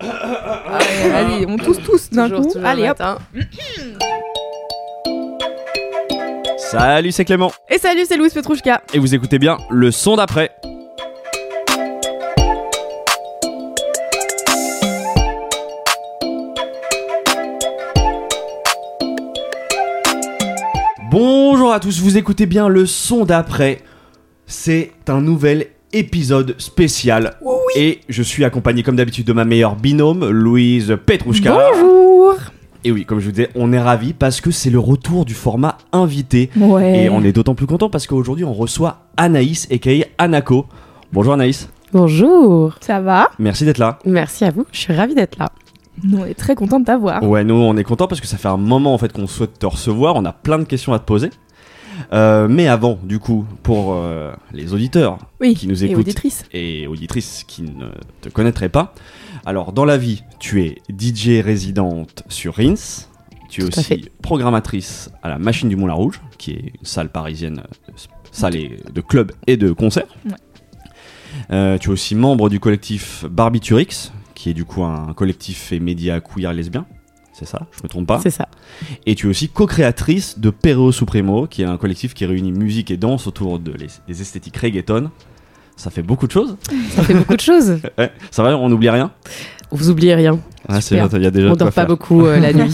Allez, allez, on tous tous d'un coup. toujours Allez le hop. matin. Salut, c'est Clément. Et salut, c'est Louis Petrouchka. Et vous écoutez bien le son d'après. Bonjour à tous, vous écoutez bien le son d'après. C'est un nouvel épisode spécial. Et je suis accompagné comme d'habitude de ma meilleure binôme, Louise Petrouchka. Bonjour. Et oui, comme je vous disais, on est ravis parce que c'est le retour du format invité. Ouais. Et on est d'autant plus content parce qu'aujourd'hui on reçoit Anaïs et Anako. Bonjour Anaïs, Bonjour. Ça va? Merci d'être là. Merci à vous. Je suis ravie d'être là. Nous, on est très contents de t'avoir. Ouais, nous on est content parce que ça fait un moment en fait qu'on souhaite te recevoir. On a plein de questions à te poser. Euh, mais avant, du coup, pour euh, les auditeurs Oui. qui nous Et écoutent et auditrices qui ne te connaîtraient pas, alors dans la vie, tu es DJ résidente sur Rins. Tu es Tout aussi programmatrice à la Machine du Moulin Rouge, qui est une salle parisienne, euh, salle de club et de concert. Ouais. Euh, tu es aussi membre du collectif Barbiturix, qui est du coup un collectif et média queer lesbien. C'est ça, je me trompe pas. C'est ça. Et tu es aussi co-créatrice de Pereo Supremo, qui est un collectif qui réunit musique et danse autour de les- des esthétiques reggaeton. Ça fait beaucoup de choses. Ça fait beaucoup de choses. Ouais, ça va, on n'oublie rien? Vous oubliez rien. Ah, c'est bien, y a déjà On dort pas faire. beaucoup euh, la nuit.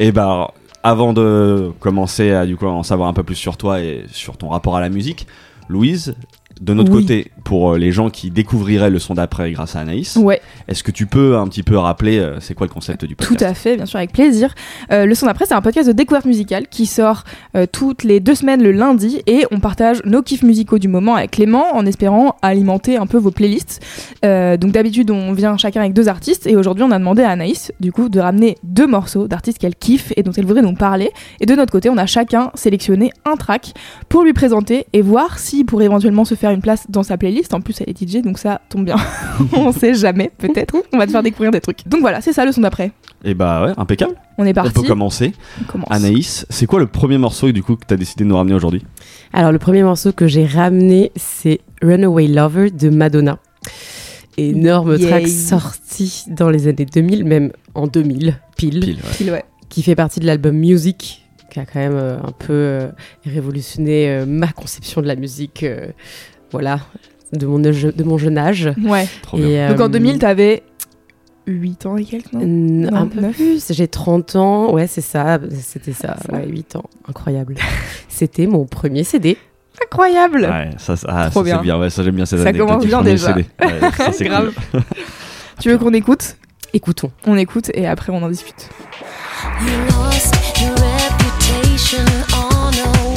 Et bah, alors, avant de commencer à du coup, en savoir un peu plus sur toi et sur ton rapport à la musique, Louise, de notre Oui. côté, pour euh, les gens qui découvriraient le son d'après grâce à Anaïs, Ouais, est-ce que tu peux un petit peu rappeler euh, c'est quoi le concept du tout podcast à fait, bien sûr, avec plaisir. Euh, le son d'après, c'est un podcast de découverte musicale qui sort euh, toutes les deux semaines le lundi et on partage nos kiffs musicaux du moment avec Clément en espérant alimenter un peu vos playlists. Donc d'habitude, on vient chacun avec deux artistes et aujourd'hui, on a demandé à Anaïs, du coup, de ramener deux morceaux d'artistes qu'elle kiffe et dont elle voudrait nous parler. Et de notre côté, on a chacun sélectionné un track pour lui présenter et voir s'il pourrait éventuellement se faire une place dans sa playlist. En plus, elle est DJ, donc ça tombe bien. on sait jamais, peut-être. On va te faire découvrir des trucs. Donc voilà, c'est ça le son d'après. Et bah ouais, impeccable. On est On parti. peut commencer. On commence. Anaïs, c'est quoi le premier morceau du coup que tu as décidé de nous ramener aujourd'hui? Alors, le premier morceau que j'ai ramené, c'est Runaway Lover de Madonna. Énorme Yay. track sorti dans les années 2000, même en 2000, pile, Pile, ouais. Pile, ouais. qui fait partie de l'album Music, qui a quand même euh, un peu euh, révolutionné euh, ma conception de la musique, euh, voilà, de mon, de mon jeune âge. Ouais. Trop bien. Et, Donc en euh, 2000, t'avais 8 ans et quelques, non N- Non, un peu plus, j'ai 30 ans, ouais c'est ça, c'était ça, Ça. ouais, 8 ans, incroyable. c'était mon premier CD. Incroyable Ouais, ça, ça, ah, Trop ça, c'est bien. Ouais, ça j'aime bien ces Ça commence bien déjà. CD. Ouais, ça, c'est Grave. cool. Tu veux qu'on écoute? Écoutons. On écoute et après on en discute. You lost your reputation on a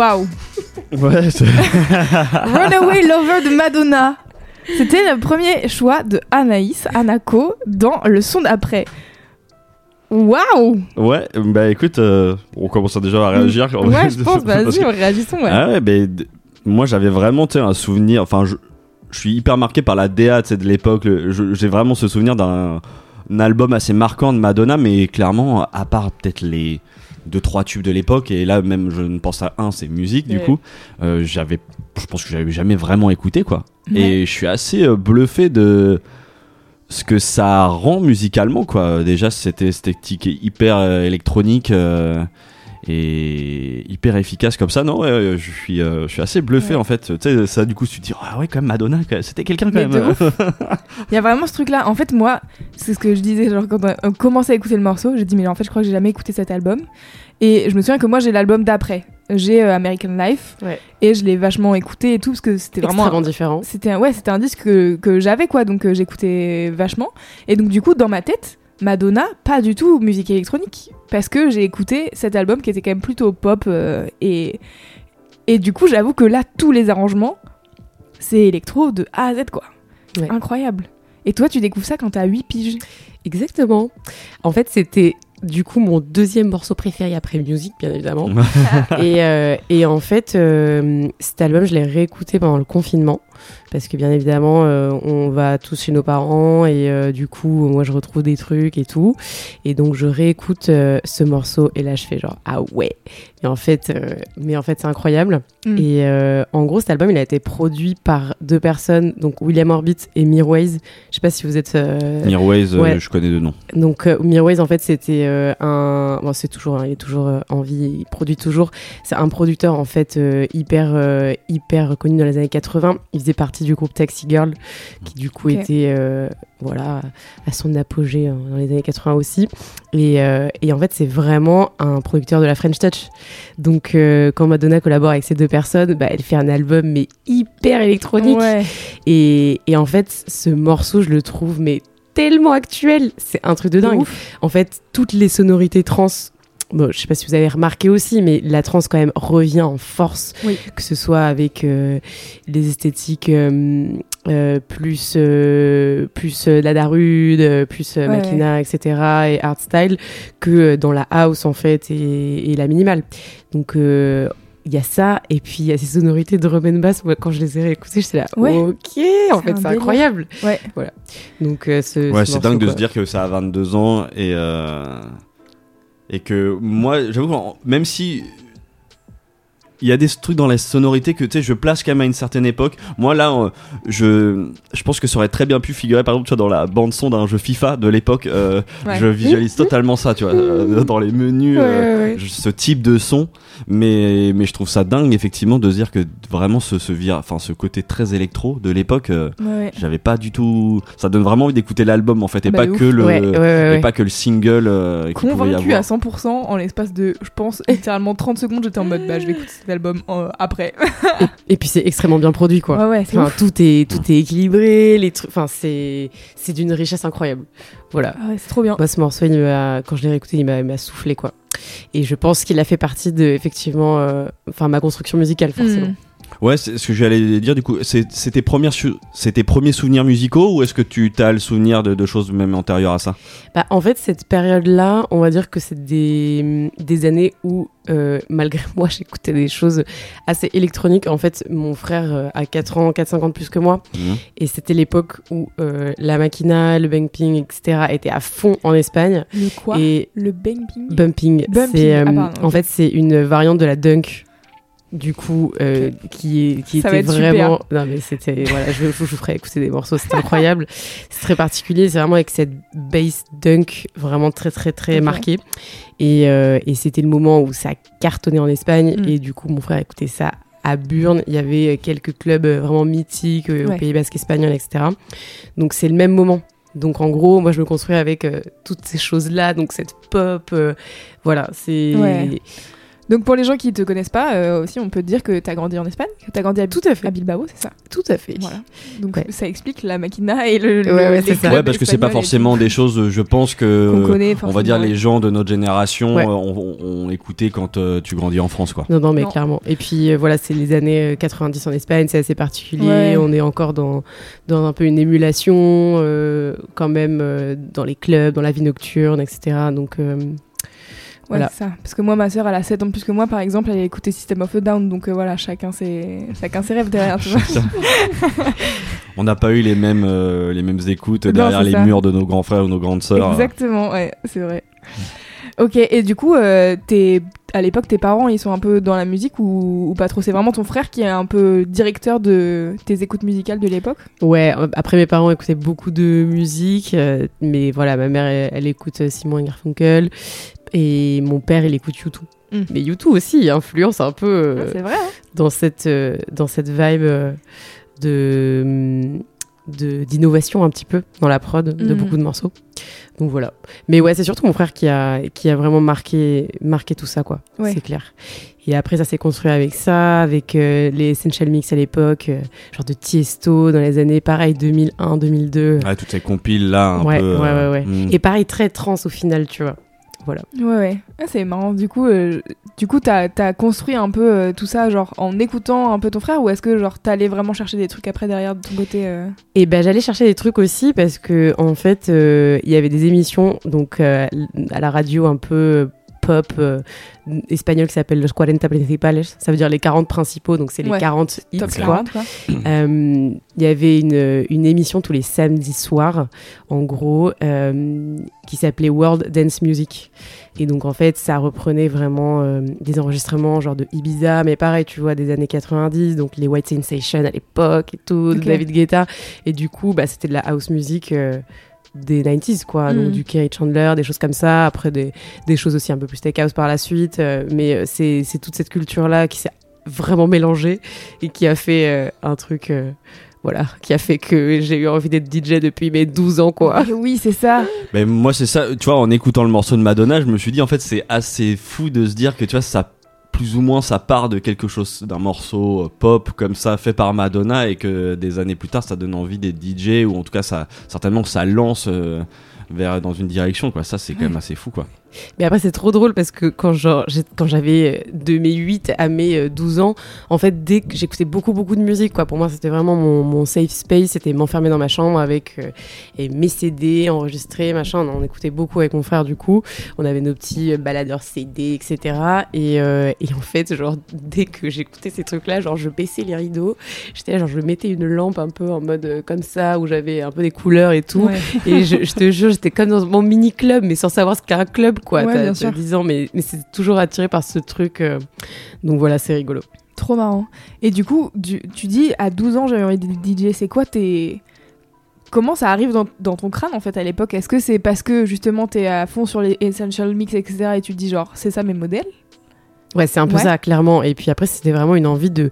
Waouh Ouais, c'est- Runaway Lover de Madonna. C'était le premier choix de Anaïs, Anako, dans le son d'après. Waouh ouais, bah écoute, euh, on commence déjà à réagir. Ouais, je pense, vas-y, que- réagissons. Ouais. Ah ouais, d- moi j'avais vraiment un souvenir. Enfin, je, je suis hyper marqué par la DA de l'époque. le- je- J'ai vraiment ce souvenir d'un un album assez marquant de Madonna, mais clairement, à part peut-être les deux trois tubes de l'époque, et là même je ne pense à un, c'est musique du Ouais. coup. euh, j'avais, je pense que j'avais jamais vraiment écouté quoi. Ouais. Et je suis assez euh, bluffé de ce que ça rend musicalement quoi. Déjà cette esthétique hyper euh, électronique. euh, et hyper efficace comme ça non ouais, je suis euh, je suis assez bluffé Ouais. en fait tu sais ça du coup tu te dis ah ouais quand même Madonna c'était quelqu'un quand Mais même Il y a vraiment ce truc-là. En fait, moi, c'est ce que je disais genre, quand on a commencé à écouter le morceau. J'ai dit, mais en fait, je crois que j'ai jamais écouté cet album. Et je me souviens que moi, j'ai l'album d'après. J'ai euh, American Life. Ouais. Et je l'ai vachement écouté et tout, parce que c'était vraiment. Extrêmement différent. C'était un, ouais, c'était un disque que, que j'avais, quoi. Donc, euh, j'écoutais vachement. Et donc, du coup, dans ma tête, Madonna, pas du tout musique électronique. Parce que j'ai écouté cet album qui était quand même plutôt pop. euh, et, et du coup, j'avoue que là, tous les arrangements, c'est électro de A à Z, quoi. Ouais. Incroyable. Et toi, tu découvres ça quand t'as 8 piges. Exactement. En fait, c'était du coup mon deuxième morceau préféré après Music, bien évidemment. et, euh, et en fait, euh, cet album, je l'ai réécouté pendant le confinement. Parce que bien évidemment, euh, on va tous chez nos parents et euh, du coup, moi, je retrouve des trucs et tout. Et donc, je réécoute euh, ce morceau et là, je fais genre ah ouais. Et en fait, euh, mais en fait, c'est incroyable. Mm. Et euh, en gros, cet album, il a été produit par deux personnes, donc William Orbit et Mirways. Je sais pas si vous êtes euh, Mirways Ouais. je connais de nom donc euh, Mirways en fait c'était euh, un bon c'est toujours hein, il est toujours euh, en vie il produit toujours c'est un producteur en fait euh, hyper euh, hyper connu dans les années 80 il faisait partie du groupe Taxi Girl qui du coup était euh, voilà à son apogée hein, dans les années 80 aussi et, euh, et en fait c'est vraiment un producteur de la French Touch donc euh, quand Madonna collabore avec ces deux personnes bah, elle fait un album mais hyper électronique Ouais. et, et en fait, ce morceau, je le trouve mais tellement actuel. C'est un truc de dingue. En fait, toutes les sonorités trans. Bon, je sais pas si vous avez remarqué aussi, mais la trance quand même revient en force, Oui. que ce soit avec euh, les esthétiques euh, euh, plus euh, plus euh, la Darude, euh, plus euh, Ouais, Makina, etc. et art style que euh, dans la house en fait et, et la minimale. Donc euh, il y a ça et puis il y a ces sonorités de drum and bass. Moi, quand je les ai réécoutées, j'étais là, Ouais. ok, en fait c'est incroyable. Ouais. Voilà. Donc euh, ce, Ouais, ce c'est dingue de se dire que ça a 22 ans et euh, et que moi, j'avoue, même si il y a des trucs dans la sonorité que tu sais, je place quand même à une certaine époque. Moi là, euh, je je pense que ça aurait très bien pu figurer par exemple tu vois, dans la bande son d'un jeu FIFA de l'époque. euh, Ouais. Je visualise totalement ça, tu vois, euh, dans les menus, Ouais, ouais, ce type de son. Mais mais je trouve ça dingue effectivement de se dire que vraiment ce ce enfin ce côté très électro de l'époque. j'avais pas du tout. Ça donne vraiment envie d'écouter l'album en fait, et Bah, pas que le, et pas que le single Convaincu à avoir. 100% en l'espace de, je pense, littéralement 30 secondes, j'étais en mode, bah, je vais écouter cet album euh, après. Et puis c'est extrêmement bien produit quoi. Ouais, ouais, c'est Enfin, ouf. tout est tout est équilibré, les trucs. Enfin, c'est c'est d'une richesse incroyable. Voilà. Ah ouais, c'est trop bien. Moi, ce morceau, il quand je l'ai réécouté, il m'a soufflé quoi. Et je pense qu'il a fait partie de effectivement, euh, enfin ma construction musicale forcément. Mm. Ouais, c'est ce que j'allais dire du coup. C'est tes premières su- c'est tes premiers souvenirs musicaux ou est-ce que tu as le souvenir de, de choses même antérieures à ça? Bah, en fait, cette période-là, on va dire que c'est des, des années où, euh, malgré moi, j'écoutais des choses assez électroniques. En fait, mon frère euh, a 4 ans, 4-5 ans de plus que moi. Mhm. Et c'était l'époque où euh, la Makina, le bumping, etc. étaient à fond en Espagne. Le quoi? Et Le bang-bing bumping, Bumping, c'est euh, ah, en fait c'est une variante de la dunk. Du coup, euh, qui, était super. vraiment. Non, mais c'était. Voilà, je, vous ferai écouter des morceaux, c'était incroyable. C'est très particulier, c'est vraiment avec cette bass dunk vraiment très, très, très Ok. marquée. Et, euh, et c'était le moment où ça cartonnait en Espagne. Mm. Et du coup, mon frère écoutait ça à Burn. Il y avait quelques clubs euh, vraiment mythiques euh, Ouais. au Pays Basque espagnol, etc. Donc, c'est le même moment. Donc, en gros, moi, je me construis avec euh, toutes ces choses-là. Donc, cette pop. euh, voilà, c'est. Ouais. Donc pour les gens qui te connaissent pas, euh, aussi, on peut te dire que t'as grandi en Espagne, que t'as grandi à, Tout à fait. à Bilbao, c'est ça? Tout à fait. Voilà. Donc Ouais. ça explique la maquina et le. le- Ouais, ouais, les ça. Ouais, parce que c'est pas forcément des choses, euh, je pense que. Qu'on connaît on va dire les gens de notre génération Ouais. euh, ont, écouté quand euh, tu grandis en France, quoi. Non, non, mais Non. clairement. Et puis euh, voilà, c'est les années euh, 90 en Espagne, c'est assez particulier. Ouais. On est encore dans, dans un peu une émulation, euh, quand même, euh, dans les clubs, dans la vie nocturne, etc. Donc, euh, Ouais, Voilà. ça. Parce que moi, ma sœur, elle a 7 ans de plus que moi, par exemple, elle a écouté System of a Down, donc euh, voilà, chacun ses, chacun ses rêves derrière. On n'a pas eu les mêmes, euh, les mêmes écoutes Non, derrière les ça. murs de nos grands frères ou nos grandes sœurs. Exactement, ouais, c'est vrai. Ok, et du coup, euh, t'es- à l'époque, tes parents, ils sont un peu dans la musique ou, ou pas trop? C'est vraiment ton frère qui est un peu directeur de tes écoutes musicales de l'époque? Ouais, après mes parents écoutaient beaucoup de musique, euh, mais voilà, ma mère, elle, elle écoute Simon et Garfunkel, et mon père, il écoute YouTube. Mm. Mais YouTube aussi il influence un peu euh, Ah, vrai, hein dans cette euh, dans cette vibe euh, de hum, de d'innovation un petit peu dans la prod de Mhm. beaucoup de morceaux. Donc voilà. Mais ouais, c'est surtout mon frère qui a qui a vraiment marqué marqué tout ça quoi. Ouais. C'est clair. Et après ça s'est construit avec ça, avec euh, les Essential Mix à l'époque, euh, genre de Tiesto dans les années pareil 2001, 2002. Ouais, toutes ces compiles là, un Ouais, peu. ouais, euh, ouais, ouais. hmm. Et pareil très trans au final, tu vois. Voilà. Ouais, ouais. Ah, c'est marrant. Du coup, euh, du coup, t'as as construit un peu euh, tout ça, genre en écoutant un peu ton frère, ou est-ce que genre t'allais vraiment chercher des trucs après derrière de ton côté euh Et ben j'allais chercher des trucs aussi parce que en fait euh, il y avait des émissions donc euh, à la radio un peu euh, pop euh, espagnol qui s'appelle Los 40 Principales, ça veut dire les 40 principaux donc c'est les Ouais. 40 hits Top quoi. 40, quoi. Euh, Il y avait une, une émission tous les samedis soirs en gros euh, qui s'appelait World Dance Music et donc en fait ça reprenait vraiment des enregistrements genre de Ibiza mais pareil tu vois des années 90 donc les White Sensation à l'époque et tout de Ok. David Guetta et du coup bah, c'était de la house music des 90s quoi. Mm. donc du Kerry Chandler des choses comme ça. Après des, des choses aussi un peu plus steakhouse par la suite. Euh, mais euh, c'est c'est toute cette culture là qui s'est vraiment mélangée et qui a fait euh, un truc euh, voilà qui a fait que j'ai eu envie d'être DJ depuis mes 12 ans quoi. Oui, c'est ça. Mais moi, c'est ça, tu vois, en écoutant le morceau de Madonna, je me suis dit, en fait, c'est assez fou de se dire que, tu vois, ça, plus ou moins, ça part de quelque chose, d'un morceau euh, pop comme ça, fait par Madonna, et que des années plus tard, ça donne envie d'être DJ, ou en tout cas, ça, certainement, ça lance euh, vers, dans une direction, quoi. Ça, c'est quand même assez fou, quoi. Mais après, c'est trop drôle parce que quand, genre, j'ai- quand j'avais euh, de mes 8 à mes euh, 12 ans, en fait, dès que j'écoutais beaucoup, beaucoup de musique, quoi. Pour moi, c'était vraiment mon, mon safe space. C'était m'enfermer dans ma chambre avec euh, et mes CD enregistrés, machin. On en écoutait beaucoup avec mon frère, du coup. On avait nos petits euh, baladeurs CD, etc. Et, euh, et en fait, genre, dès que j'écoutais ces trucs-là, genre, je baissais les rideaux. J'étais genre, je mettais une lampe un peu en mode euh, comme ça, où j'avais un peu des couleurs et tout. Ouais. Et je, je te jure, j'étais comme dans mon mini club, mais sans savoir ce qu'est un club, quoi. Ouais, T'as- bien t'as sûr. 10 ans, mais, mais c'est toujours attiré par ce truc. euh, Donc voilà, c'est rigolo. Trop marrant. Et du coup, du- tu dis à 12 ans j'avais envie d'être DJ, c'est quoi tes. Comment ça arrive dans, dans ton crâne en fait à l'époque? Est-ce que c'est parce que justement t'es à fond sur les essential mix etc et tu te dis genre c'est ça mes modèles? Ouais, c'est un peu Ouais. ça, clairement. Et puis après, c'était vraiment une envie de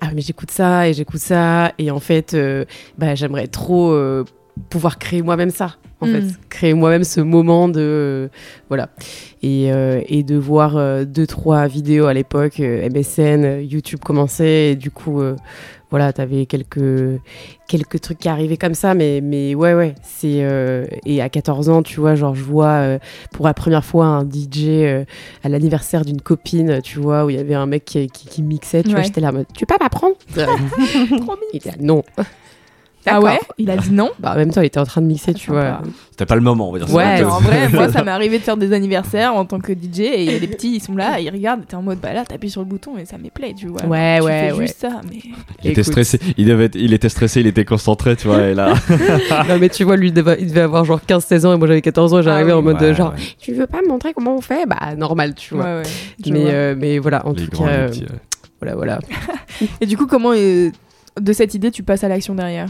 ah mais j'écoute ça et j'écoute ça et en fait, euh, bah j'aimerais trop euh, pouvoir créer moi-même ça. En Mm. fait, créer moi-même ce moment de euh, voilà et, euh, et de voir euh, deux trois vidéos à l'époque euh, MSN, YouTube commençait et du coup voilà, t'avais quelques quelques trucs qui arrivaient comme ça, mais mais ouais ouais, c'est et à 14 ans, tu vois, genre je vois pour la première fois un DJ à l'anniversaire d'une copine, tu vois, où il y avait un mec qui, qui, qui mixait, tu vois, Ouais. j'étais là tu peux pas m'apprendre? Non. Ah ouais Il a dit non Bah, en même temps, il était en train de mixer, tu vois. Sympa. C'était pas le moment, on va dire ça. Ouais, en vrai, moi ça m'est arrivé de faire des anniversaires en tant que DJ et des petits ils sont là, ils regardent, t'es en mode bah là t'appuies sur le bouton et ça me plaît, tu vois. Ouais, Tu ouais, fais ouais. juste ça, mais. Il était stressé, il, devait être- il était stressé, il était concentré, tu vois, et là. non, mais tu vois, lui, il devait, avoir genre 15-16 ans et moi j'avais 14 ans et j'arrivais Ah oui. en mode Ouais, genre, ouais. tu veux pas me montrer comment on fait? Bah, normal, tu vois. Ouais, ouais, je mais, vois. euh, mais voilà, en Les tout cas, les euh, petits, voilà, voilà. Et du coup, comment euh, de cette idée tu passes à l'action derrière?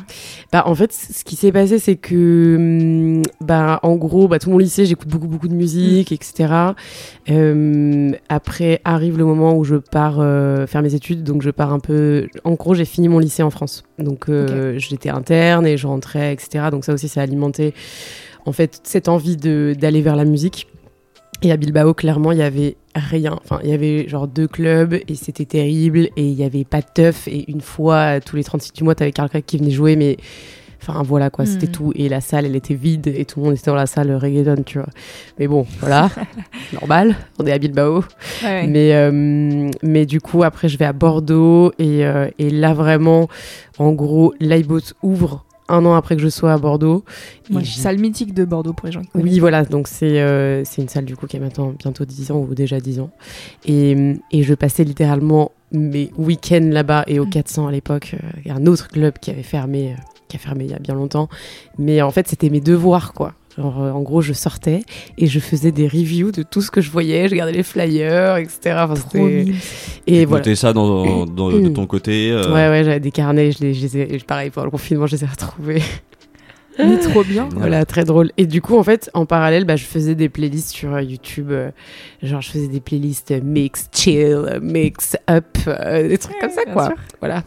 Bah, en fait, ce qui s'est passé, c'est que, hum, bah, en gros, bah, tout mon lycée, j'écoute beaucoup, beaucoup de musique, etc. Euh, après, arrive le moment où je pars euh, faire mes études, donc je pars un peu. En gros, j'ai fini mon lycée en France, donc euh, j'étais interne et je rentrais, etc. Donc ça aussi, ça a alimenté, en fait, cette envie de d'aller vers la musique. Et à Bilbao, clairement, il y avait rien. Enfin, il y avait genre deux clubs et c'était terrible et il y avait pas de teuf. Et une fois, tous les 36 du mois, t'avais quelqu'un qui venait jouer, mais enfin voilà quoi, c'était Mhm. tout. Et la salle, elle était vide et tout le monde était dans la salle reggaeton, tu vois. Mais bon, voilà, normal, on est à Bilbao. Ouais. Mais, euh, mais du coup, après, je vais à Bordeaux et, euh, et là, vraiment, en gros, l'iBot ouvre un an après que je sois à Bordeaux. Ouais, salle mythique de Bordeaux pour les gens qui connaissent. oui, voilà, donc c'est euh, c'est une salle du coup qui a maintenant bientôt 10 ans ou déjà 10 ans. Et, et je passais littéralement mes week-ends là-bas et au Mm. 400 à l'époque, euh, un autre club qui avait fermé, euh, qui a fermé il y a bien longtemps. Mais en fait, c'était mes devoirs quoi. Genre, euh, en gros, je sortais et je faisais des reviews de tout ce que je voyais, je regardais les flyers, etc. Enfin, Trop mignon. et Tu voilà. ça dans, dans- de ton côté. euh, Ouais, ouais, j'avais des carnets, je les, je les ai, pareil, pendant le confinement, je les ai retrouvés. Mais trop bien. Voilà, très drôle. Et du coup, en fait, en parallèle, bah, je faisais des playlists sur euh, YouTube. euh, genre, je faisais des playlists mix, chill, mix, up, euh, des trucs comme ça, bien quoi. sûr. Voilà.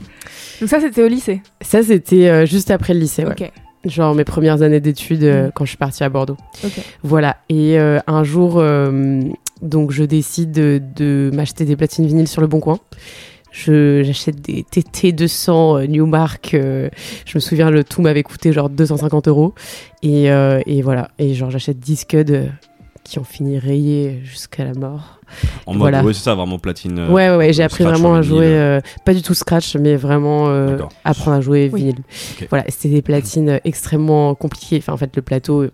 Donc ça, c'était au lycée. Ça, c'était euh, juste après le lycée, ouais. Ok. Genre mes premières années d'études euh, Mm. quand je suis partie à Bordeaux. Ok. Voilà. Et euh, un jour, euh, donc, je décide de, de m'acheter des platines vinyles sur le Bon Coin. Je- J'achète des TT 200 euh, Newmark. je me souviens, le tout m'avait coûté genre 250 euros. Et, et voilà. Et genre, j'achète 10 scuds qui ont fini rayés jusqu'à la mort. En mode, Voilà. ouais, c'est ça, vraiment platine. euh, ouais, ouais, ouais. J'ai appris scratch vraiment en à jouer, euh, pas du tout scratch, mais vraiment euh, apprendre à jouer Oui. vinyle. Voilà, c'était des platines euh, extrêmement compliquées. Enfin, en fait, le plateau.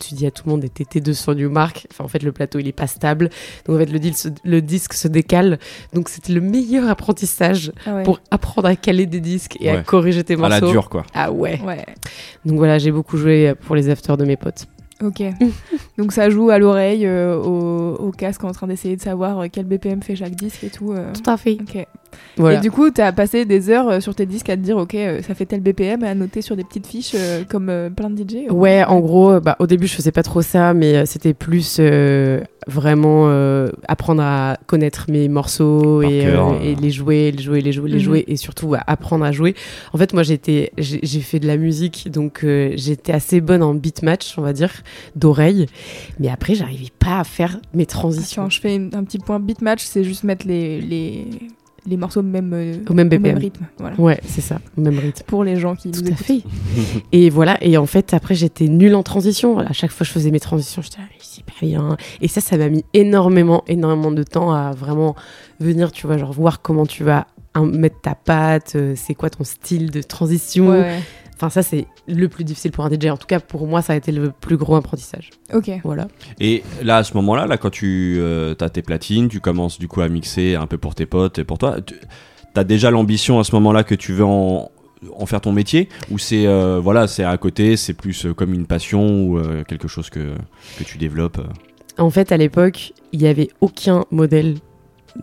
Tu dis à tout le monde des TT2 sur Newmark. Enfin, en fait, le plateau, il est pas stable. Donc, en fait, le, disque se- le disque se décale. Donc, c'était le meilleur apprentissage Ah ouais. pour apprendre à caler des disques et à corriger tes À morceaux. la dure, quoi. Ah ouais. Ouais. Donc, voilà, j'ai beaucoup joué pour les afters de mes potes. Ok. Donc ça joue à l'oreille, euh, au, au casque en train d'essayer de savoir euh, quel BPM fait chaque disque et tout. euh. Tout à fait. Ok. Voilà. Et du coup, t'as passé des heures euh, sur tes disques à te dire, ok, euh, ça fait tel BPM, et à noter sur des petites fiches euh, comme euh, plein de DJ. ou- Ouais, en gros, bah, au début, je faisais pas trop ça, mais c'était plus euh, vraiment euh, apprendre à connaître mes morceaux et, cœur, et les jouer, les jouer, les jouer, les Mhm. jouer, et surtout bah, apprendre à jouer. En fait, moi, j'étais, j'ai j'ai fait de la musique, donc euh, j'étais assez bonne en beat match, on va dire, d'oreille, mais après, j'arrivais pas à faire mes transitions Attends, je fais une- un petit point beat match, c'est juste mettre les, les, les morceaux au même, euh, au même au BPM. même rythme. Voilà. Ouais, c'est ça, au même rythme. Pour les gens qui Tout nous à fait. et voilà, et en fait, après, j'étais nulle en transition. À chaque fois que je faisais mes transitions, j'étais ah, c'est pas bien. Et ça, ça m'a mis énormément, énormément de temps à vraiment venir, tu vois, genre voir comment tu vas mettre ta patte, euh, c'est quoi ton style de transition. Ouais. Enfin, ça, c'est le plus difficile pour un DJ. En tout cas, pour moi, ça a été le plus gros apprentissage. Ok. Voilà. Et là, à ce moment-là, là, quand tu as tes platines, tu commences du coup à mixer un peu pour tes potes et pour toi. Tu as déjà l'ambition à ce moment-là que tu veux en, en faire ton métier? Ou c'est euh, voilà, c'est à côté, c'est plus euh, comme une passion ou euh, quelque chose que, que tu développes. euh? En fait, à l'époque, il n'y avait aucun modèle,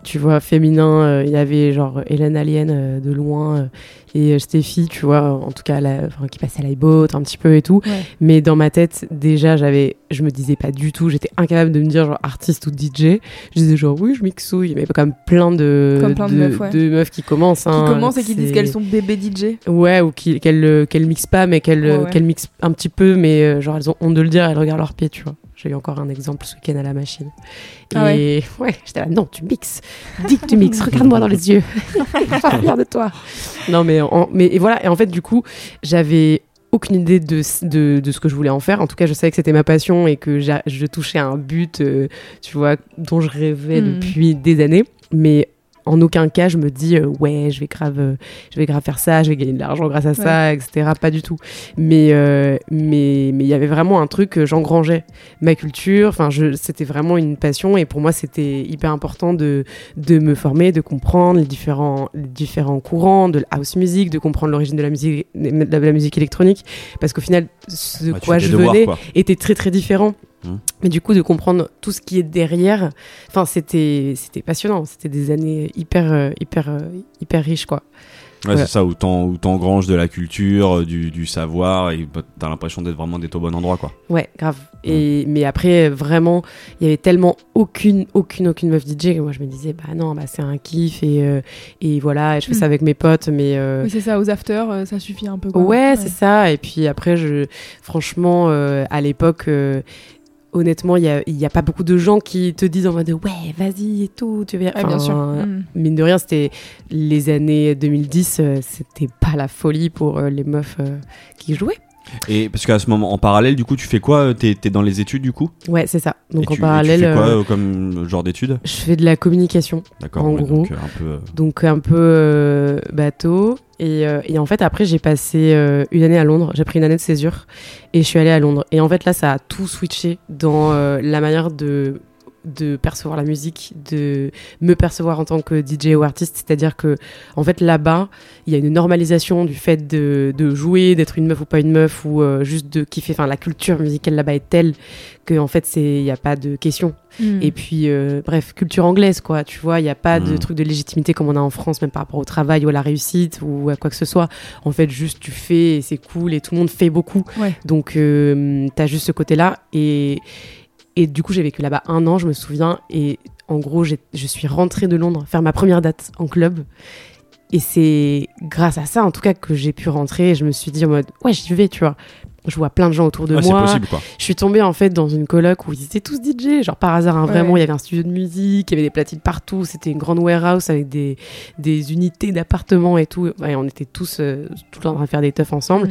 tu vois, féminin. Euh, Il y avait genre Hélène Alien euh, de loin euh, et Steffi, tu vois, en tout cas, la- enfin, qui passait à l'iBot un petit peu et tout. Ouais. Mais dans ma tête, déjà, j'avais, je me disais pas du tout, j'étais incapable de me dire genre artiste ou DJ. Je disais genre oui, je mixouille, mais même plein de, Comme plein de meufs, ouais. meufs qui commencent. Qui hein, commencent et qui disent qu'elles sont bébés DJ. Ouais, ou qui- qu'elles qu'elles mixent pas, mais qu'elles Ouais, mixent un petit peu, mais genre elles ont honte de le dire, elles regardent leurs pieds, tu vois. J'ai eu encore un exemple ce week-end à la machine. Ah et ouais, j'étais là, non, tu mixes. Dis que tu mixes, regarde-moi dans les yeux. Je suis fière de toi. Non, mais, en- mais et voilà, et en fait, du coup, j'avais aucune idée de, de, de ce que je voulais en faire. En tout cas, je savais que c'était ma passion et que je touchais à un but, euh, tu vois, dont je rêvais Hmm. depuis des années. Mais en aucun cas, je me dis, euh, ouais, je vais grave, euh, je vais grave faire ça, je vais gagner de l'argent grâce à ça, etc. Pas du tout. Mais euh, mais mais il y avait vraiment un truc que j'engrangeais ma culture. Enfin, je, c'était vraiment une passion et pour moi, c'était hyper important de de me former, de comprendre les différents les différents courants de la house music, de comprendre l'origine de la musique de la musique électronique, parce qu'au final, ce tu quoi je venais quoi. était très très différent. Mhm. Mais du coup, de comprendre tout ce qui est derrière, enfin, c'était c'était passionnant. C'était des années hyper euh, hyper euh, hyper riches, quoi. Ouais, Voilà. c'est ça, où t'en- où t'engranges de la culture, euh, du, du savoir, et bah, t'as l'impression d'être vraiment d'être au bon endroit, quoi. Ouais, grave. Et mais après, vraiment, il y avait tellement aucune aucune aucune meuf DJ que moi je me disais bah non, bah c'est un kiff et euh, et voilà, et je fais ça avec mes potes, mais euh, Oui, c'est ça, aux afters, euh, ça suffit un peu. quoi. Ouais, c'est ça. Et puis après, je, franchement, euh, à l'époque, euh, honnêtement, il y a, pas beaucoup de gens qui te disent en mode ouais, vas-y et tout. Tu veux Ouais, bien sûr. Enfin, Mm. Mine de rien, c'était les années 2010, euh, c'était pas la folie pour euh, les meufs euh, qui jouaient. Et parce qu'à ce moment, en parallèle, du coup, tu fais quoi T'es t'es dans les études, du coup? Ouais, c'est ça. Donc Et en tu- et parallèle, tu fais quoi euh, comme genre d'études? je fais de la communication. D'accord. en ouais, gros. donc, un peu. donc un peu euh, bateau. Et, euh, et en fait, après, j'ai passé euh, une année à Londres. J'ai pris une année de césure et je suis allée à Londres. Et en fait, là, ça a tout switché dans euh, la manière de de percevoir la musique, de me percevoir en tant que DJ ou artiste. C'est-à-dire que, en fait, là-bas, il y a une normalisation du fait de, de jouer, d'être une meuf ou pas une meuf, ou euh, juste de kiffer. Enfin, la culture musicale là-bas est telle que, en fait, c'est il n'y a pas de question. Mm. Et puis, euh, bref, culture anglaise, quoi. Tu vois, il n'y a pas de Mhm. truc de légitimité comme on a en France, même par rapport au travail ou à la réussite ou à quoi que ce soit. En fait, juste tu fais et c'est cool et tout le monde fait beaucoup. Ouais. Donc, euh, t'as juste ce côté-là. Et, et du coup, j'ai vécu là-bas un an, je me souviens. Et en gros, je suis rentrée de Londres faire ma première date en club. Et c'est grâce à ça, en tout cas, que j'ai pu rentrer. Et je me suis dit en mode, ouais, j'y vais, tu vois. Je vois plein de gens autour de c'est moi. possible, quoi. Je suis tombée en fait dans une coloc où ils étaient tous DJ, genre par hasard, hein, Ouais. vraiment. Il y avait un studio de musique, il y avait des platines partout. C'était une grande warehouse avec des, des unités d'appartements et tout. Ouais, on était tous euh, tout le temps en train de faire des teufs ensemble.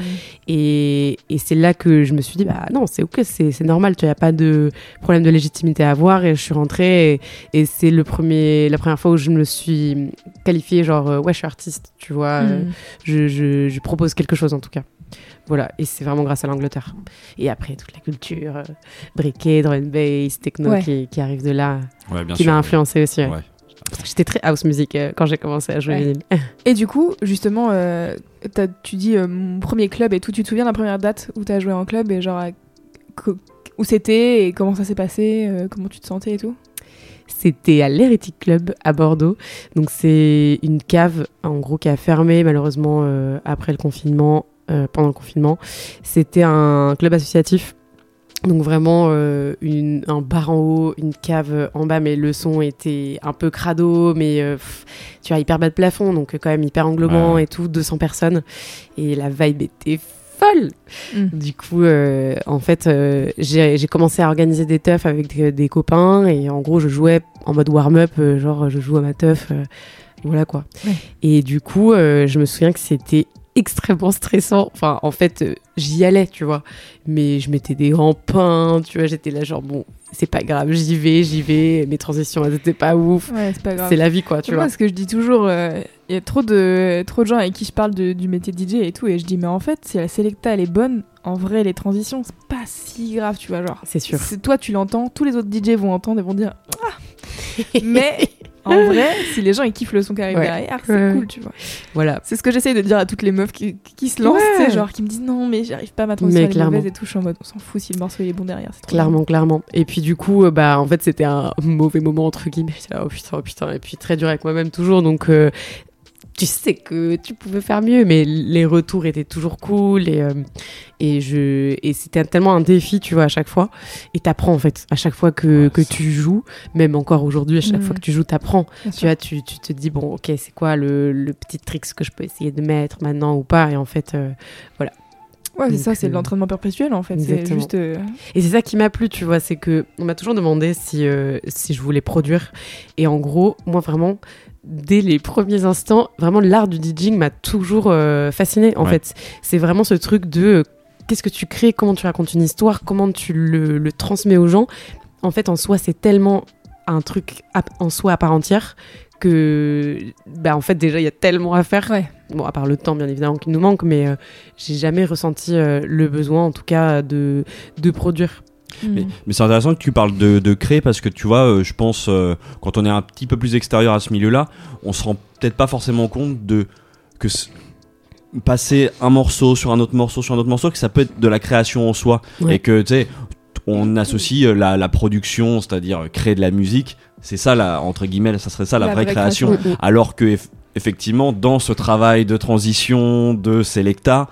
Et, et c'est là que je me suis dit, bah non, c'est ok, c'est c'est normal, tu n'y a pas de problème de légitimité à avoir. Et je suis rentrée et, et c'est le premier, la première fois où je me suis qualifiée, genre, euh, ouais, je suis artiste, tu vois. euh, Mm. je, je, je propose quelque chose en tout cas. Voilà, et c'est vraiment grâce à l'Angleterre. Et après, toute la culture, euh, briquet, drum and bass, techno Ouais. qui, qui arrive de là, Ouais, bien qui m'a influencé aussi. ouais. Ouais. J'étais très house music euh, quand j'ai commencé à jouer Ouais. vinyle. Et du coup, justement, euh, tu dis euh, mon premier club et tout. Tu te souviens de la première date où t'as joué en club et genre où c'était et comment ça s'est passé, euh, comment tu te sentais et tout? C'était à l'Heretic Club à Bordeaux. Donc c'est une cave, en gros, qui a fermé malheureusement euh, après le confinement, pendant le confinement. C'était un club associatif. Donc vraiment euh, une, un bar en haut, une cave en bas, mais le son était un peu crado, mais euh, pff, tu vois, hyper bas de plafond, donc euh, quand même hyper englobant Ouais. et tout, 200 personnes. Et la vibe était folle Mm. du coup, euh, en fait, euh, j'ai j'ai commencé à organiser des teufs avec des, des copains et en gros, je jouais en mode warm-up, euh, genre je joue à ma teuf, euh, voilà quoi. Ouais. Et du coup, euh, je me souviens que c'était extrêmement stressant. Enfin, en fait, euh, j'y allais, tu vois, mais je mettais des grands pains, tu vois, j'étais là genre bon, c'est pas grave, j'y vais, j'y vais. Mes transitions, elles étaient pas ouf. Ouais, c'est la vie, quoi, tu Moi, vois. ce que je dis toujours, euh, il y a trop de, trop de gens avec qui je parle de- du métier de DJ et tout, et je dis, mais en fait, si la sélecta elle est bonne, en vrai, les transitions, c'est pas si grave, tu vois. Genre, C'est sûr. toi, tu l'entends, tous les autres DJ vont entendre et vont dire, ah Mais en vrai, si les gens ils kiffent le son qui arrive Ouais. derrière, c'est Ouais. cool, tu vois. Voilà. C'est ce que j'essaye de dire à toutes les meufs qui, qui se lancent, Ouais. tu sais, genre qui me disent non, mais j'arrive pas à ma transition est et tout. Je suis en mode, on s'en fout si le morceau il est bon derrière. c'est trop Clairement, clairement. Et puis du coup, euh, bah en fait c'était un mauvais moment entre guillemets. Oh putain, oh putain. Et puis très dur avec moi-même toujours. Donc euh, tu sais que tu pouvais faire mieux, mais les retours étaient toujours cool et euh, et je et c'était tellement un défi, tu vois, à chaque fois. Et t'apprends en fait à chaque fois que que tu joues, même encore aujourd'hui, à chaque Mhm. fois que tu joues, t'apprends. Tu sûr. vois, tu, tu te dis bon, ok, c'est quoi le, le petit trick que je peux essayer de mettre maintenant ou pas? Et en fait, euh, Ouais, c'est ça, c'est euh, de l'entraînement perpétuel en fait. C'est exactement. juste. euh, Et c'est ça qui m'a plu, tu vois, c'est que on m'a toujours demandé si euh, si je voulais produire. Et en gros, moi vraiment, dès les premiers instants, vraiment l'art du DJing m'a toujours euh, fasciné. En Ouais. fait, c'est vraiment ce truc de euh, qu'est-ce que tu crées, comment tu racontes une histoire, comment tu le, le transmets aux gens. En fait, en soi, c'est tellement un truc à- en soi à part entière que, bah, en fait, déjà, il y a tellement à faire. Ouais. Bon, à part le temps, bien évidemment, qui nous manque, mais euh, j'ai jamais ressenti euh, le besoin, en tout cas, de, de produire. Mais, mm. mais c'est intéressant que tu parles de, de créer parce que tu vois, euh, je pense, euh, quand on est un petit peu plus extérieur à ce milieu-là, on se rend peut-être pas forcément compte de que passer un morceau sur un autre morceau sur un autre morceau, que ça peut être de la création en soi Ouais. et que tu sais, on associe euh, la, la production, c'est-à-dire créer de la musique, c'est ça la entre guillemets, ça serait ça la, vraie, création. Mm, mm. Alors que eff- effectivement, dans ce travail de transition, de Selecta,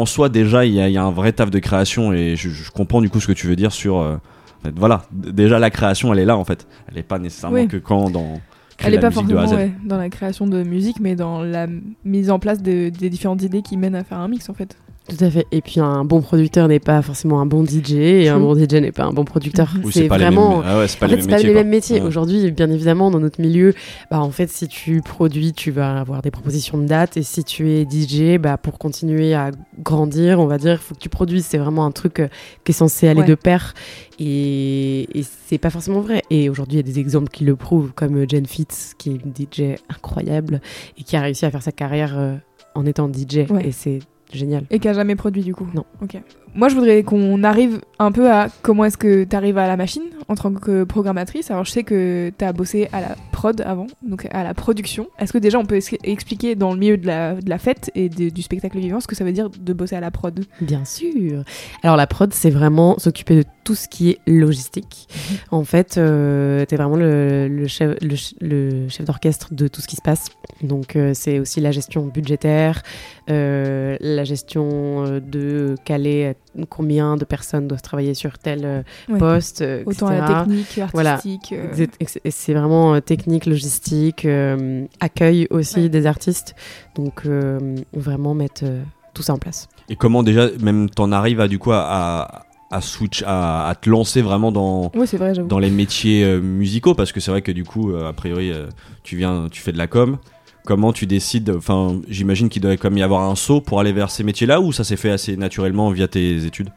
en soi déjà, il y, a- il y a un vrai taf de création et je, je comprends du coup ce que tu veux dire sur. euh, en fait, voilà, déjà la création, elle est là en fait. Elle est pas nécessairement Oui. que quand dans. Elle est la pas forcément ouais, dans la création de musique, mais dans la mise en place de- des différentes idées qui mènent à faire un mix en fait. Tout à fait. Et puis un bon producteur n'est pas forcément un bon DJ et un bon DJ n'est pas un bon producteur. Oui, c'est pas vraiment. les mêmes, ah ouais, pas en les fait, c'est pas les mêmes métiers. Ouais. Aujourd'hui, bien évidemment, dans notre milieu, bah, en fait, si tu produis, tu vas avoir des propositions de dates. Et si tu es DJ, bah, pour continuer à grandir, on va dire, il faut que tu produises. C'est vraiment un truc euh, qui est censé aller Ouais. de pair. Et, et c'est pas forcément vrai. Et aujourd'hui, il y a des exemples qui le prouvent, comme euh, Jen Fitz, qui est une DJ incroyable et qui a réussi à faire sa carrière euh, en étant DJ. Et c'est génial. Et qui a jamais produit du coup Non. Ok. Moi, je voudrais qu'on arrive un peu à comment est-ce que tu arrives à la machine en tant que programmatrice. Alors, je sais que tu as bossé à la prod avant, donc à la production. Est-ce que déjà on peut es- expliquer dans le milieu de la, de la fête et de- du spectacle vivant ce que ça veut dire de bosser à la prod? Bien sûr. Alors la prod, c'est vraiment s'occuper de tout ce qui est logistique. En fait, euh, t'es vraiment le, le chef, le, ch- le chef d'orchestre de tout ce qui se passe. Donc euh, c'est aussi la gestion budgétaire, euh, la gestion euh, de caler combien de personnes doivent travailler sur tel euh, Ouais. poste, euh, Autant etc. la technique, Voilà. artistique. euh, ex- et C'est vraiment euh, technique, logistique, euh, accueil aussi Ouais. des artistes. Donc euh, vraiment mettre euh, tout ça en place. Et comment déjà, même t'en arrives à du coup à, switch, à, à te lancer vraiment dans, vrai, dans les métiers euh, musicaux? Parce que c'est vrai que du coup, euh, a priori, euh, tu viens, tu fais de la com. Comment tu décides Enfin, j'imagine qu'il doit quand y avoir un saut pour aller vers ces métiers-là ou ça s'est fait assez naturellement via tes études?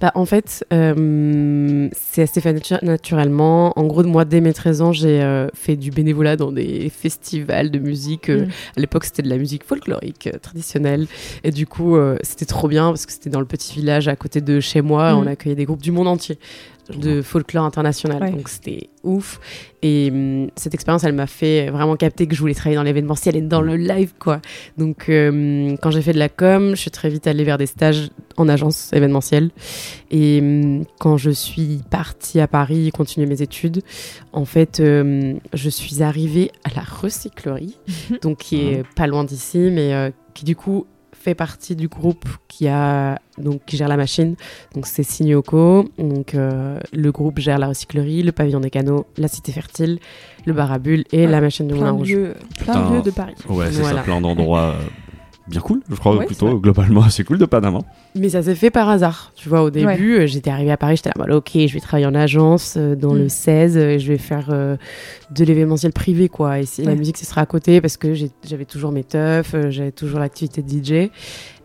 Bah, en fait, euh, c'est assez fait natu- naturellement. En gros, moi, dès mes 13 ans, j'ai euh, fait du bénévolat dans des festivals de musique. euh, Mm. À l'époque, c'était de la musique folklorique traditionnelle. Et du coup, c'était trop bien parce que c'était dans le petit village à côté de chez moi. Mm. On accueillait des groupes du monde entier de folklore international. Ouais. Donc, c'était ouf. Et hum, cette expérience, elle m'a fait vraiment capter que je voulais travailler dans l'événementiel et dans le live, quoi. Donc, euh, quand j'ai fait de la com, je suis très vite allée vers des stages en agence événementielle. Et hum, quand je suis partie à Paris continuer mes études, en fait, euh, je suis arrivée à la recyclerie, donc qui est pas loin d'ici, mais euh, qui du coup fait partie du groupe qui a donc qui gère la machine. Donc c'est Signoco. Donc euh, le groupe gère la recyclerie, le pavillon des canaux, la cité fertile, le bar à bulles et Ouais, la machine du Moulin plein de Rouge. lieux, plein de lieux de Paris. Ouais, c'est Voilà. ça, plein d'endroits euh, bien cool, je crois Ouais, plutôt globalement assez cool de Panama. Mais ça s'est fait par hasard. Tu vois, au début, euh, j'étais arrivée à Paris, j'étais là, bah, ok, je vais travailler en agence euh, dans Mm. le 16, euh, je vais faire euh, de l'événementiel privé, quoi. Et si la Ouais. musique, ce sera à côté parce que j'avais toujours mes teufs, j'avais toujours l'activité de DJ.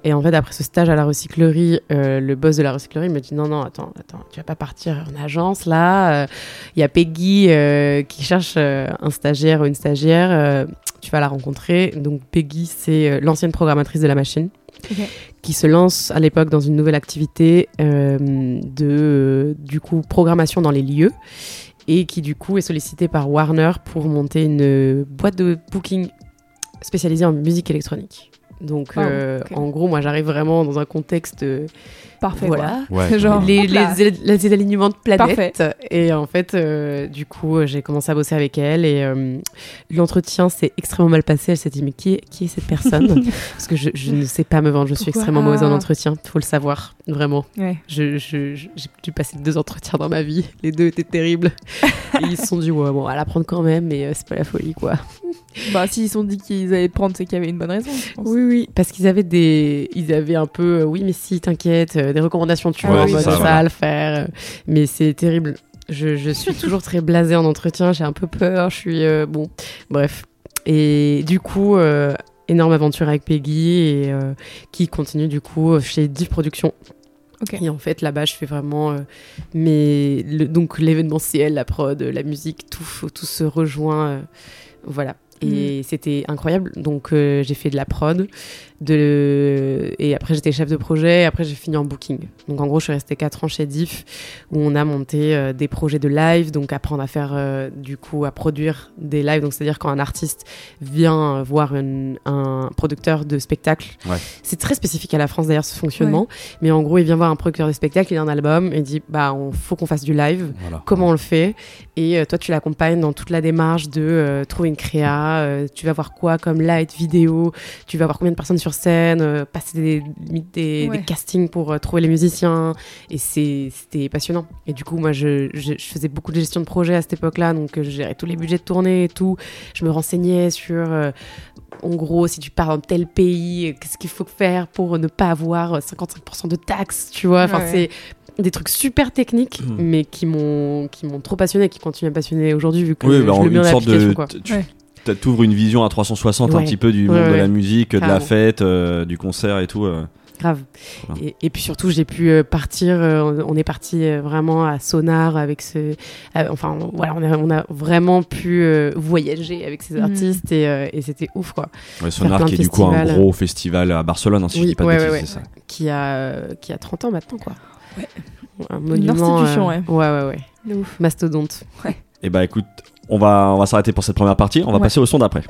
Et en fait, après ce stage à la recyclerie, euh, le boss de la recyclerie me dit non, non, attends, attends, tu vas pas partir en agence là. Il y a Peggy euh, qui cherche euh, un stagiaire ou une stagiaire. euh, tu vas la rencontrer. Donc Peggy, c'est euh, l'ancienne programmatrice de la machine qui se lance à l'époque dans une nouvelle activité euh, de euh, du coup programmation dans les lieux et qui du coup est sollicitée par Warner pour monter une euh, boîte de booking spécialisée en musique électronique. Donc euh, en gros moi j'arrive vraiment dans un contexte euh, Parfait. voilà Ouais. Genre, les, les, les alignements de Parfait. planètes. Et en fait, euh, du coup, euh, j'ai commencé à bosser avec elle et euh, l'entretien s'est extrêmement mal passé. Elle s'est dit, mais qui est, qui est cette personne Parce que je, je ne sais pas me vendre, je suis extrêmement mauvaise en Ah. entretien, faut le savoir, vraiment. Ouais. Je, je- je- j'ai dû passer deux entretiens dans ma vie, les deux étaient terribles. et ils se sont dit, ouais, bon, à la prendre quand même, mais euh, c'est pas la folie, quoi. Bah, s'ils se sont dit qu'ils allaient prendre, c'est qu'il y avait une bonne raison. je pense. Oui, oui, parce qu'ils avaient des, ils avaient un peu, euh, oui, mais si, t'inquiète, des recommandations, tu Ah vois, ça, ça voilà. à le faire. euh, Mais c'est terrible. Je, je suis toujours très blasée en entretien, j'ai un peu peur, je suis, euh, bon, bref. Et du coup, euh, énorme aventure avec Peggy et euh, qui continue du coup chez Div Productions. Et en fait, là-bas, je fais vraiment, euh, mais le- donc l'événementiel, la prod, la musique, tout, tout se rejoint, euh, voilà. Et c'était incroyable. Donc euh, j'ai fait de la prod, de et après j'étais chef de projet. Et après j'ai fini en booking. Donc en gros, je suis restée 4 ans chez Diff où on a monté euh, des projets de live. Donc apprendre à faire euh, du coup à produire des lives. Donc c'est à dire quand un artiste vient euh, voir une- un producteur de spectacle. Ouais. C'est très spécifique à la France d'ailleurs ce fonctionnement. Mais en gros, il vient voir un producteur de spectacle, il a un album et il dit bah on faut qu'on fasse du live Voilà. comment on le fait? Et euh, toi tu l'accompagnes dans toute la démarche de euh, trouver une créa euh, tu vas voir quoi comme light, vidéo, tu vas voir combien de personnes sur scène, euh, passer des, limite des, Ouais. des castings pour euh, trouver les musiciens. Et c'est- c'était passionnant. Et du coup, moi, je, je, je faisais beaucoup de gestion de projet à cette époque-là, donc euh, je gérais tous les budgets de tournée et tout. Je me renseignais sur, euh, en gros, si tu pars dans tel pays, euh, qu'est-ce qu'il faut faire pour ne pas avoir euh, 55% de taxes, tu vois. Enfin, Ouais, c'est des trucs super techniques, Mhm. mais qui m'ont qui m'ont trop passionné, qui continuent à me passionner aujourd'hui vu que Oui, je bah, le mets une en sorte de. Quoi. t- Tu Ouais. T'ouvres une vision à 360 un Ouais. petit peu du Ouais, monde de ouais. la musique, de la fête, euh, du concert et tout. euh. Grave. Voilà. Et, et puis surtout, j'ai pu euh, partir. euh, on- est parti euh, vraiment à Sonar avec ce. euh, enfin, voilà, on a, on a vraiment pu euh, voyager avec ces Mhm. artistes et, euh, et c'était ouf, quoi. Ouais, Sonar qui est du coup un gros festival à Barcelone, hein, si je Oui, dis pas de ouais, bêtises, ouais, c'est ça. Qui a, euh, qui a 30 ans maintenant, quoi. Ouais. Un monument. institution, euh, ouais. Ouais, ouais, ouais. Ouf. Mastodonte. Et bah écoute, on va, on va s'arrêter pour cette première partie, on va Ouais. passer au son d'après.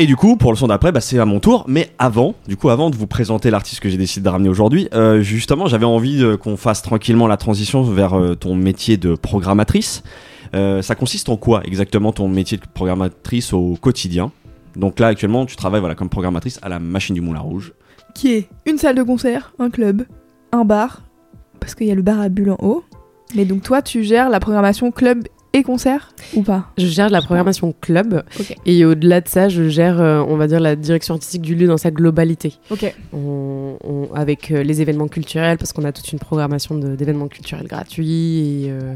Et du coup, pour le son d'après, bah, c'est à mon tour. Mais avant, du coup, avant de vous présenter l'artiste que j'ai décidé de ramener aujourd'hui, euh, justement, j'avais envie qu'on fasse tranquillement la transition vers euh, ton métier de programmatrice. Euh, ça consiste en quoi exactement ton métier de programmatrice au quotidien? Donc là, actuellement, tu travailles voilà, comme programmatrice à la Machine du Moulin Rouge. Qui est une salle de concert, un club, un bar, parce qu'il y a le bar à Bulle en haut. Mais donc toi, tu gères la programmation club et concert ou pas? Je gère la programmation club et au-delà de ça, je gère, euh, on va dire, la direction artistique du lieu dans sa globalité. Ok. On- on- avec euh, les événements culturels, parce qu'on a toute une programmation d'événements culturels gratuits et, euh,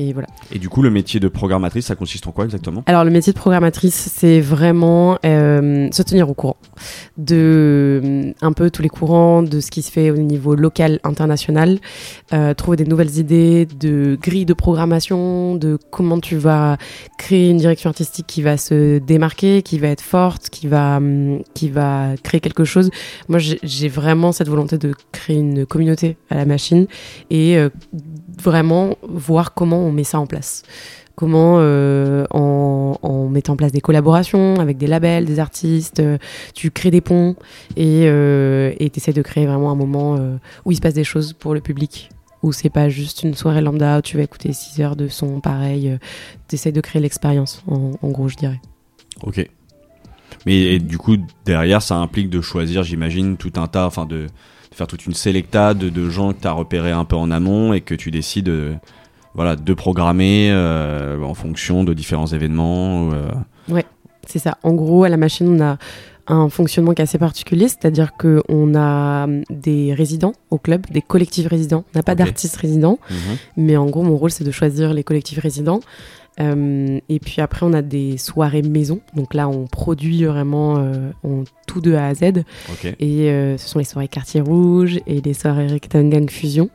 et voilà. Et du coup, le métier de programmatrice, ça consiste en quoi exactement? Alors le métier de programmatrice, c'est vraiment euh, se tenir au courant de euh, un peu tous les courants, de ce qui se fait au niveau local, international, euh, trouver des nouvelles idées, de grilles de programmation, de comment tu vas créer une direction artistique qui va se démarquer, qui va être forte, qui va qui va créer quelque chose. Moi, j'ai vraiment cette volonté de créer une communauté à la machine et vraiment voir comment on met ça en place comment euh, en, en mettant en place des collaborations avec des labels, des artistes, euh, tu crées des ponts et euh, et t'essaies de créer vraiment un moment euh, où il se passe des choses pour le public, où c'est pas juste une soirée lambda où tu vas écouter 6 heures de son pareil, euh, t'essaies de créer l'expérience en, gros je dirais. Ok. Mais du coup, derrière, ça implique de choisir, j'imagine, tout un tas, enfin, de faire toute une sélecta de, de gens que tu as repérés un peu en amont et que tu décides euh, voilà, de programmer euh, en fonction de différents événements. euh, C'est ça. En gros, à la machine, on a un fonctionnement qui est assez particulier, c'est-à-dire qu'on a hum, des résidents au club, des collectifs résidents. On n'a pas d'artistes résidents, mhm. mais en gros, mon rôle, c'est de choisir les collectifs résidents. Euh, et puis après, on a des soirées maison. Donc là, on produit vraiment euh, on- tout de A à Z. Et euh, ce sont les soirées Quartier Rouge et les soirées Rectangang Fusion.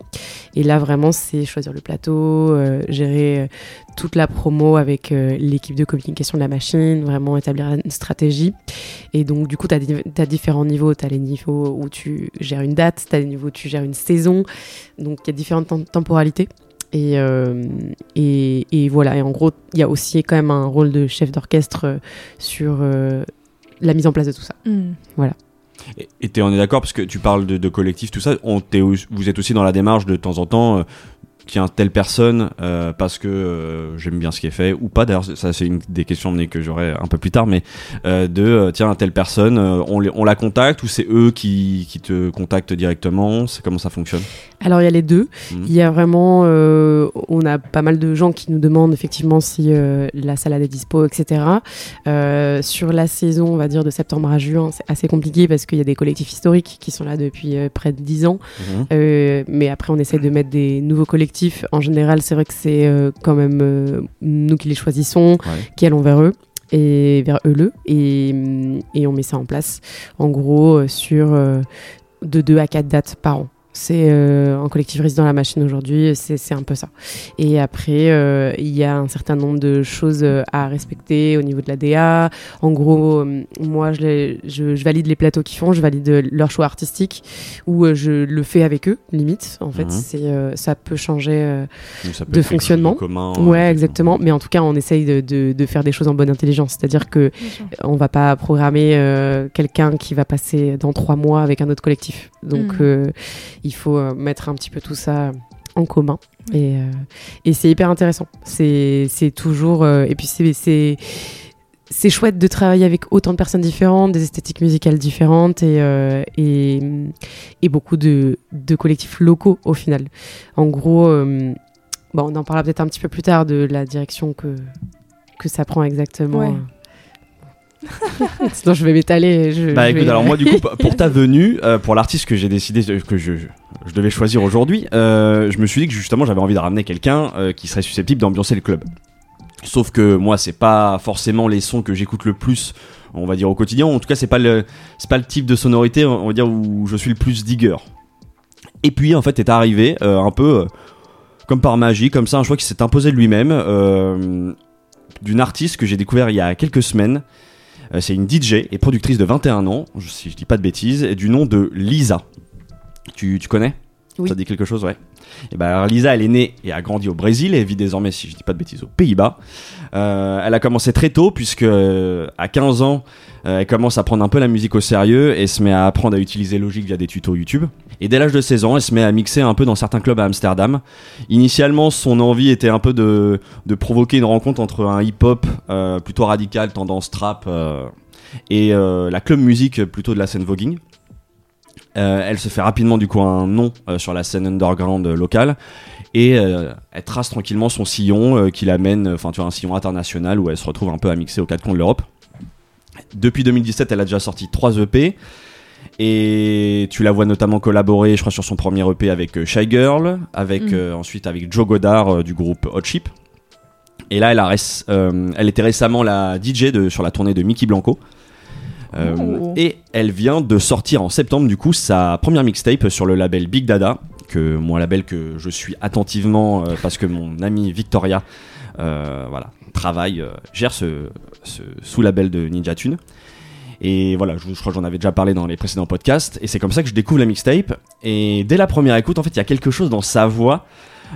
Et là, vraiment, c'est choisir le plateau, euh, gérer toute la promo avec l'équipe de communication de la machine, vraiment établir une stratégie. Et donc, du coup, tu as, différents niveaux. Tu as les niveaux où tu gères une date, tu as les niveaux où tu gères une saison. Donc, il y a différentes tem- temporalités. Et, euh, et, et voilà, et en gros, il y a aussi quand même un rôle de chef d'orchestre euh, sur euh, la mise en place de tout ça. Hmm. Et- Et on est d'accord parce que tu parles de, de collectif, tout ça. On, vous êtes aussi dans la démarche de temps en temps. Tiens, telle personne, euh, parce que euh, j'aime bien ce qui est fait, ou pas, d'ailleurs, ça c'est une des questions mais que j'aurai un peu plus tard, mais euh, de, tiens, telle personne, on, les- on la contacte, ou c'est eux qui, qui te contactent directement, c'est comment ça fonctionne? Alors il y a les deux. Mhm. Il y a vraiment, on a pas mal de gens qui nous demandent effectivement si la salade est dispo, etc. Sur la saison, on va dire de septembre à juin, c'est assez compliqué parce qu'il y a des collectifs historiques qui sont là depuis près de 10 ans. Mhm. Mais après, on essaie de mettre des nouveaux collectifs. En général, c'est vrai que c'est euh, quand même euh, nous qui les choisissons, Ouais. qui allons vers eux et vers eux le et, et on met ça en place en gros euh, sur de 2 à 4 dates par an. C'est euh, un collectif résident la machine aujourd'hui, c'est c'est un peu ça. Et après, euh, il y a un certain nombre de choses euh, à respecter au niveau de la DA. En gros, euh, moi, je, je, je valide les plateaux qu'ils font, je valide leur choix artistique, ou euh, je le fais avec eux, limite. En fait, Mhm. c'est euh, ça peut changer. euh, Donc, ça peut de fonctionnement. commun, Ouais, exactement. Mais en tout cas, on essaye de, de, de faire des choses en bonne intelligence. C'est-à-dire que on va pas programmer euh, quelqu'un qui va passer dans trois mois avec un autre collectif. Donc, Mhm. Euh, il faut euh, mettre un petit peu tout ça en commun. Et, euh, et c'est hyper intéressant. C'est toujours. euh, et puis, c'est- c'est chouette de travailler avec autant de personnes différentes, des esthétiques musicales différentes et, euh, et, beaucoup de, de collectifs locaux au final. En gros, euh, bon, on en parlera peut-être un petit peu plus tard de la direction que, que ça prend exactement. Sinon, je vais m'étaler. je- Bah je écoute, vais- alors moi du coup, pour ta venue, euh, pour l'artiste que j'ai décidé que je, je, je devais choisir aujourd'hui, euh, je me suis dit que justement j'avais envie de ramener quelqu'un euh, qui serait susceptible d'ambiancer le club. Sauf que moi, c'est pas forcément les sons que j'écoute le plus, on va dire au quotidien. En tout cas, c'est pas le, c'est pas le type de sonorité, on va dire où je suis le plus digger. Et puis en fait, est arrivé un peu comme par magie, comme ça, un choix qui s'est imposé de lui-même, d'une artiste que j'ai découvert il y a quelques semaines. Euh, c'est une DJ et productrice de 21 ans, si je dis pas de bêtises, et du nom de Lisa. Tu, tu connais? Oui. Ça dit quelque chose, ouais. Et ben alors Lisa, elle est née et a grandi au Brésil et vit désormais, si je dis pas de bêtises, aux Pays-Bas. Euh, elle a commencé très tôt puisque euh, à 15 ans, euh, elle commence à prendre un peu la musique au sérieux et se met à apprendre à utiliser Logic via des tutos YouTube. Et dès l'âge de 16 ans, elle se met à mixer un peu dans certains clubs à Amsterdam. Initialement, son envie était un peu de, provoquer une rencontre entre un hip-hop euh, plutôt radical, tendance trap, euh, et euh, la club musique plutôt de la scène voguing. Elle se fait rapidement du coup un nom sur la scène underground locale et elle trace tranquillement son sillon qui l'amène, enfin tu vois, un sillon international où elle se retrouve un peu à mixer aux quatre coins de l'Europe. Depuis 2017, elle a déjà sorti 3 EP et tu la vois notamment collaborer, je crois, sur son premier EP avec euh, Shy Girl, avec Mm. euh, ensuite avec Joe Godard euh, du groupe Hot Chip. Et là, elle, a euh, elle était récemment la DJ de, sur la tournée de Mickey Blanco. Oh. Et elle vient de sortir en septembre, du coup, sa première mixtape sur le label Big Dada, que moi, label que je suis attentivement parce que mon amie Victoria, voilà, travaille, gère ce, ce sous-label de Ninja Tune. Et voilà, je, je crois que j'en avais déjà parlé dans les précédents podcasts. Et c'est comme ça que je découvre la mixtape. Et dès la première écoute, en fait, il y a quelque chose dans sa voix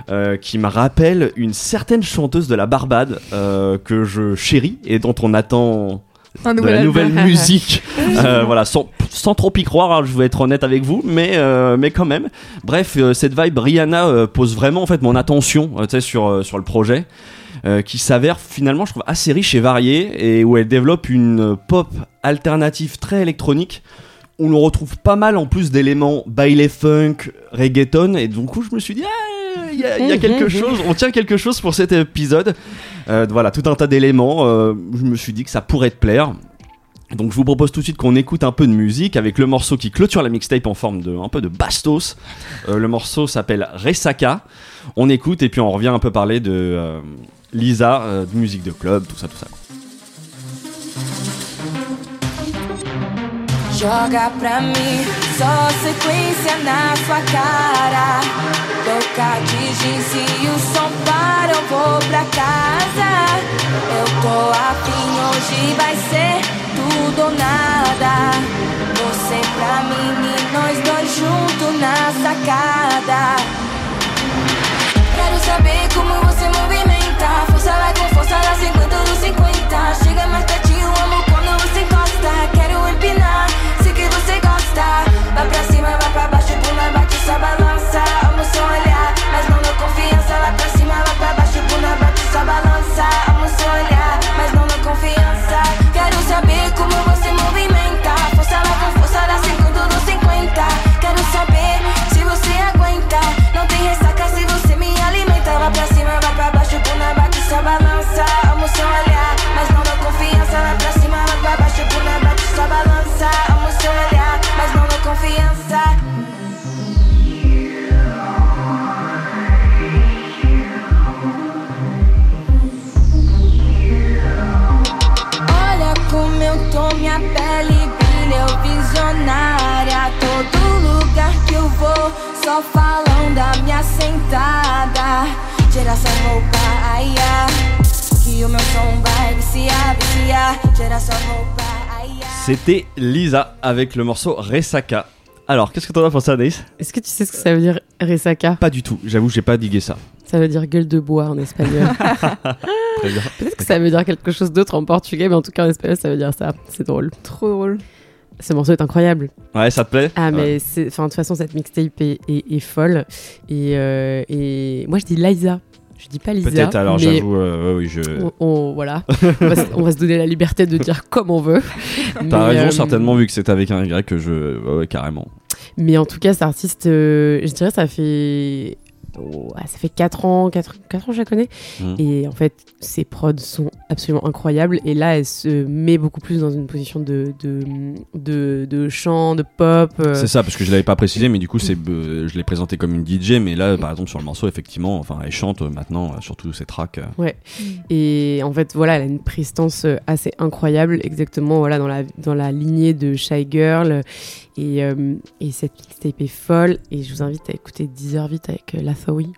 euh, qui me rappelle une certaine chanteuse de la Barbade euh, que je chéris et dont on attend Un de la nouvelle musique. Euh, voilà, sans, sans trop y croire, hein, je vais être honnête avec vous, mais, mais quand même. Bref, cette vibe Rihanna pose vraiment en fait mon attention sur, sur le projet. Euh, qui s'avère finalement, je trouve, assez riche et variée, et où elle développe une pop alternative très électronique, où l'on retrouve pas mal en plus d'éléments baile funk, reggaeton, et du coup je me suis dit, Ah, il y a, il y a quelque chose, on tient quelque chose pour cet épisode. Euh, voilà, tout un tas d'éléments, euh, je me suis dit que ça pourrait te plaire. Donc je vous propose tout de suite qu'on écoute un peu de musique avec le morceau qui clôture la mixtape en forme de un peu de bastos. Euh, le morceau s'appelle Resaka. On écoute et puis on revient un peu parler de Lisa, euh, musique de club, tout ça, tout ça. Joga pra mim, só sequência na sua cara. Toca de jeans e o som para, eu vou pra casa. Eu tô afim, hoje vai ser tudo ou nada. Só falam da minha sentada. Tira essa roupa, ai, ai, que o meu som vai viciar, viciar. Tira essa roupa, ai, ai. C'était Lisa avec le morceau Resaka. Alors, qu'est-ce que t'en as pensé, Anaïs? Est-ce que tu sais ce que ça veut dire Resaka? Pas du tout, j'avoue, j'ai pas digué ça. Ça veut dire gueule de bois en espagnol. Peut-être que ça veut dire quelque chose d'autre en portugais, mais en tout cas en espagnol ça veut dire ça. C'est drôle. Trop drôle. Ce morceau est incroyable. Ouais, ça te plaît Ah, mais de toute façon, cette mixtape est, est, est folle. Et, euh, et moi, je dis Liza. Je dis pas Lisa. Peut-être, alors j'avoue, euh, oui, je. on, on- voilà. on, va, se- on va se donner la liberté de dire comme on veut. T'as raison, euh, certainement, vu que c'est avec un Y que je. Ouais, ouais, carrément. Mais en tout cas, cet artiste, euh, je dirais, ça fait. Oh, ah, ça fait 4 ans, 4, ans que je la connais. Mhm. Et en fait, ses prods sont absolument incroyables. Et là, elle se met beaucoup plus dans une position de, de, de, de chant, de pop. euh, C'est ça, parce que je l'avais pas précisé, mais du coup, c'est, euh, je l'ai présenté comme une DJ, mais là, par exemple, sur le morceau, effectivement, enfin, elle chante euh, maintenant, surtout ses tracks. euh. Et en fait, voilà, elle a une prestance assez incroyable, exactement voilà, dans, la, dans la lignée de Shy Girl. Et, euh, et cette mixtape est folle. Et je vous invite à écouter 10 heures vite avec euh, Lathaoui,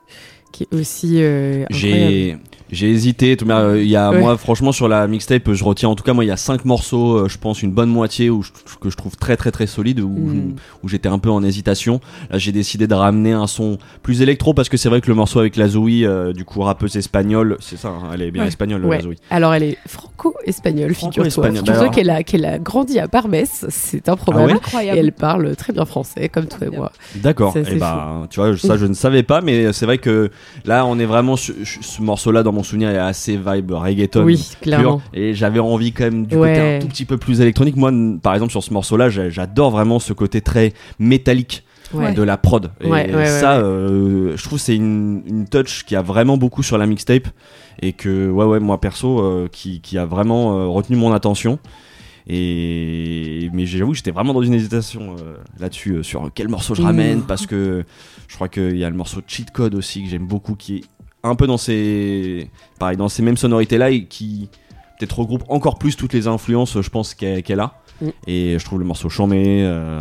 qui est aussi euh, incroyable. J'ai, j'ai hésité, euh, il y a, Ouais. moi, franchement, sur la mixtape, je retiens, en tout cas, moi, il y a cinq morceaux, euh, je pense, une bonne moitié, où je- que je trouve très, très, très solide, où, Mm. où j'étais un peu en hésitation. Là, j'ai décidé de ramener un son plus électro, parce que c'est vrai que le morceau avec la Zoé, euh, du coup, rappeuse espagnole, c'est ça, hein, elle est bien Ouais. espagnole, Ouais. la Zoé. Alors, elle est franco-espagnole, figure-toi. Franco-espagnole, Figure-toi d'accord. qu'elle a, qu'elle a grandi à Barbès, c'est improbable. Ah ouais et Incroyable. elle parle très bien français, comme toi et moi. D'accord. Et bah, tu vois, ça je ne savais pas, mais c'est vrai que là, on est vraiment ce morceau-là dans mon souvenir est assez vibe reggaeton. oui, clairement. Et j'avais envie quand même du Ouais. côté un tout petit peu plus électronique. Moi, par exemple, sur ce morceau-là, j'a- j'adore vraiment ce côté très métallique Ouais. de la prod. Et Ouais, ça, euh, je trouve c'est une, une touch qui a vraiment beaucoup sur la mixtape et que, ouais, ouais, moi perso, euh, qui, qui a vraiment euh, retenu mon attention. Et mais j'avoue, que j'étais vraiment dans une hésitation euh, là-dessus euh, sur quel morceau je Mmh. ramène parce que je crois qu'il y a le morceau Cheat Code aussi que j'aime beaucoup qui est un peu dans ces pareil dans ces mêmes sonorités là et qui peut-être regroupe encore plus toutes les influences je pense qu'elle a Mm. et je trouve le morceau Chambé euh,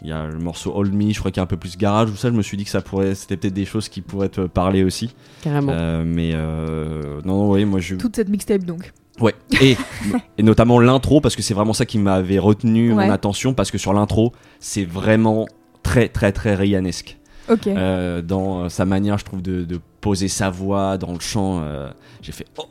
il y a le morceau Hold Me je crois qu'il y a un peu plus garage ou ça je me suis dit que ça pourrait c'était peut-être des choses qui pourraient te parler aussi Carrément. Euh, mais euh, non non ouais moi je Toute cette mixtape donc. Ouais, et, et notamment l'intro, parce que c'est vraiment ça qui m'avait retenu Ouais. mon attention, parce que sur l'intro, c'est vraiment très très très Rianesque. Euh, dans sa manière, je trouve, de, de poser sa voix dans le chant. euh, j'ai fait Oh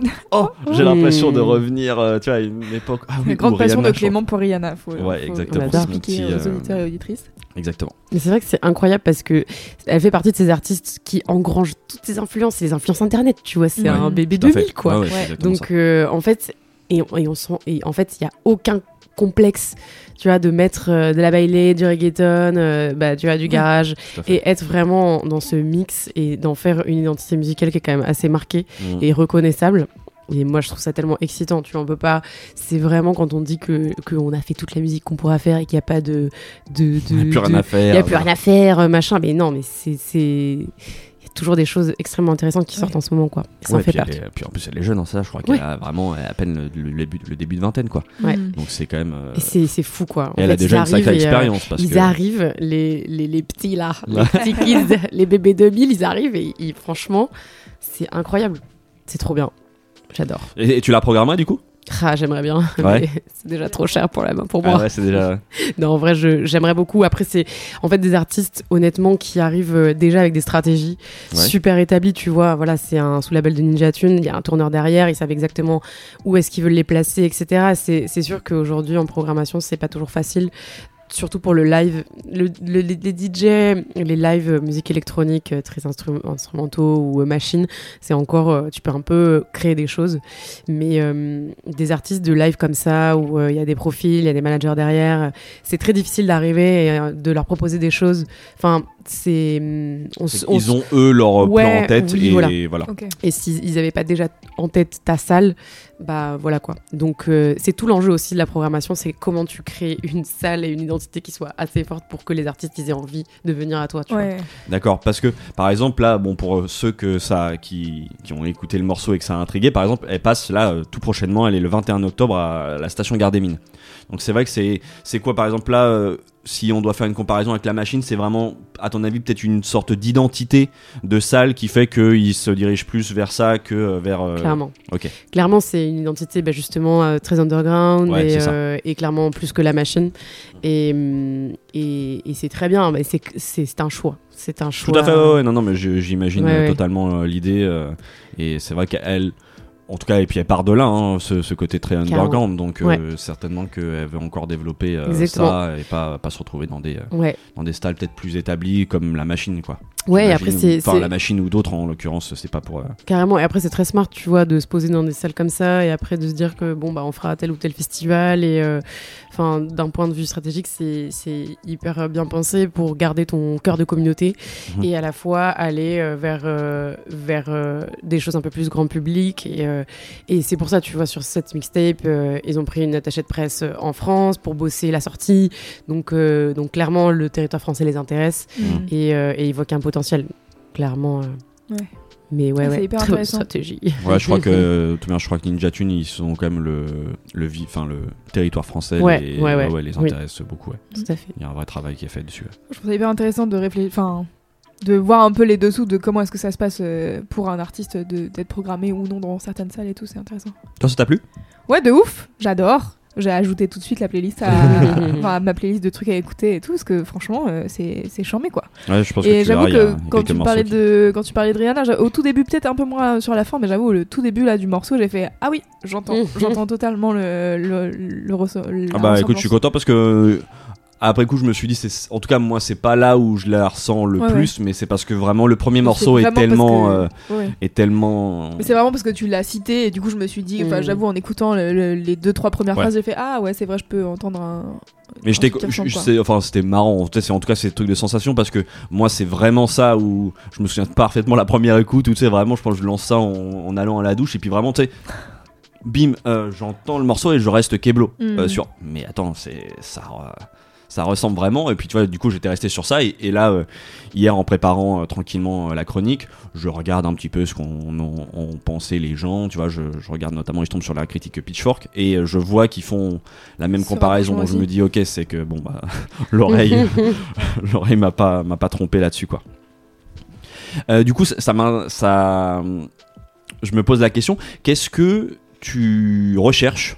Oh J'ai l'impression de revenir, euh, tu vois, à une époque. Ah oui, grande passion de Rihanna. Clément pour Rihanna. Faut, Ouais, faut- exactement. on adore. expliquer aux auditeurs et auditrices. Exactement. Mais c'est vrai que c'est incroyable parce que elle fait partie de ces artistes qui engrangent toutes ces influences, les influences internet, tu vois, c'est Ouais, un bébé Tout à fait. 2000 quoi. Ouais, Ouais. Donc euh, en fait et, et on sent et en fait il y a aucun complexe, tu vois, de mettre euh, de la baile, du reggaeton, euh, bah tu vois du garage et être vraiment dans ce mix et d'en faire une identité musicale qui est quand même assez marquée Mm. et reconnaissable. Et moi, je trouve ça tellement excitant. Tu vois, on peut pas. C'est vraiment quand on dit que qu'on a fait toute la musique qu'on pourra faire et qu'il n'y a pas de de. Il n'y a de- plus rien de- à faire. il n'y a plus rien à faire, machin. Mais non, mais c'est. Toujours des choses extrêmement intéressantes qui sortent en ce moment, quoi. Et ça en fait puis, elle partie. est- puis en plus, elle est jeune, hein, ça, je crois Ouais. qu'elle a vraiment à peine le, le début, le début de vingtaine, quoi. Ouais. Mm. Donc c'est quand même. euh, Et c'est fou, quoi. En et elle a fait, déjà une sacrée et, euh, expérience. parce Ils que... arrivent, les, les, les petits là, les petits kids, les bébés 2000, ils arrivent et ils- franchement, c'est incroyable. C'est trop bien. J'adore. Et, et tu la programmerais du coup? Ah, j'aimerais bien. Ouais. c'est déjà trop cher pour, la, pour moi. Ah ouais, c'est déjà. Non, en vrai, je- j'aimerais beaucoup. Après, c'est en fait des artistes, honnêtement, qui arrivent euh, déjà avec des stratégies Ouais. super établies. Tu vois, voilà, c'est un sous-label de Ninja Tune. Il y a un tourneur derrière. Ils savent exactement où est-ce qu'ils veulent les placer, etc. C'est c'est sûr qu'aujourd'hui, en programmation, c'est pas toujours facile. Surtout pour le live, le, le- les, les DJ, les live euh, musique électronique euh, très instru- instrumentaux ou euh, machines, c'est encore, euh, tu peux un peu créer des choses. Mais euh, des artistes de live comme ça, où euh, il y a des profils, il y a des managers derrière, c'est très difficile d'arriver et euh, de leur proposer des choses. Enfin, c'est. on s- on s- Ils ont eux leur euh, plan Ouais, en tête oui, et voilà. et s'ils n'avaient pas déjà en tête ta salle, bah voilà quoi. Donc euh, c'est tout l'enjeu aussi de la programmation, c'est comment tu crées une salle et une identité qui soit assez forte pour que les artistes ils aient envie de venir à toi. Tu vois. Ouais. D'accord, parce que par exemple là, bon pour euh, ceux que ça qui, qui ont écouté le morceau et que ça a intrigué, par exemple, elle passe là euh, tout prochainement, elle est le 21 octobre à la station Gare des Mines. Donc c'est vrai que c'est c'est quoi par exemple là euh, si on doit faire une comparaison avec la machine, c'est vraiment à ton avis peut-être une sorte d'identité de salle qui fait qu'ils se dirigent plus vers ça que euh, vers euh, Clairement. Ok. Clairement, c'est une identité bah, justement euh, très underground Ouais, et, euh, clairement plus que la machine. Et, hum, et, et c'est très bien, mais c'est un choix. C'est un choix. Tout à fait, ouais, ouais, non, non, mais j'imagine totalement l'idée. et c'est vrai qu'elle, en tout cas, et puis elle part de là, hein, ce, ce côté très underground. Donc, euh, certainement qu'elle veut encore développer euh, ça et pas, pas se retrouver dans des, euh, Ouais. dans des styles peut-être plus établis comme la machine, quoi. Ouais, après, c'est- Enfin, c'est- la machine ou d'autres, en l'occurrence, c'est pas pour. euh, Carrément, et après c'est très smart, tu vois, de se poser dans des salles comme ça, et après de se dire que bon bah on fera tel ou tel festival, et euh, enfin d'un point de vue stratégique, c'est c'est hyper bien pensé pour garder ton cœur de communauté Mhm. et à la fois aller euh, vers euh, vers euh, des choses un peu plus grand public, et euh, et c'est pour ça, tu vois, sur cette mixtape, euh, ils ont pris une attachée de presse en France pour bosser la sortie, donc euh, donc clairement le territoire français les intéresse Mm. et, euh, et évoque un potentiel, clairement. euh. Ouais. Mais ouais, Ah, c'est ouais, hyper très bonne intéressant. stratégie. Ouais, je crois que, tout bien, je crois que Ninja Tune, ils sont quand même le, le, enfin, le territoire français. Ouais, les, ouais, ouais. les Oui. intéresse beaucoup. Ouais. Tout à fait. Il y a un vrai travail qui est fait dessus. ouais. Je trouve ça hyper intéressant de réfléchir, enfin, de voir un peu les dessous de comment est-ce que ça se passe euh, pour un artiste de- d'être programmé ou non dans certaines salles et tout, c'est intéressant. Toi, ça t'a plu? Ouais, de ouf, j'adore. J'ai ajouté tout de suite la playlist à, enfin, à ma playlist de trucs à écouter et tout, parce que franchement, euh, c'est c'est charmé quoi. Ouais, je pense Et que tu j'avoue verras, que quand tu, parlais qui- de, quand tu parlais de Rihanna, au tout début, peut-être un peu moins sur la fin, mais j'avoue, le tout début là du morceau, j'ai fait Ah oui, j'entends, j'entends totalement le, le, le, resso- la Ah bah écoute, je suis content parce que après coup, je me suis dit, c'est en tout cas moi, c'est pas là où je la ressens le Ouais, plus, mais c'est parce que vraiment le premier morceau est tellement, que- euh, Ouais. est tellement. Mais c'est vraiment parce que tu l'as cité et du coup je me suis dit, enfin j'avoue en écoutant le- le- les deux trois premières phrases j'ai fait ah ouais c'est vrai je peux entendre un. Mais j'étais, enfin c'était marrant. En tout cas, c'est en tout cas c'est des trucs de sensation parce que moi c'est vraiment ça où je me souviens parfaitement la première écoute où tu sais vraiment je pense que je lance ça en, en allant à la douche et puis vraiment tu sais bim euh, j'entends le morceau et je reste keblo Mm. euh, sur. Mais attends c'est ça. euh, ça ressemble vraiment. Et puis tu vois du coup j'étais resté sur ça. Et, et là euh, hier en préparant euh, tranquillement euh, la chronique je regarde un petit peu ce qu'on en- en pensaient les gens. Tu vois je, je regarde notamment je tombe sur la critique Pitchfork. Et je vois qu'ils font la même comparaison. Donc je me dis ok c'est que bon bah l'oreille l'oreille m'a pas m'a pas trompé là-dessus quoi. Du coup ça ça m'a ça je me pose la question. Qu'est-ce que tu recherches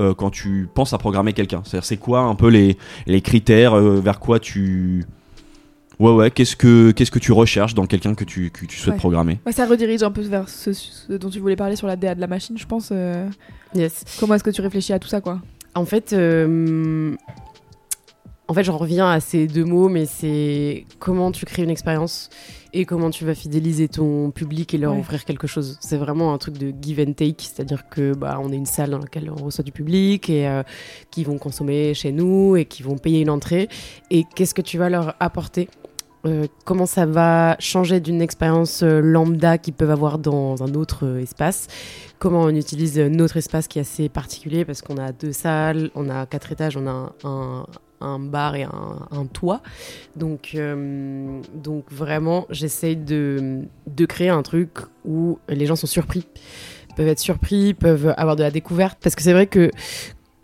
euh, quand tu penses à programmer quelqu'un C'est-à-dire, c'est quoi un peu les, les critères euh, vers quoi tu. Ouais, ouais, qu'est-ce que, qu'est-ce que tu recherches dans quelqu'un que tu, que tu souhaites Ouais. programmer? Ouais, ça redirige un peu vers ce, ce dont tu voulais parler sur la DA de la machine je pense. euh, Yes. comment est-ce que tu réfléchis à tout ça quoi? En fait, euh, en fait, j'en reviens à ces deux mots, mais c'est comment tu crées une expérience et comment tu vas fidéliser ton public et leur Ouais. offrir quelque chose. C'est vraiment un truc de give and take, c'est-à-dire que bah on est une salle dans laquelle on reçoit du public et euh, qui vont consommer chez nous et qui vont payer une entrée. Et qu'est-ce que tu vas leur apporter? Euh, comment ça va changer d'une expérience euh, lambda qu'ils peuvent avoir dans un autre euh, espace? Comment on utilise notre espace qui est assez particulier parce qu'on a deux salles, on a quatre étages, on a un, un- un bar et un, un toit. Donc, euh, donc vraiment, j'essaye de, de créer un truc où les gens sont surpris. Peuvent être surpris, peuvent avoir de la découverte. Parce que c'est vrai que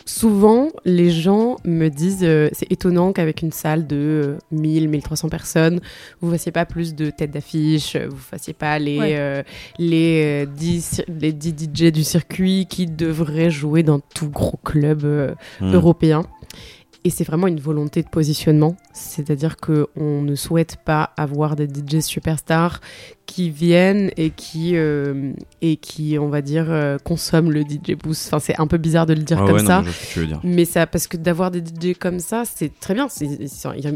souvent, les gens me disent euh, c'est étonnant qu'avec une salle de euh, 1000, 1300 personnes, vous fassiez pas plus de têtes d'affiche, vous fassiez pas les, Ouais. euh, les, euh, 10, cir- les 10 DJ du circuit qui devraient jouer dans tout gros club euh, Hmm. européen. Et c'est vraiment une volonté de positionnement, c'est-à-dire que on ne souhaite pas avoir des DJ superstars qui viennent et qui euh, et qui, on va dire, euh, consomment le DJ boost. Enfin, c'est un peu bizarre de le dire Ouais, comme ouais, non, ça. mais je vois ce que tu veux dire. Mais ça, parce que d'avoir des DJ comme ça, c'est très bien. Ils,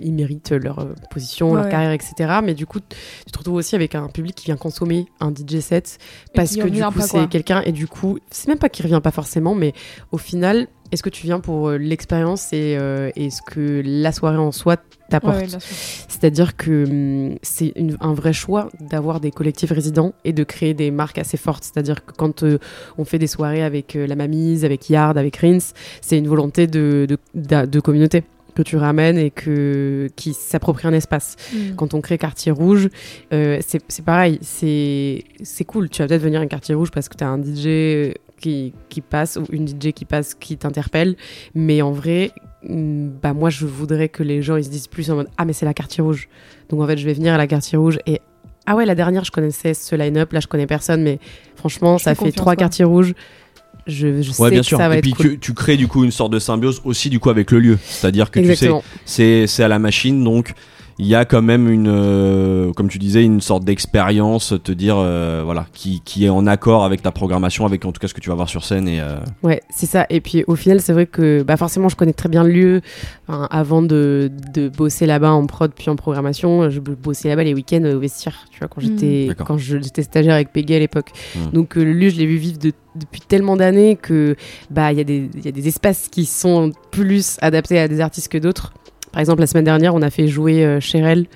ils méritent leur euh, position, Ouais, leur ouais. carrière, etc. Mais du coup, tu te retrouves aussi avec un public qui vient consommer un DJ set parce que du coup, c'est quelqu'un. Et du coup, c'est même pas qu'il revient pas forcément, mais au final, est-ce que tu viens pour euh, l'expérience et, euh, et ce que la soirée en soi t'apporte Ouais, c'est-à-dire que hum, c'est un vrai choix d'avoir des collectifs résidents et de créer des marques assez fortes. C'est-à-dire que quand euh, on fait des soirées avec euh, la Mamise, avec Yard, avec Rins, c'est une volonté de, de, d'a- de communauté que tu ramènes et que, qui s'approprie un espace. Mm. Quand on crée Quartier Rouge, euh, c'est pareil, c'est c'est cool. Tu vas peut-être venir à un Quartier Rouge parce que tu as un DJ qui, qui passe ou une DJ qui passe qui t'interpelle, mais en vrai, hum, bah moi je voudrais que les gens ils se disent plus en mode ah mais c'est la Quartier Rouge. Donc en fait je vais venir à la Quartier Rouge et ah ouais la dernière je connaissais ce line-up, là je connais personne, mais franchement Je ça fait trois. Quartiers Rouges. Je, je Ouais, sais bien que sûr. ça va Et être puis cool. tu, tu crées du coup une sorte de symbiose aussi du coup avec le lieu. C'est-à-dire que tu sais, Exactement. c'est c'est à la machine donc il y a quand même une, euh, comme tu disais, une sorte d'expérience, te dire, euh, voilà, qui, qui est en accord avec ta programmation, avec en tout cas ce que tu vas voir sur scène. Et, euh, Ouais, c'est ça. Et puis au final, c'est vrai que bah, forcément, je connais très bien le lieu. Enfin, avant de, de bosser là-bas en prod puis en programmation, je bossais là-bas les week-ends au vestiaire, tu vois, quand Mm. j'étais D'accord. quand je- j'étais stagiaire avec Peggy à l'époque. Mm. Donc euh, le lieu, je l'ai vu vivre de- depuis tellement d'années que bah il y a des il y a des espaces qui sont plus adaptés à des artistes que d'autres. Par exemple, la semaine dernière, on a fait jouer euh, Cheryl,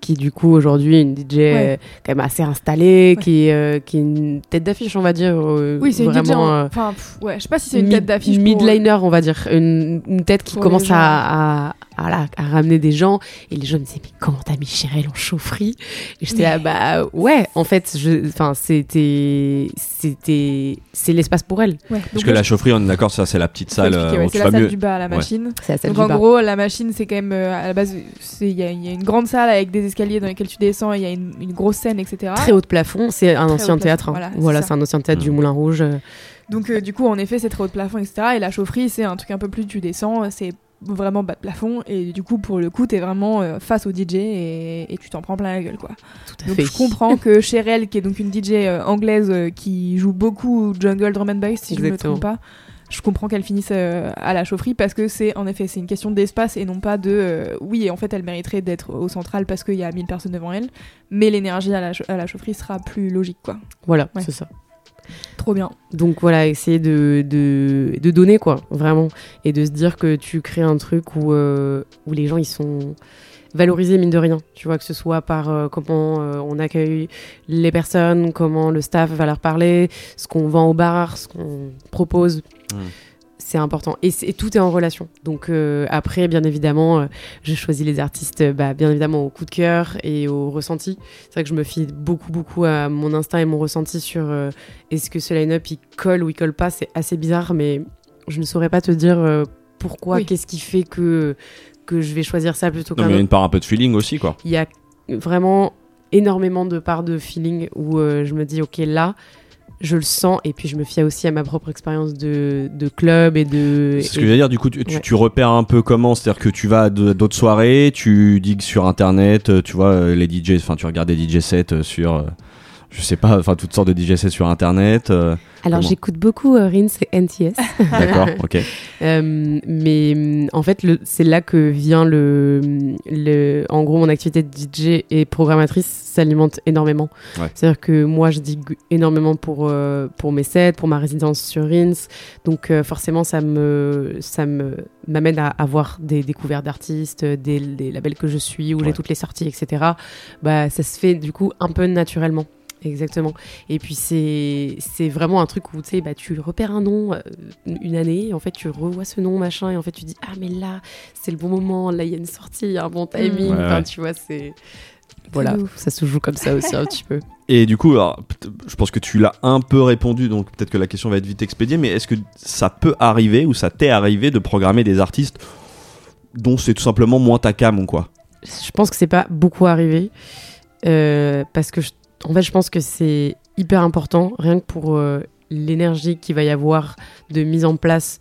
qui du coup aujourd'hui est une DJ euh, quand même assez installée, qui, est, euh, qui est une tête d'affiche, on va dire. euh, Oui, c'est une vraiment, DJ. en- euh, Enfin, pff, ouais, je sais pas si c'est une tête d'affiche. pour- Midliner, on va dire. Une, une tête qui Pour à, à, à, voilà, à ramener des gens. Et les gens me disaient, mais comment t'as mis Cheryl en chaufferie? Et j'étais là, bah ouais, en fait, enfin, c'était. c'était C'est l'espace pour elle. Ouais. parce que la chaufferie, on est d'accord, ça c'est la petite salle. euh, ouais, c'est la salle mieux. du bas à la machine. C'est la salle Donc du en gros, la machine, c'est quand même euh, à la base, il y, a il y a une grande salle avec des escaliers dans lesquels tu descends, et il y a une, une grosse scène, etc. Très haut de plafond, c'est un ancien théâtre. hein. Voilà, c'est un ancien théâtre du Moulin Rouge. euh. Donc euh, du coup, en effet, c'est très haut de plafond, etc. Et la chaufferie, c'est un truc un peu plus, tu descends, c'est vraiment bas de plafond, et du coup, pour le coup, t'es vraiment euh, face au DJ et, et tu t'en prends plein la gueule, quoi. Tout à Donc fait. je comprends que Cheryl, qui est donc une DJ euh, anglaise euh, qui joue beaucoup jungle drum and bass, si je ne me trompe pas, je comprends qu'elle finisse à la chaufferie parce que c'est en effet c'est une question d'espace et non pas de oui en fait elle mériterait d'être au central parce qu'il y a 1000 personnes devant elle, mais l'énergie à la, à la chaufferie sera plus logique quoi. Voilà, Ouais. c'est ça. Trop bien. Donc voilà, essayer de, de, de donner quoi, vraiment. Et de se dire que tu crées un truc où, euh, où les gens ils sont valorisés mine de rien. Tu vois, que ce soit par euh, comment euh, on accueille les personnes, comment le staff va leur parler, ce qu'on vend au bar, ce qu'on propose. Mm. C'est important. Et, tout est en relation. Donc euh, après, bien évidemment, euh, je choisis les artistes, bah, bien évidemment, au coup de cœur et au ressenti. C'est vrai que je me fie beaucoup, beaucoup à mon instinct et mon ressenti sur euh, est-ce que ce line-up il colle ou il colle pas? C'est assez bizarre, mais je ne saurais pas te dire euh, pourquoi, Oui. qu'est-ce qui fait que, que je vais choisir ça plutôt Non, qu'un mais il y a autre. une part un peu de feeling aussi, quoi. Il y a vraiment énormément de parts de feeling où euh, je me dis, ok, là, je le sens, et puis je me fie aussi à ma propre expérience de, de club et de. C'est ce que je veux dire, du coup, tu, tu- Ouais. tu repères un peu comment, c'est-à-dire que tu vas à d'autres soirées, tu digues sur internet, euh, tu vois, euh, les DJ, enfin, tu regardes des DJ sets euh, sur, je sais pas, enfin, toutes sortes de DJ sets sur internet. euh, Alors j'écoute beaucoup euh, Rins et NTS. D'accord, ok. Euh, mais hum, en fait, c'est là que vient le, le. En gros, mon activité de DJ et programmatrice s'alimente énormément. Ouais. C'est-à-dire que moi, je digue énormément pour, euh, pour mes sets, pour ma résidence sur Rins. Donc, forcément, ça me ça me m'amène à avoir des découvertes d'artistes, des, des labels que je suis, où Ouais. j'ai toutes les sorties, etc. Bah, ça se fait du coup un peu naturellement. Exactement. Et puis c'est vraiment un truc où tu sais bah tu repères un nom euh, une année et en fait tu revois ce nom machin et en fait tu dis ah mais là c'est le bon moment là il y a une sortie il y a un bon timing Mm. Ouais, Enfin, ouais. tu vois c'est voilà ouf. ça se joue comme ça aussi un petit peu. Et du coup, alors, je pense que tu l'as un peu répondu, donc peut-être que la question va être vite expédiée, mais est-ce que ça peut arriver ou ça t'est arrivé de programmer des artistes dont c'est tout simplement moins ta cam ou quoi? Je pense que c'est pas beaucoup arrivé euh, parce que je- en fait je pense que c'est hyper important rien que pour euh, l'énergie qu'il va y avoir de mise en place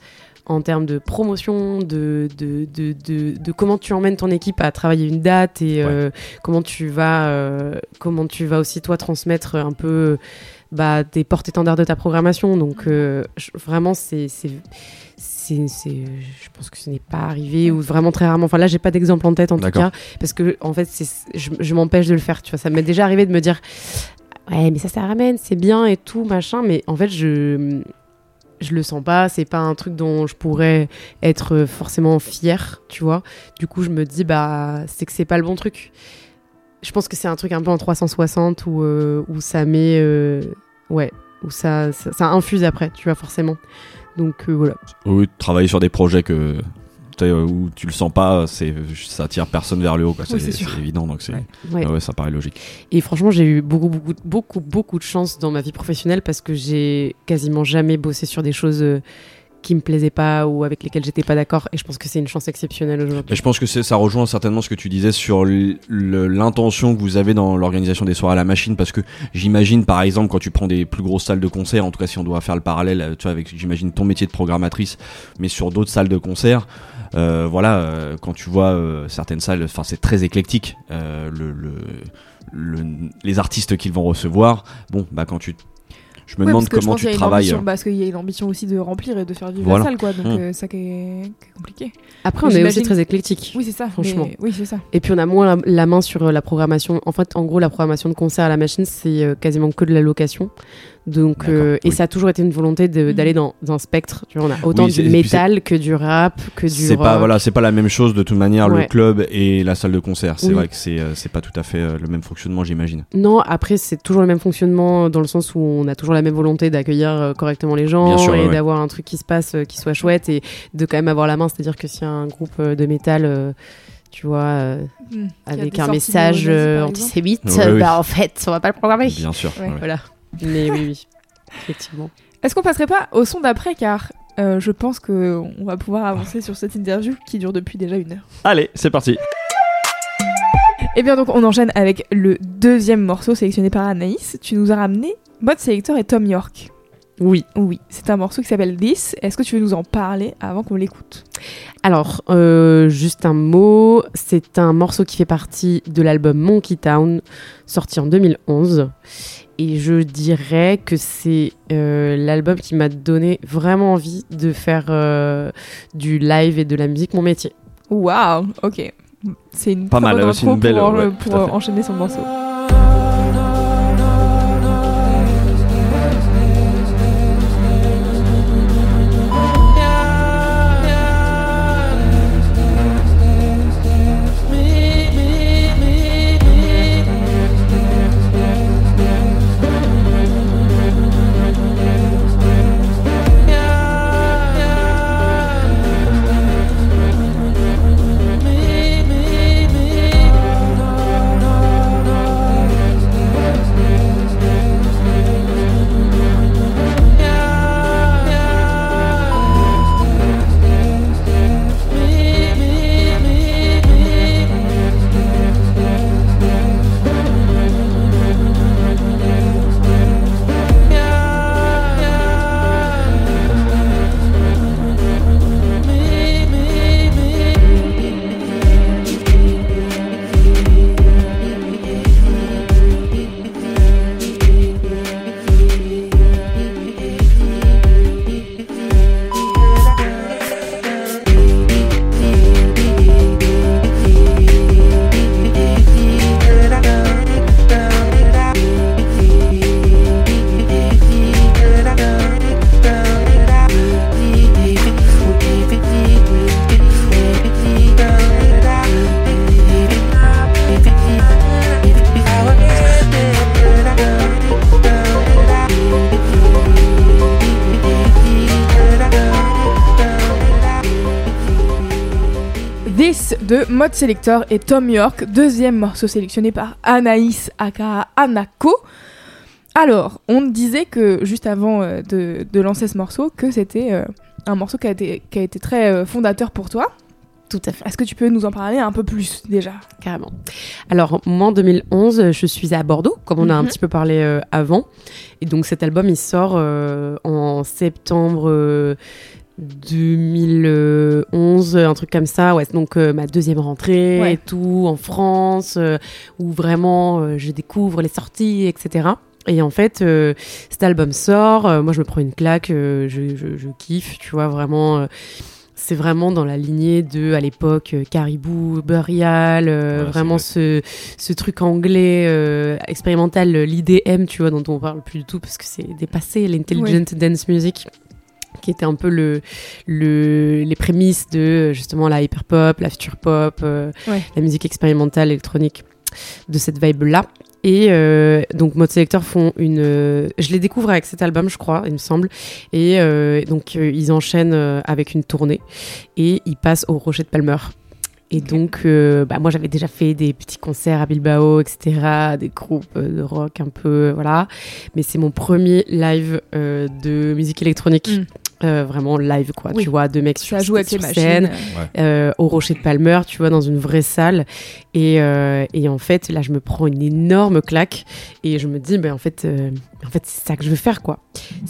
en termes de promotion, de, de, de, de, de comment tu emmènes ton équipe à travailler une date et euh, comment tu vas euh, comment tu vas aussi toi transmettre un peu bah, des porte-étendards de ta programmation. Donc euh, je- vraiment c'est c'est c'est- je pense que ce n'est pas arrivé ou vraiment très rarement. Enfin là j'ai pas d'exemple en tête en tout cas parce que en fait c'est je, je m'empêche de le faire. Tu vois ça m'est déjà arrivé de me dire ouais mais ça ça ramène c'est bien et tout machin mais en fait je je le sens pas, c'est pas un truc dont je pourrais être forcément fière, tu vois. Du coup, je me dis, bah, c'est que c'est pas le bon truc. Je pense que c'est un truc un peu en 360 où, euh, où ça met. euh, ouais, où ça, ça, ça infuse après, tu vois, forcément. Donc euh, voilà. Oui, travailler sur des projets que tu sais, où tu le sens pas, c'est ça attire personne vers le haut. Oui, c'est évident, donc c'est Ouais. Ouais. Ouais, ça paraît logique. Et franchement, j'ai eu beaucoup, beaucoup, beaucoup, beaucoup de chance dans ma vie professionnelle parce que j'ai quasiment jamais bossé sur des choses euh, qui me plaisaient pas ou avec lesquelles j'étais pas d'accord. Et je pense que c'est une chance exceptionnelle aujourd'hui. je pense que ça rejoint certainement ce que tu disais sur l'intention que vous avez dans l'organisation des soirées à la machine, parce que j'imagine par exemple quand tu prends des plus grosses salles de concert, en tout cas si on doit faire le parallèle, euh, avec j'imagine ton métier de programmatrice, mais sur d'autres salles de concert, Euh, voilà, euh, quand tu vois certaines salles, enfin c'est très éclectique. le, le- le- les artistes qu'ils vont recevoir, bon, bah quand tu, je me Ouais, demande comment tu travailles. ambition- Parce qu'il y a une ambition aussi de remplir et de faire vivre Voilà. la salle, quoi. Donc, Mm. euh, ça qui est, qui est compliqué. Après, on est aussi très éclectique. Oui, c'est ça. Franchement. mais- Oui, c'est ça. Et puis on a moins la, la main sur euh, la programmation. En fait, en gros, la programmation de concert à la machine, c'est euh, quasiment que de la location. Donc, euh, et oui. ça a toujours été une volonté Mhm. d'aller dans, dans un spectre. Tu vois, on a autant Oui, du métal que du rap, que du C'est pas voilà, c'est pas la même chose de toute manière le club et la salle de concert. C'est Oui. vrai que c'est euh, c'est pas tout à fait euh, le même fonctionnement, j'imagine. Non, après, c'est toujours le même fonctionnement dans le sens où on a toujours la même volonté d'accueillir euh, correctement les gens sûr, et ouais, ouais. d'avoir un truc qui se passe, euh, qui soit chouette et de quand même avoir la main. C'est-à-dire que s'il y a un groupe euh, de métal, euh, tu vois, euh, Mm. A avec un message euh, antisémite, Ouais, oui. bah en fait, on va pas le programmer. Bien sûr. Voilà. Mais oui, oui. Effectivement. Est-ce qu'on passerait pas au son d'après Car euh, je pense qu'on va pouvoir avancer sur cette interview qui dure depuis déjà une heure. Allez, c'est parti. Et bien donc on enchaîne avec le deuxième morceau sélectionné par Anaïs. Tu nous as ramené Mode Selector et Tom York. Oui. Oui, c'est un morceau qui s'appelle This. Est-ce que tu veux nous en parler avant qu'on l'écoute? Alors, euh, juste un mot. C'est un morceau qui fait partie de l'album Monkey Town, sorti en 2011. Et je dirais que c'est euh, l'album qui m'a donné vraiment envie de faire euh, du live et de la musique mon métier. Waouh, ok. C'est une Pas très mal, intro une belle, pour, ouais, fait. enchaîner son morceau. Mode Selector et Tom York, deuxième morceau sélectionné par Anaïs aka Anako. Alors, on disait que juste avant euh, de, de lancer ce morceau, que c'était euh, un morceau qui a été, qui a été très euh, fondateur pour toi. Tout à fait. Est-ce que tu peux nous en parler un peu plus déjà? Carrément. Alors, moi, en 2011, je suis à Bordeaux, comme on a un Mhm. petit peu parlé avant. Et donc, cet album, il sort en septembre 2011, un truc comme ça. Ouais, c'est donc euh, ma deuxième rentrée Ouais. et tout, en France, euh, où vraiment euh, je découvre les sorties, etc. Et en fait, euh, cet album sort, euh, moi je me prends une claque, euh, je, je- je kiffe, tu vois, vraiment. euh, c'est vraiment dans la lignée de, à l'époque, euh, Caribou, Burial, euh, Ouais, vraiment vrai. ce, ce truc anglais euh, expérimental, l'IDM, tu vois, dont on parle plus du tout parce que c'est dépassé, l'intelligent dance music qui était un peu le, le les prémices de justement la hyper pop, la future pop, euh, Ouais. la musique expérimentale électronique de cette vibe là. Et euh, donc Mode Selector font une, euh, je les découvre avec cet album, je crois, il me semble. Et donc ils enchaînent avec une tournée et ils passent au Rocher de Palmer. Et donc, euh, bah, moi, j'avais déjà fait des petits concerts à Bilbao, etc., des groupes de rock un peu, voilà. Mais c'est mon premier live euh, de musique électronique, Mm. Euh, vraiment live, quoi. Oui. Tu vois, deux mecs sur, joue avec sur les scène, machines. euh, au Rocher de Palmer, tu vois, dans une vraie salle. Et, euh, et en fait, là, je me prends une énorme claque et je me dis, ben en fait, euh, en fait, c'est ça que je veux faire, quoi.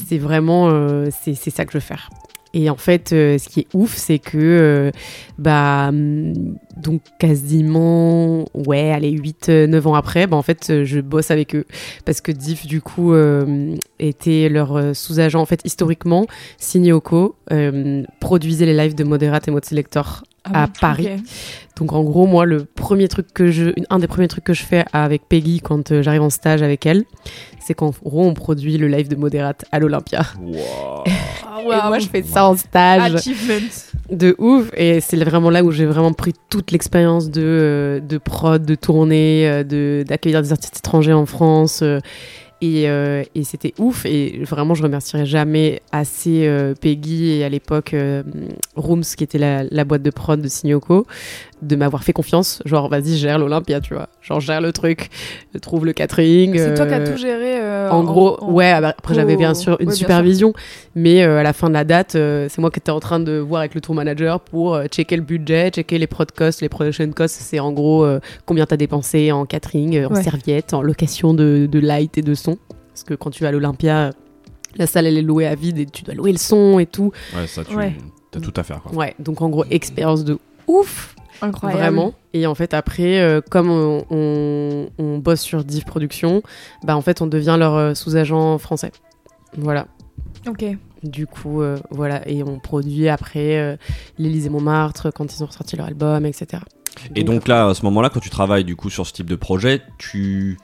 C'est vraiment, euh, c'est c'est ça que je veux faire. Et en fait, euh, ce qui est ouf, c'est que, euh, bah, hum, donc quasiment, ouais, allez, 8-9 ans après, bah, en fait, euh, je bosse avec eux. Parce que Diff, du coup, euh, était leur euh, sous-agent. En fait, historiquement, Signioco euh, produisait les lives de Moderate et Mode à Paris. Donc en gros, moi, le premier truc que je, un des premiers trucs que je fais avec Peggy quand euh, j'arrive en stage avec elle, c'est qu'en gros, on produit le live de Moderate à l'Olympia. Wow. Et moi, je fais ça en stage Achievement. de ouf. Et c'est vraiment là où j'ai vraiment pris toute l'expérience de, euh, de prod, de tournée, euh, de d'accueillir des artistes étrangers en France. Et, euh, et c'était ouf. Et vraiment, je remercierai jamais assez euh, Peggy et à l'époque euh, Rooms, qui était la, la boîte de prod de Signoko, de m'avoir fait confiance. Genre, vas-y, gère l'Olympia, tu vois. Genre, gère le truc, trouve le catering. C'est toi qui as euh, tout géré. euh, en gros, en- ouais, ah bah, après j'avais bien sûr une ouais, bien supervision, mais euh, à la fin de la date, euh, c'est moi qui étais en train de voir avec le tour manager pour euh, checker le budget, checker les prod costs, les production costs, c'est en gros euh, combien t'as dépensé en catering, euh, en Ouais. serviette, en location de, de light et de son. Parce que quand tu vas à l'Olympia, la salle elle est louée à vide et tu dois louer le son et tout. Ouais, ça, tu Ouais. as tout à faire. Quoi. Ouais, donc en gros, expérience de ouf. Incroyable. Vraiment. Et en fait, après, euh, comme on, on- on bosse sur Div Productions, bah en fait, on devient leur euh, sous-agent français. Voilà. Ok. Du coup, euh, voilà. Et on produit après euh, l'Élysée Montmartre quand ils ont ressorti leur album, etc. Et donc là, à ce moment-là, quand tu travailles du coup sur ce type de projet, tu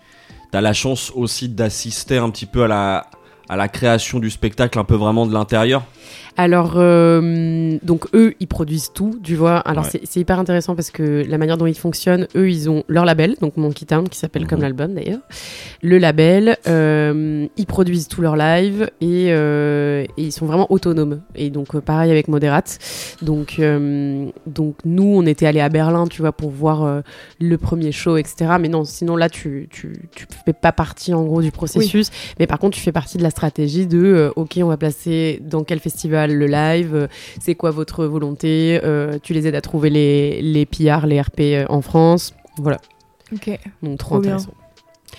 as la chance aussi d'assister un petit peu à la, à la création du spectacle, un peu vraiment de l'intérieur? Alors, euh, donc eux, ils produisent tout, tu vois. Alors, Ouais. c'est- hyper intéressant parce que la manière dont ils fonctionnent, eux, ils ont leur label, donc Monkey Town, qui s'appelle comme Mhm. l'album d'ailleurs. Le label, euh, ils produisent tous leurs lives et, euh, et ils sont vraiment autonomes. Et donc, euh, pareil avec Moderate. Donc, euh, donc, nous, on était allés à Berlin, tu vois, pour voir euh, le premier show, etc. Mais non, sinon là, tu, tu, tu fais pas partie en gros du processus. Mais par contre, tu fais partie de la stratégie de euh, OK, on va placer dans quel festival le live, euh, c'est quoi votre volonté, euh, tu les aides à trouver les, les PR, les RP euh, en France. Voilà, Ok. donc trop, bien.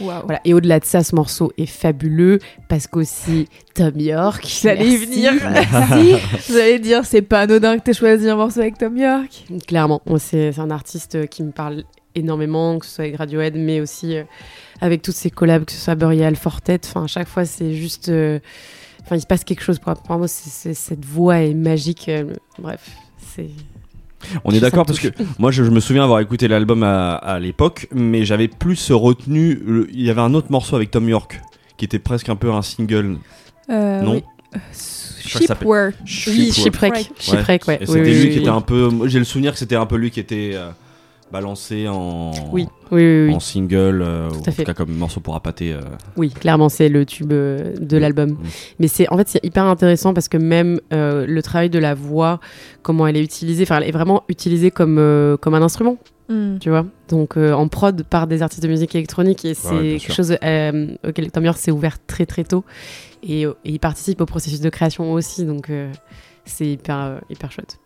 Voilà. Et au-delà de ça, ce morceau est fabuleux parce qu'aussi Tom York. J'allais venir. Merci. J'allais dire, c'est pas anodin que t'aies choisi un morceau avec Tom York. Clairement, c'est un artiste qui me parle énormément, que ce soit avec Radiohead, mais aussi avec toutes ses collabs, que ce soit Burial, Fortet. Enfin, à chaque fois, c'est juste. euh, Enfin, il se passe quelque chose. Pour, pour moi, c'est- cette voix est magique. euh, bref, c'est. On est d'accord parce que moi je, je me souviens avoir écouté l'album à, à l'époque, mais j'avais plus retenu. le- Il y avait un autre morceau avec Tom York qui était presque un peu un single. Euh, non? oui. Shipware. Oui, Shipwreck. Shipwreck. Ouais. Shipwreck, c'était oui, lui oui, qui oui. était un peu. J'ai le souvenir que c'était un peu lui qui était euh, balancé en. Oui, oui, oui, oui. En single, euh, ou en tout cas comme morceau pour appâter. euh. Oui, clairement, c'est le tube euh, de l'album. Mais c'est, en fait, c'est hyper intéressant parce que même euh, le travail de la voix, comment elle est utilisée, enfin, elle est vraiment utilisée comme, euh, comme un instrument, Hmm. tu vois. Donc, euh, en prod par des artistes de musique électronique et c'est Ouais, quelque sûr. chose euh, auquel Tom York s'est ouvert très très tôt et, et il participe au processus de création aussi, donc euh, c'est hyper, euh, hyper chouette.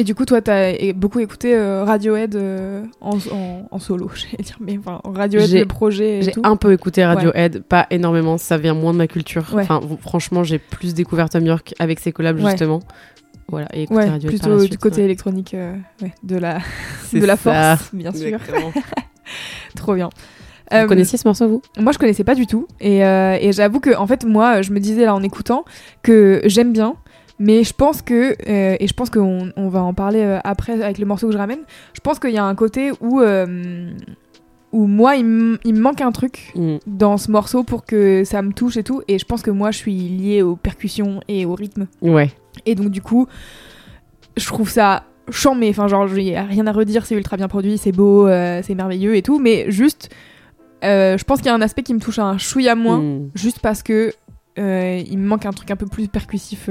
Et du coup, toi, t'as beaucoup écouté euh, Radiohead euh, en, en, en solo, j'allais dire, mais enfin, Radiohead, J'ai- le projet et J'ai un peu écouté Radiohead, pas énormément, ça vient moins de ma culture. Ouais. Enfin, franchement, j'ai plus découvert Tom York avec ses collabs Ouais. justement. Voilà, et écouté Ouais, Radiohead par plutôt la du côté ouais. électronique euh, ouais, de la, de la ça. force, bien sûr. Trop bien. Vous Euh, connaissiez ce morceau, vous? Moi, je connaissais pas du tout. Et, euh, et j'avoue que, en fait, moi, je me disais là en écoutant que j'aime bien. Mais je pense que, euh, et je pense qu'on on va en parler euh, après avec le morceau que je ramène, je pense qu'il y a un côté où, euh, où moi, il me manque un truc Mm. dans ce morceau pour que ça me touche et tout. Et je pense que moi, je suis liée aux percussions et au rythme. Ouais. Et donc, du coup, je trouve ça chambé. Enfin, genre, il n'y a rien à redire, c'est ultra bien produit, c'est beau, c'est merveilleux et tout. Mais juste, je pense qu'il y a un aspect qui me touche un chouïa moins, Mm. juste parce que il me manque un truc un peu plus percussif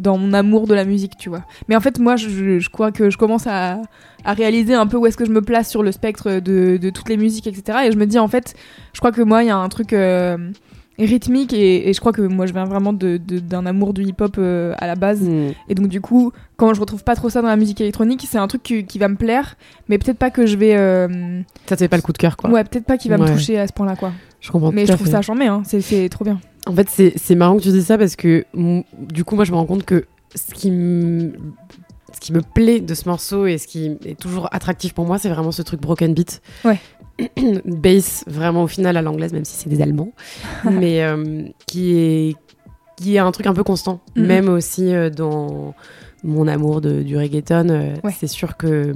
dans mon amour de la musique, tu vois. Mais en fait, moi, je, je crois que je commence à, à réaliser un peu où est-ce que je me place sur le spectre de, de toutes les musiques, etc. Et je me dis, en fait, je crois que moi, il y a un truc euh, rythmique et, et je crois que moi, je viens vraiment de- de- d'un amour du hip-hop euh, à la base. Mm. Et donc du coup, quand je retrouve pas trop ça dans la musique électronique, c'est un truc qui, qui va me plaire, mais peut-être pas que je vais... euh, Ça te fait pas le coup de cœur, quoi. Ouais, peut-être pas qu'il va me toucher à ce point-là, quoi. Je comprends Mais tout je trouve fait. ça charmé, hein. c'est trop bien. En fait, c'est marrant que tu dis ça parce que du coup, moi, je me rends compte que ce qui me ce qui me plaît de ce morceau et ce qui est toujours attractif pour moi, c'est vraiment ce truc broken beat. Ouais. Bass, vraiment au final à l'anglaise, même si c'est des Allemands, mais euh, qui est qui est un truc un peu constant, Mhm. même aussi euh, dans mon amour de, du reggaeton. euh, Ouais. C'est sûr que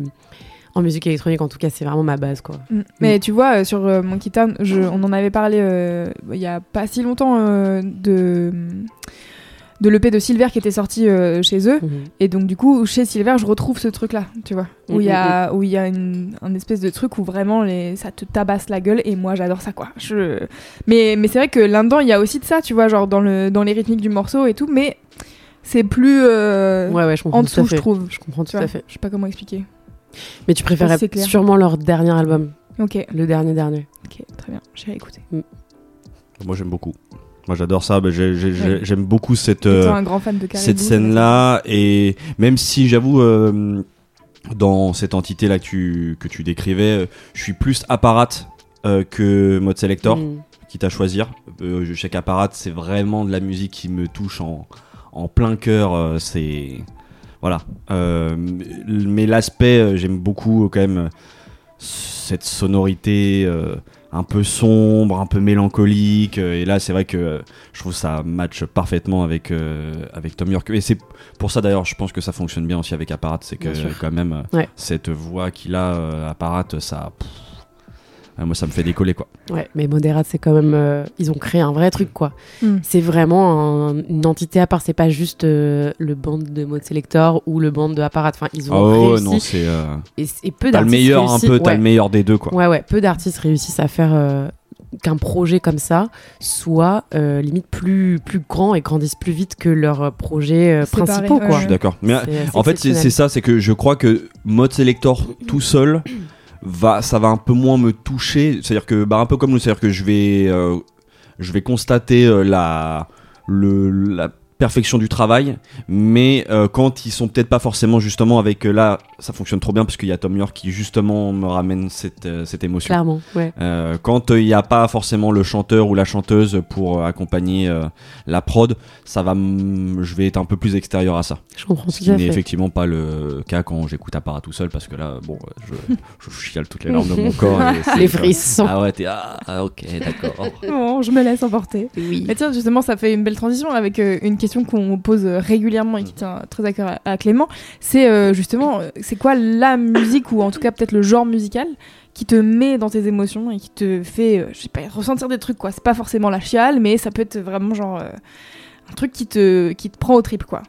en musique électronique, en tout cas, c'est vraiment ma base, quoi. Mm. Mais tu vois, euh, sur euh, Monkey Town, je- on en avait parlé euh, il y a pas si longtemps euh, de, de l'EP de Silver qui était sorti euh, chez eux. Mhm. Et donc, du coup, chez Silver, je retrouve ce truc-là, tu vois. Où il y Mm, a, où il y a une, un espèce de truc où vraiment les, ça te tabasse la gueule. Et moi, j'adore ça, quoi. Je... Mais, mais c'est vrai que là-dedans, il y a aussi de ça, tu vois, genre dans, le, dans les rythmiques du morceau et tout. Mais c'est plus euh, Ouais, ouais, je en tout dessous, je trouve. Je comprends tout vois, à fait. Je sais pas comment expliquer. Mais tu préférais c'est clair. sûrement leur dernier album, Ok, le dernier dernier. ok, très bien. J'irai écouter. Moi j'aime beaucoup. Moi j'adore ça. Ouais. J'aime beaucoup cette. Euh, un grand fan de Caribou, cette scène-là, et même si j'avoue, euh, dans cette entité-là que tu, que tu décrivais, euh, je suis plus apparat euh, que mode selector, Mm. quitte à choisir. Euh, je sais qu'apparat, c'est vraiment de la musique qui me touche en, en plein cœur. euh, c'est. Voilà. Euh, mais l'aspect, euh, j'aime beaucoup euh, quand même cette sonorité un peu sombre, un peu mélancolique. et là, c'est vrai que je trouve ça match parfaitement avec, euh, avec Tom York. Et c'est pour ça d'ailleurs, je pense que ça fonctionne bien aussi avec Apparat. C'est que quand même, Ouais. cette voix qu'il a, Apparat, ça. pff, moi, ça me fait décoller quoi. Ouais, mais Moderate, c'est quand même. euh, ils ont créé un vrai truc, quoi. Mm. C'est vraiment un- une entité à part. C'est pas juste euh, le band de Mode Selector ou le band de Apparat. Enfin, ils ont Oh réussi. non, c'est. euh, et, et peu T'as le d'artistes meilleur un peu, t'as ouais. le meilleur des deux quoi. Ouais, ouais, peu d'artistes réussissent à faire euh, qu'un projet comme ça soit euh, limite plus, plus grand et grandisse plus vite que leurs euh, projets euh, principaux, quoi. Je suis d'accord. Mais En fait, c'est ça, c'est que je crois que mode selector tout seul va, ça va un peu moins me toucher. C'est-à-dire que, bah, un peu comme nous, c'est-à-dire que je vais, euh, je vais constater euh, la, le, la perfection du travail, mais euh, quand ils sont peut-être pas forcément justement avec euh, là, ça fonctionne trop bien parce qu'il y a Tom York qui justement me ramène cette, euh, cette émotion. Clairement, ouais. Euh, quand il n'y a pas forcément le chanteur ou la chanteuse pour accompagner euh, la prod, ça va, je vais être un peu plus extérieur à ça. Je comprends Ce qui n'est effectivement pas le cas quand j'écoute Apparat tout seul parce que là, bon, je, je chiale toutes les larmes de mon corps. et Les frissons. Ah ouais, t'es ah, ah, ok, d'accord. Bon, je me laisse emporter. Oui. Mais tiens, justement, ça fait une belle transition avec euh, une question qu'on pose euh, régulièrement et qui tient très à cœur à, Clément. C'est euh, justement, euh, c'est quoi la musique ou en tout cas peut-être le genre musical qui te met dans tes émotions et qui te fait, euh, je sais pas, ressentir des trucs quoi. C'est pas forcément la chiale, mais ça peut être vraiment genre euh, un truc qui te, qui te prend au trip quoi.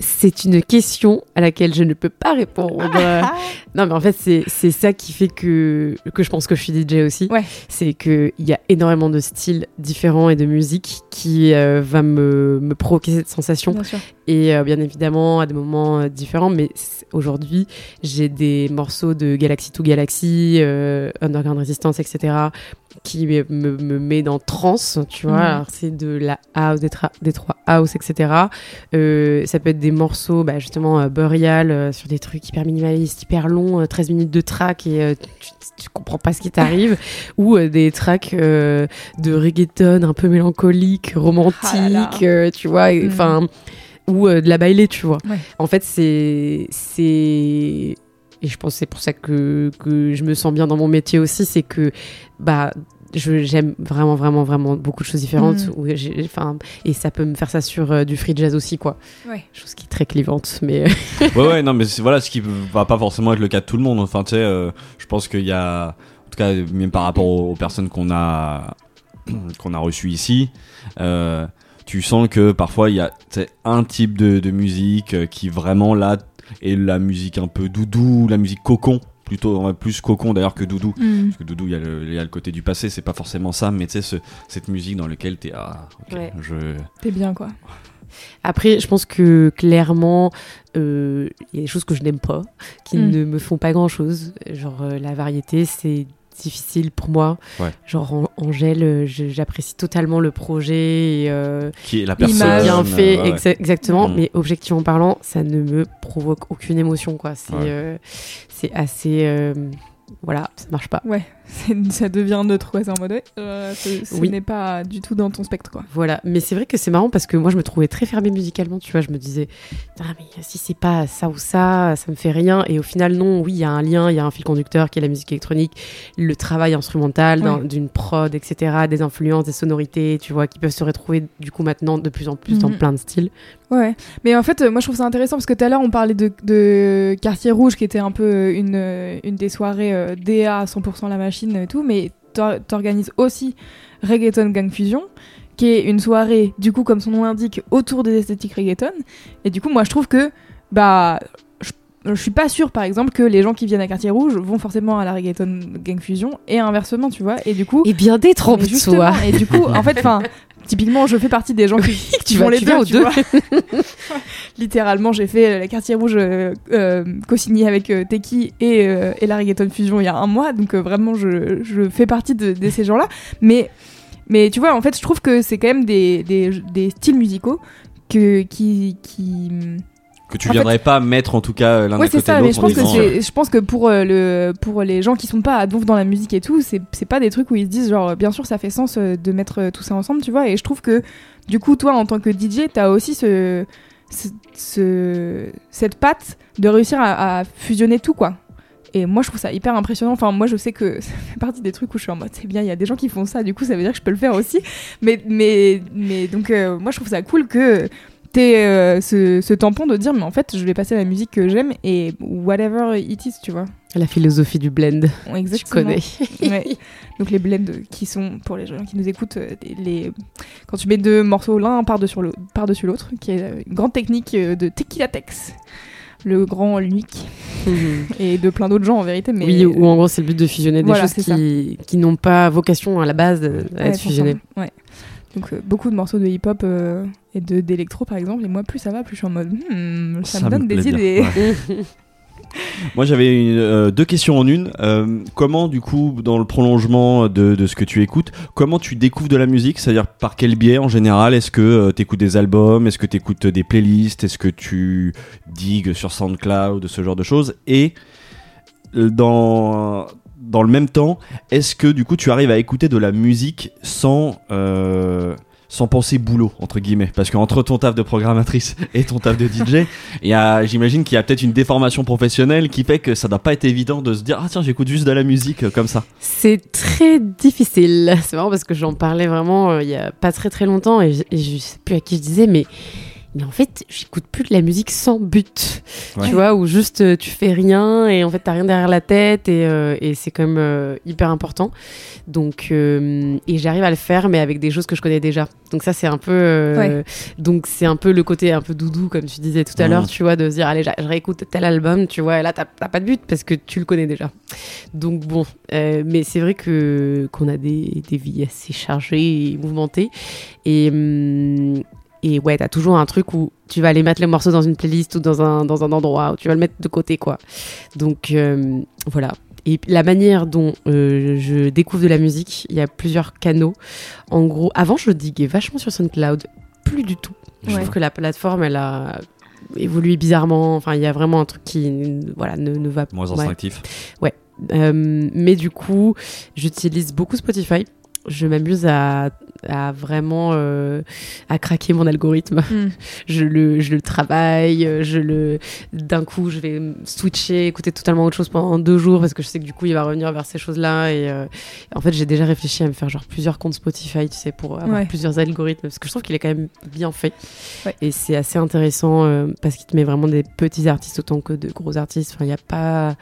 C'est une question à laquelle je ne peux pas répondre. non, mais en fait, c'est ça qui fait que, que je pense que je suis DJ aussi. Ouais. C'est qu'il y a énormément de styles différents et de musique qui euh, va me, me provoquer cette sensation. Et euh, bien évidemment, à des moments euh, différents. Mais aujourd'hui, j'ai des morceaux de Galaxy to Galaxy, euh, Underground Resistance, etc., qui me, me, me met dans trance, tu vois. Alors, c'est de la house, des, des trois house, etc. Ça peut être des morceaux, bah, justement, Burial, sur des trucs hyper minimalistes, hyper longs, euh, 13 minutes de track et tu, tu comprends pas ce qui t'arrive. ou des tracks de reggaeton un peu mélancolique, romantique, Ah là là. euh, tu vois. et- Mhm. Ou euh, de la bailée, tu vois. Ouais. En fait, c'est. c'est et je pense que c'est pour ça que, que je me sens bien dans mon métier aussi, c'est que bah je- j'aime vraiment vraiment vraiment beaucoup de choses différentes où enfin et ça peut me faire ça sur euh, du free jazz aussi quoi Ouais. chose qui est très clivante mais ouais, ouais, non, mais c'est voilà ce qui va pas forcément être le cas de tout le monde. Enfin, tu sais, euh, je pense qu'il y a, en tout cas, même par rapport aux, aux personnes qu'on a, qu'on a reçues ici, euh, tu sens que parfois il y a un type de, de musique euh, qui vraiment là est la musique un peu doudou, la musique cocon. Plutôt plus cocon d'ailleurs que doudou. Mm. Parce que Doudou, il y, a le- il y a le côté du passé, c'est pas forcément ça, mais tu sais, ce- cette musique dans laquelle t'es. Ah, Ouais. je. T'es bien quoi. après je pense que clairement euh, il y a des choses que je n'aime pas qui Mhm. ne me font pas grand chose genre euh, la variété c'est difficile pour moi Ouais. genre An- Angèle euh, j'apprécie totalement le projet et euh, Qui est la personne. bien fait, euh, ouais, ouais. exa- exactement. Mhm. Mais objectivement parlant, ça ne me provoque aucune émotion, quoi. C'est Ouais. euh, assez. euh, voilà, ça marche pas. Ouais, ça devient neutre. Ouais, c'est en mode, euh, ce, Oui. n'est pas du tout dans ton spectre, quoi. Voilà, mais c'est vrai que c'est marrant parce que moi je me trouvais très fermée musicalement, tu vois, je me disais ah mais si c'est pas ça ou ça, ça me fait rien et au final non, oui, il y a un lien, il y a un fil conducteur qui est la musique électronique, le travail instrumental d'une prod, etc., des influences, des sonorités, tu vois, qui peuvent se retrouver du coup maintenant de plus en plus dans Mhm. plein de styles. Ouais, mais en fait, euh, moi je trouve ça intéressant parce que tout à l'heure on parlait de, de Quartier Rouge qui était un peu une, euh, une des soirées euh, DA 100% la machine et tout, mais t'or- t'organises aussi Reggaeton Gang Fusion qui est une soirée, du coup, comme son nom l'indique, autour des esthétiques reggaeton. Et du coup, moi je trouve que, bah, je, je suis pas sûre par exemple que les gens qui viennent à Quartier Rouge vont forcément à la Reggaeton Gang Fusion et inversement, tu vois, et du coup. Et bien détrompe-toi. Et du coup, en fait, enfin, typiquement, je fais partie des gens qui, tu vas- les tu deux, viens aux tu deux. vois. Littéralement, j'ai fait euh, la quartier rouge euh, euh, co-signée avec euh, Teki et, euh, et la Reggaeton Fusion il y a un mois, donc vraiment, je, je fais partie de, de ces gens-là. Mais, mais tu vois, en fait, je trouve que c'est quand même des, des, des styles musicaux que, qui, qui, Que tu En viendrais pas mettre en tout cas l'un Ouais, à c'est côté ça, de mais l'autre je en pense, que disant, euh, c'est, je pense que pour, euh, le, pour les gens qui sont pas à donf dans la musique et tout, c'est, c'est pas des trucs où ils se disent, genre, bien sûr, ça fait sens euh, de mettre euh, tout ça ensemble, tu vois. Et je trouve que, du coup, toi, en tant que DJ, t'as aussi ce, ce, ce- cette patte de réussir à, à fusionner tout, quoi. Et moi, je trouve ça hyper impressionnant. Enfin, moi, je sais que ça fait partie des trucs où je suis en mode, c'est bien, il y a des gens qui font ça, du coup, ça veut dire que je peux le faire aussi. Mais, mais, mais donc, euh, moi, je trouve ça cool que t'aies euh, ce, ce tampon de dire, mais en fait, je vais passer à la musique que j'aime et whatever it is, tu vois. La philosophie du blend, tu Exactement. connais. Ouais. Donc les blends qui sont, pour les gens qui nous écoutent, euh, les... quand tu mets deux morceaux l'un par-dessus l'autre, par-dessus l'autre, qui est euh, une grande technique euh, de Tequila Tex, le grand l'unique, et de plein d'autres gens en vérité. Mais oui, ou en gros c'est le but de fusionner des Voilà, choses qui, qui n'ont pas vocation à la base de- à Ouais, être fusionnées. Ouais. Donc euh, beaucoup de morceaux de hip-hop euh, et de d'électro par exemple, et moi plus ça va, plus je suis en mode, hmm, ça, Ça me donne des bien. idées. Ouais. Moi j'avais euh, deux questions en une. Euh, comment du coup, dans le prolongement de, de ce que tu écoutes, comment tu découvres de la musique? C'est-à-dire par quel biais en général? Est-ce que tu écoutes des albums? Est-ce que tu écoutes des playlists? Est-ce que tu digues sur SoundCloud Ce genre de choses? Et euh, dans, dans le même temps, est-ce que du coup tu arrives à écouter de la musique sans... sans penser boulot entre guillemets parce qu'entre ton taf de programmatrice et ton taf de DJ j'imagine qu'il y a peut-être une déformation professionnelle qui fait que ça doit pas être évident de se dire ah tiens j'écoute juste de la musique euh, comme ça C'est très difficile. C'est marrant parce que j'en parlais vraiment euh, il y a pas très très longtemps et je, je sais plus à qui je disais, mais, mais en fait, j'écoute plus de la musique sans but. Ouais. Tu vois, où juste euh, tu fais rien et en fait, t'as rien derrière la tête et, euh, et c'est quand même euh, hyper important. Donc, euh, et j'arrive à le faire, mais avec des choses que je connais déjà. Donc, ça, c'est un peu. euh, Ouais. Donc, c'est un peu le côté un peu doudou, comme tu disais tout à l'heure, tu vois, de se dire, allez, je réécoute tel album, tu vois, et là, t'as t'as pas de but parce que tu le connais déjà. Donc bon, euh, mais c'est vrai que qu'on a des, des vies assez chargées et mouvementées. Et, hum, et ouais, t'as toujours un truc où tu vas aller mettre les morceaux dans une playlist ou dans un, dans un endroit où tu vas le mettre de côté, quoi. Donc euh, voilà. Et la manière dont euh, je découvre de la musique, il y a plusieurs canaux. En gros, avant, je diguais vachement sur SoundCloud. Plus du tout. Je Ouais. trouve que la plateforme, elle a évolué bizarrement. Enfin, il y a vraiment un truc qui voilà, ne, ne va moins ouais. instinctif Euh, mais du coup, j'utilise beaucoup Spotify. Je m'amuse à, à vraiment euh, à craquer mon algorithme. Hmm. Je le, je le travaille, euh, je le d'un coup je vais switcher, écouter totalement autre chose pendant deux jours parce que je sais que du coup il va revenir vers ces choses-là et euh, en fait j'ai déjà réfléchi à me faire genre plusieurs comptes Spotify, tu sais, pour avoir Ouais. plusieurs algorithmes parce que je trouve qu'il est quand même bien fait Ouais. et c'est assez intéressant euh, parce qu'il te met vraiment des petits artistes autant que de gros artistes. Enfin il y a pas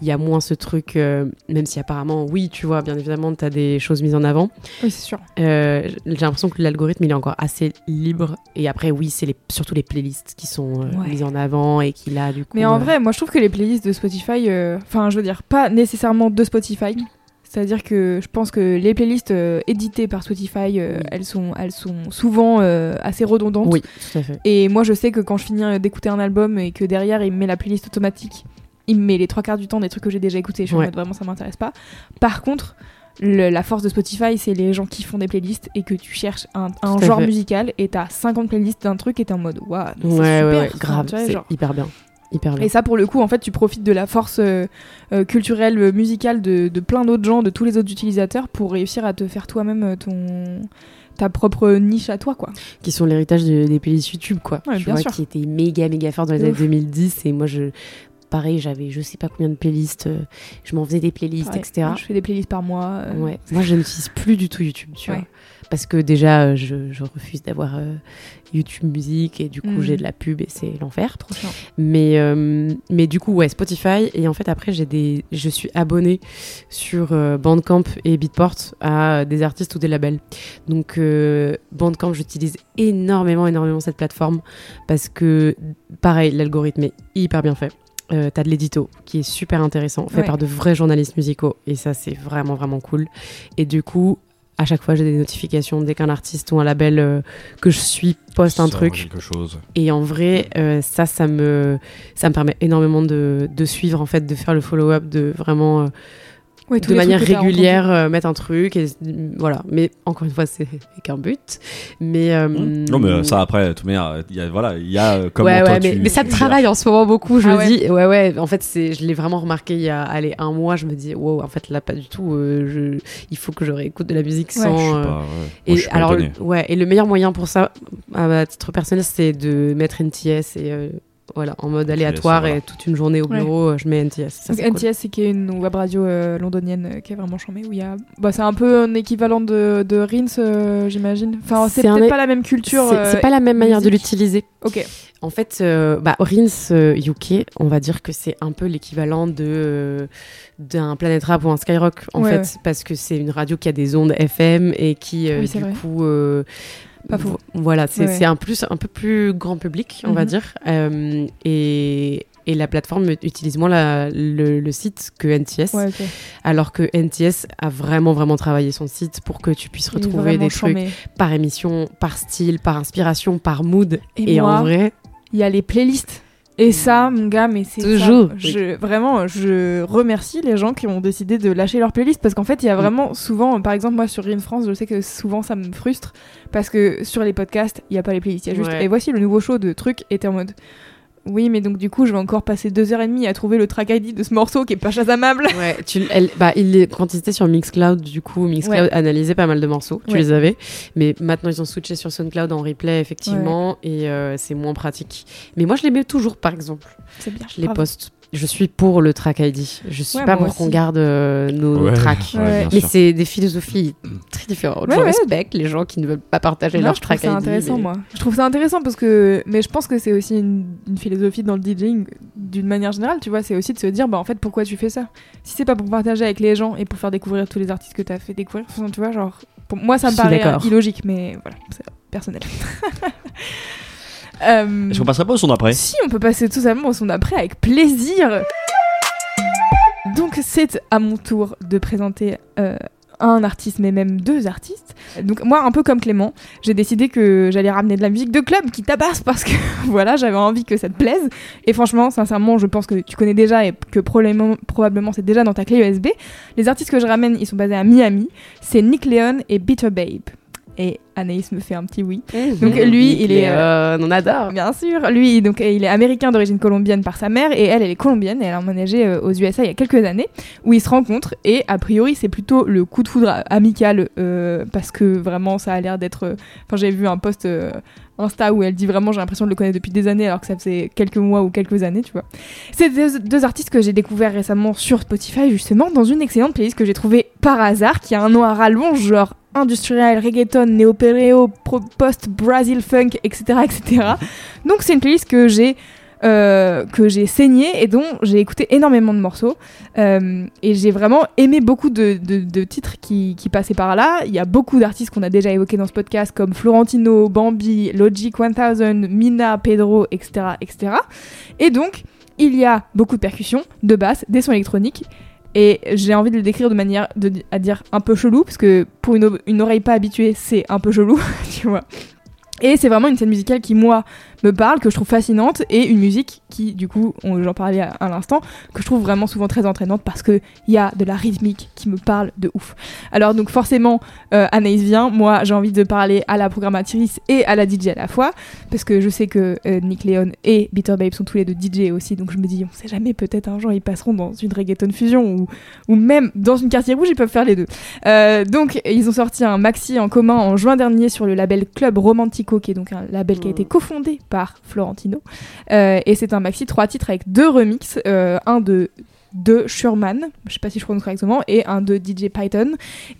il y a moins ce truc, euh, même si apparemment, oui, tu vois, bien évidemment, tu as des choses mises en avant. Oui, c'est sûr. Euh, J'ai l'impression que l'algorithme, il est encore assez libre. Et après, oui, c'est les, surtout les playlists qui sont euh, Ouais. mises en avant et qu'il a du coup. Mais en vrai, moi je trouve que les playlists de Spotify, enfin je veux dire, pas nécessairement de Spotify. C'est-à-dire que je pense que les playlists éditées par Spotify, Oui. elles, sont, elles sont souvent assez redondantes. Oui, tout à fait. Et moi je sais que quand je finis d'écouter un album et que derrière il me met la playlist automatique, il me met les trois quarts du temps des trucs que j'ai déjà écoutés. Je suis en Ouais. mode vraiment ça m'intéresse pas. Par contre, le- la force de Spotify, c'est les gens qui font des playlists et que tu cherches un, genre fait. musical et t'as 50 playlists d'un truc et t'es en mode waouh, c'est Ouais, super. ouais, grave, c'est genre. hyper bien. hyper bien. Et ça, pour le coup, en fait, tu profites de la force euh, euh, culturelle, euh, musicale de, de plein d'autres gens, de tous les autres utilisateurs, pour réussir à te faire toi-même ton ta propre niche à toi, quoi. qui sont l'héritage de- des playlists YouTube, quoi. Ouais, tu bien vois, sûr. qui étaient méga, méga forts dans les années ouf. 2010. Et moi, je, pareil, j'avais je sais pas combien de playlists. euh, je m'en faisais des playlists, Pareil. etc. Je fais des playlists par mois. euh, Ouais. Moi, je n'utilise plus du tout YouTube, tu vois. Parce que déjà, euh, je, je refuse d'avoir euh, YouTube Musique et du coup, Mm. j'ai de la pub et c'est l'enfer. Trop chiant. Mais, euh, mais du coup, ouais, Spotify. Et en fait, après, j'ai des, je suis abonnée sur Bandcamp et Beatport à des artistes ou des labels. Donc, Bandcamp, j'utilise énormément, énormément cette plateforme parce que, pareil, l'algorithme est hyper bien fait. Euh, T'as de l'édito qui est super intéressant, fait Ouais. par de vrais journalistes musicaux. Et ça, c'est vraiment, vraiment cool. Et du coup, à chaque fois, j'ai des notifications dès qu'un artiste ou un label euh, que je suis poste un Ça truc. quelque chose. Et en vrai, euh, ça, ça me, ça me permet énormément de, de suivre, en fait, de faire le follow-up, de vraiment, euh, Ouais, de manière régulière, euh, mettre un truc. Et, voilà. Mais encore une fois, c'est qu'un but. Mais. euh, Non, mais euh, ça, après, de toute manière, il y a, voilà, il y a euh, comment ouais, toi ouais, mais, tu- mais ça me travaille en ce moment beaucoup, je Ah me ouais. dis. Ouais, ouais, en fait, c'est, je l'ai vraiment remarqué il y a allez, un mois. Je me dis, wow, en fait, là, pas du tout. euh, je, il faut que je réécoute de la musique Ouais. sans. Je euh, pas. Moi, et je alors, ouais, et le meilleur moyen pour ça, à titre personnel, c'est de mettre NTS et euh, voilà, en mode aléatoire et toute une journée au bureau, euh, je mets NTS. Ça, Donc c'est cool. NTS, c'est qui est une web radio euh, londonienne euh, qui est vraiment charmée où il y a. Bah, c'est un peu un équivalent de, de Rins, euh, j'imagine. Enfin, c'est un peut-être pas la même culture. C'est euh, pas la même manière de l'utiliser. Ok. En fait, euh, bah, Rins UK, on va dire que c'est un peu l'équivalent de euh, d'un Planet Rap ou un Skyrock, en Ouais, fait, parce que c'est une radio qui a des ondes FM et qui, euh, Oui, c'est du vrai. coup, euh, Pas faux. vo- voilà, c'est Ouais, un plus un peu plus grand public, on va Mhm. dire, Euh, et et la plateforme utilise moins la- le, le site que NTS, Ouais, alors que NTS a vraiment vraiment travaillé son site pour que tu puisses retrouver des trucs par émission, par style, par inspiration, par mood. Et, Et, moi, en vrai, il y a les playlists. Et ça, mon gars, mais c'est ça. Toujours. Je, vraiment, je remercie les gens qui ont décidé de lâcher leur playlist parce qu'en fait, il y a Mm. vraiment souvent, par exemple, moi sur Rhin France, je sais que souvent ça me frustre parce que sur les podcasts, il n'y a pas les playlists. Il y a juste. Ouais. Et voici le nouveau show de trucs était en mode. Oui, mais donc du coup, je vais encore passer deux heures et demie à trouver le track ID de ce morceau qui est pas chasamable. Ouais, tu, elle, bah, il, est- quand ils étaient sur Mixcloud, du coup, Mixcloud Ouais. analysait pas mal de morceaux, tu Ouais. les avais. Mais maintenant, ils ont switché sur SoundCloud en replay, effectivement, et euh, c'est moins pratique. Mais moi, je les mets toujours, par exemple. C'est bien. Je les Bravo. poste. Je suis pour le track ID. Je suis Ouais, pas pour qu'on garde euh, nos Ouais, tracks. ouais, Ouais. bien Mais c'est des philosophies très différentes. Ouais, je ouais. respecte les gens qui ne veulent pas partager Non, leur je trouve ça ID. intéressant, mais- moi. Je trouve ça intéressant parce que, mais je pense que c'est aussi une, une philosophie dans le DJing d'une manière générale, tu vois, c'est aussi de se dire, bah en fait, pourquoi tu fais ça? Si c'est pas pour partager avec les gens et pour faire découvrir tous les artistes que t'as fait découvrir, tu vois, genre, pour moi, ça me paraît illogique, mais voilà, c'est personnel. Euh, Est-ce qu'on passerait pas au son d'après? si, on peut passer tout simplement au son d'après avec plaisir. Donc, c'est à mon tour de présenter euh, un artiste, mais même deux artistes. Donc, moi, un peu comme Clément, j'ai décidé que j'allais ramener de la musique de club qui tabasse parce que voilà, j'avais envie que ça te plaise. Et franchement, sincèrement, je pense que tu connais déjà et que probablement, probablement c'est déjà dans ta clé USB. Les artistes que je ramène, ils sont basés à Miami. C'est Nick Leon et Bitter Babe. Et Anaïs me fait un petit oui. Donc, lui, il est, Euh, on adore. Bien sûr, lui, donc, il est américain d'origine colombienne par sa mère et elle, elle est colombienne. Et elle a emménagé euh, aux USA il y a quelques années où ils se rencontrent et a priori c'est plutôt le coup de foudre amical euh, parce que vraiment ça a l'air d'être. Enfin, j'ai vu un post Insta où elle dit vraiment j'ai l'impression de le connaître depuis des années alors que ça faisait quelques mois ou quelques années, tu vois. C'est deux, artistes que j'ai découverts récemment sur Spotify justement dans une excellente playlist que j'ai trouvée par hasard qui a un nom à rallonge genre industriel, reggaeton, néo-perreo, pro- post-brazil funk, etc., etc. Donc c'est une playlist que j'ai euh, que j'ai saigné et dont j'ai écouté énormément de morceaux Euh, et j'ai vraiment aimé beaucoup de, de- titres qui, qui passaient par là. Il y a beaucoup d'artistes qu'on a déjà évoqués dans ce podcast comme Florentino, Bambi, Logic 1000, Mina, Pedro, etc., etc. Et donc il y a beaucoup de percussions, de basses, des sons électroniques. Et j'ai envie de le décrire de manière à dire un peu chelou, parce que pour une, une oreille pas habituée, c'est un peu chelou, tu vois. Et c'est vraiment une scène musicale qui, moi, me parle, que je trouve fascinante, et une musique qui, du coup, j'en parlais à, à l'instant, que je trouve vraiment souvent très entraînante parce qu'il y a de la rythmique qui me parle de ouf. Alors, donc, forcément, euh, Anaïs vient. Moi, j'ai envie de parler à la programmatrice et à la DJ à la fois, parce que je sais que euh, Nick Leon et Bitter Babe sont tous les deux DJ aussi, donc je me dis, on sait jamais, peut-être un jour ils passeront dans une reggaeton fusion ou, ou même dans une quartier rouge, ils peuvent faire les deux. Euh, donc, ils ont sorti un maxi en commun en juin dernier sur le label Club Romantico, qui est donc un label qui a été cofondé par Florentino. Euh, et c'est un maxi trois titres avec deux remixes, euh, un de de Sherman, je sais pas si je prononce correctement, et un de DJ Python.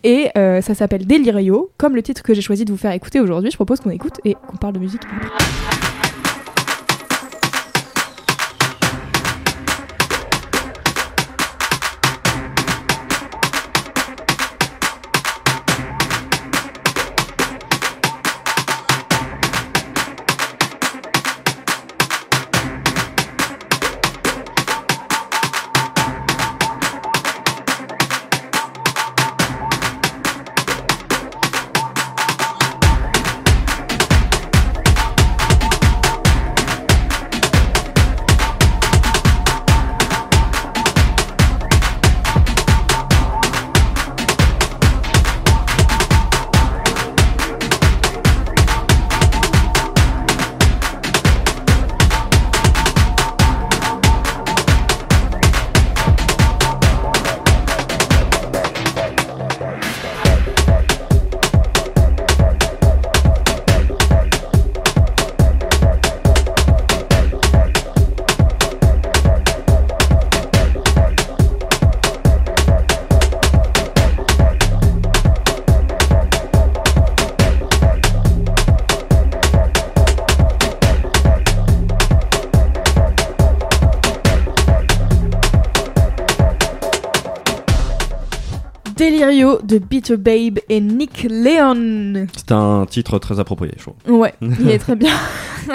Et euh, ça s'appelle Delirio, comme le titre que j'ai choisi de vous faire écouter aujourd'hui. Je propose qu'on écoute et qu'on parle de musique. De Bitter Babe et Nick Leon. C'est un titre très approprié, je trouve. Ouais, il est très bien.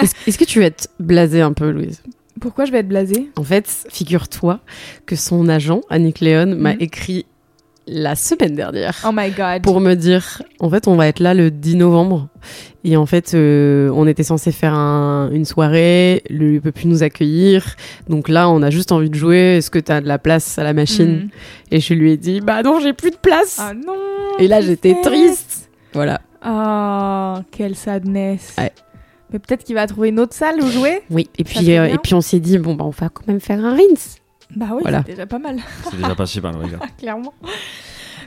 Est-ce que tu vas être blasée un peu, Louise? Pourquoi je vais être blasée? En fait, figure-toi que son agent, Annick Léon, m'a Mhm. écrit la semaine dernière Oh my god. pour me dire en fait, on va être là le 10 novembre. Et en fait, euh, on était censé faire un- une soirée, lui peut plus nous accueillir. Donc là, on a juste envie de jouer. Est-ce que tu as de la place à la machine Mhm. Et je lui ai dit Bah non, j'ai plus de place. Ah non Et là, j'étais triste. Voilà. Ah, quelle sadness. Ouais. Mais peut-être qu'il va trouver une autre salle où jouer. Oui. Et puis, euh, et puis on s'est dit Bon, bah, on va quand même faire un rinse. Bah oui, Voilà. c'est déjà pas mal, C'est déjà pas si mal, les gars. clairement.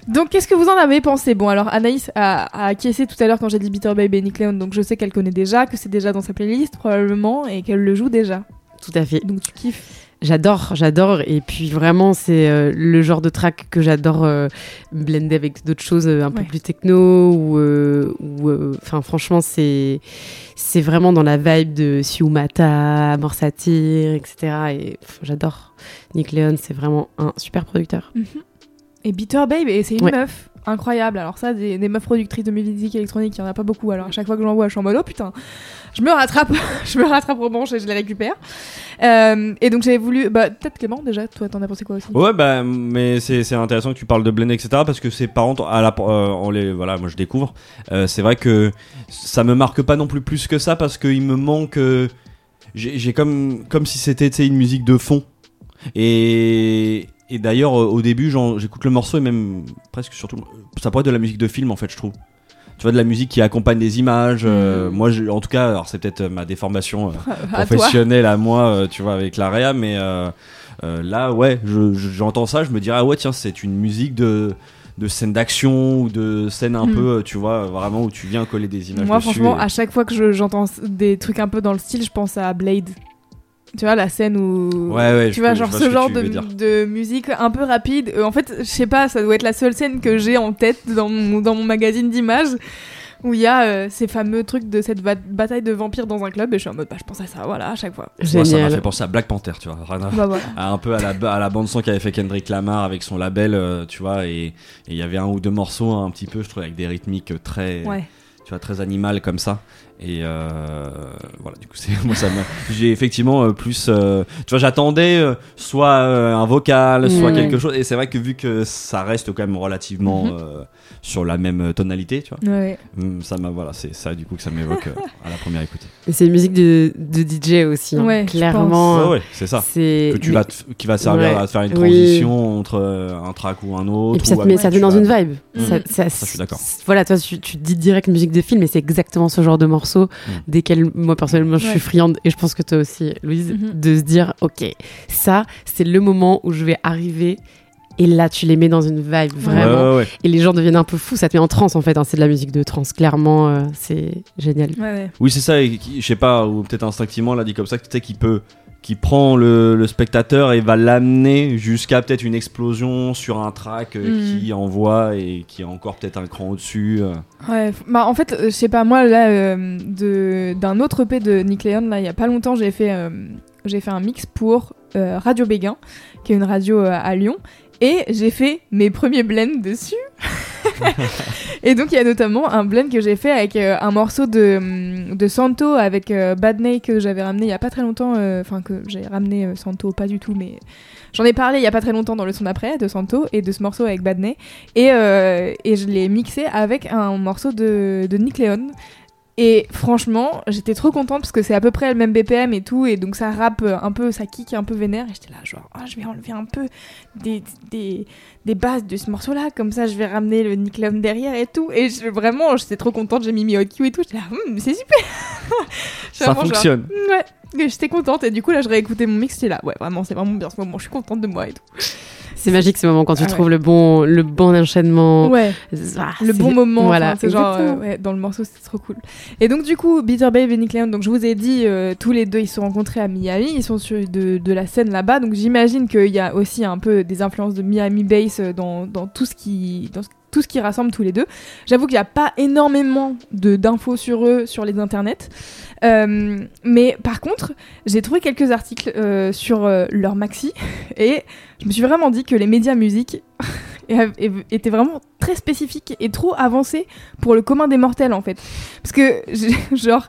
Donc, qu'est-ce que vous en avez pensé? Bon, alors Anaïs a, a acquiescé tout à l'heure quand j'ai dit Bitter Babe et Nick Leon, donc je sais qu'elle connaît déjà, que c'est déjà dans sa playlist probablement, et qu'elle le joue déjà. Tout à fait. Donc tu kiffes. J'adore, j'adore. Et puis vraiment, c'est euh, le genre de track que j'adore euh, blender avec d'autres choses euh, un peu plus techno. Ou, enfin, franchement, c'est c'est vraiment dans la vibe de Siumata, Amor Satir, etc. Et j'adore. Nick Leon, c'est vraiment un super producteur. Et Bitter Babe, et c'est une Ouais. meuf incroyable. Alors ça, des, meufs productrices de musique électronique, il y en a pas beaucoup. Alors à chaque fois que j'en vois, je suis en mode oh putain, je me rattrape, je me rattrape aux manches et je les récupère. Euh, et donc j'avais voulu, bah peut-être Clément déjà, toi t'en as pensé quoi aussi? Ouais, bah, mais c'est intéressant que tu parles de blend, etc. Parce que c'est par contre, à la, euh, on les, voilà, moi je découvre. Euh, c'est vrai que ça me marque pas non plus plus que ça parce qu'il me manque. J'ai comme, comme si c'était une musique de fond. Et, et d'ailleurs, euh, au début, j'écoute le morceau et même presque surtout, ça pourrait être de la musique de film en fait, je trouve. Tu vois, de la musique qui accompagne des images. euh, Mm. Moi, je- en tout cas, alors c'est peut-être euh, ma déformation. euh, À moi, euh, tu vois, avec la réa, mais là, ouais, je- je- j'entends ça, je me dirais, ah ouais, tiens, c'est une musique de, de scène d'action ou de scène un Hmm. peu, tu vois, vraiment où tu viens coller des images Moi dessus. franchement, et- à chaque fois que je- j'entends des trucs un peu dans le style, je pense à Blade. Tu vois la scène où Ouais, ouais, tu je vois genre vois ce ce genre de, musique un peu rapide. Euh, en fait, je sais pas, ça doit être la seule scène que j'ai en tête dans mon, dans mon magazine d'images où il y a euh, ces fameux trucs de cette ba- bataille de vampires dans un club et je suis en mode bah je pense à ça voilà à chaque fois. Moi, ça m'a fait penser à Black Panther, tu vois, à- Bah voilà. à un peu à la, à la bande son qu'avait fait Kendrick Lamar avec son label, euh, tu vois, et et il y avait un ou deux morceaux un petit peu, je trouve, avec des rythmiques très, Ouais. tu vois, très animales comme ça. Et euh, voilà, du coup, c'est moi ça m'a- J'ai effectivement euh, plus. euh, tu vois, j'attendais euh, soit euh, un vocal, soit quelque chose. Et c'est vrai que vu que ça reste quand même relativement Mhm. Euh, sur la même tonalité, tu vois, Ouais. hum, ça m'a voilà, c'est ça du coup que ça m'évoque euh, à la première écoute. Et c'est une musique de, de DJ aussi. hein. Ouais, Clairement. Ouais, c'est ça. C'est Que tu mais- vas te- qui va servir Ouais. à te faire une Oui. transition entre euh, un track ou un autre. Et puis ça te met, ça te met tu dans vas- une vibe. Mhm. Ça, ça- Ça, je suis d'accord. Voilà, toi, tu, tu te dis direct musique de film, et c'est exactement ce genre de morceau Mm. desquels moi personnellement je suis friande, et je pense que toi aussi, Louise, Mhm. de se dire, ok, ça, c'est le moment où je vais arriver. Et là, tu les mets dans une vibe vraiment. ouais, ouais. Et les gens deviennent un peu fous. Ça te met en transe en fait. hein. C'est de la musique de trance. Clairement, euh, c'est génial. Ouais, ouais. Oui, c'est ça, et je sais pas, ou peut-être instinctivement, on l'a dit comme ça, tu sais, qui peut, qui prend le, le spectateur et va l'amener jusqu'à peut-être une explosion sur un track euh, Mm. qui envoie et qui est encore peut-être un cran au-dessus. euh. Ouais, f- bah en fait, euh, je sais pas, moi là, euh, de- d'un autre EP de Nick Leon, là, il y a pas longtemps, j'ai fait, euh, j'ai fait un mix pour euh, Radio Béguin, qui est une radio euh, à Lyon, et j'ai fait mes premiers blends dessus. et donc il y a notamment un blend que j'ai fait avec euh, un morceau de, de Santo avec euh, Badney que j'avais ramené il y a pas très longtemps, euh, enfin que j'ai ramené euh, Santo, pas du tout, mais j'en ai parlé il y a pas très longtemps dans le son d'après de Santo et de ce morceau avec Badney. Et, et je l'ai mixé avec un morceau de, de Nick Leon. Et franchement, j'étais trop contente parce que c'est à peu près le même BPM et tout, et donc ça rappe un peu, ça kick un peu vénère. Et j'étais là, genre, Ah, je vais enlever un peu des, des, des bases de ce morceau-là, comme ça je vais ramener le Nick Leon derrière et tout. Et je- vraiment, j'étais trop contente, j'ai mis mi Q et tout. J'étais là, Hum, c'est super! Ça vraiment genre, fonctionne. Ouais, j'étais contente. Et du coup, là, je réécoutais mon mix, j'étais là, ouais, vraiment, c'est vraiment bien ce moment, je suis contente de moi et tout. C'est magique ce moment quand tu Ah ouais. trouves le bon, le bon enchaînement. Ouais. Ah, le c'est- bon moment Voilà. enfin, c'est genre euh, ouais, dans le morceau c'était trop cool et donc du coup Bitter Babe et Nick Leon donc je vous ai dit euh, tous les deux ils se sont rencontrés à Miami ils sont sur de, de la scène là-bas donc j'imagine qu'il y a aussi un peu des influences de Miami Bass euh, dans, dans tout ce qui dans ce- tout ce qui rassemble tous les deux. J'avoue qu'il n'y a pas énormément d'infos sur eux sur les internets, Euh, mais par contre j'ai trouvé quelques articles euh, sur euh, leur maxi et je me suis vraiment dit que les médias musique étaient vraiment très spécifiques et trop avancés pour le commun des mortels en fait. Parce que genre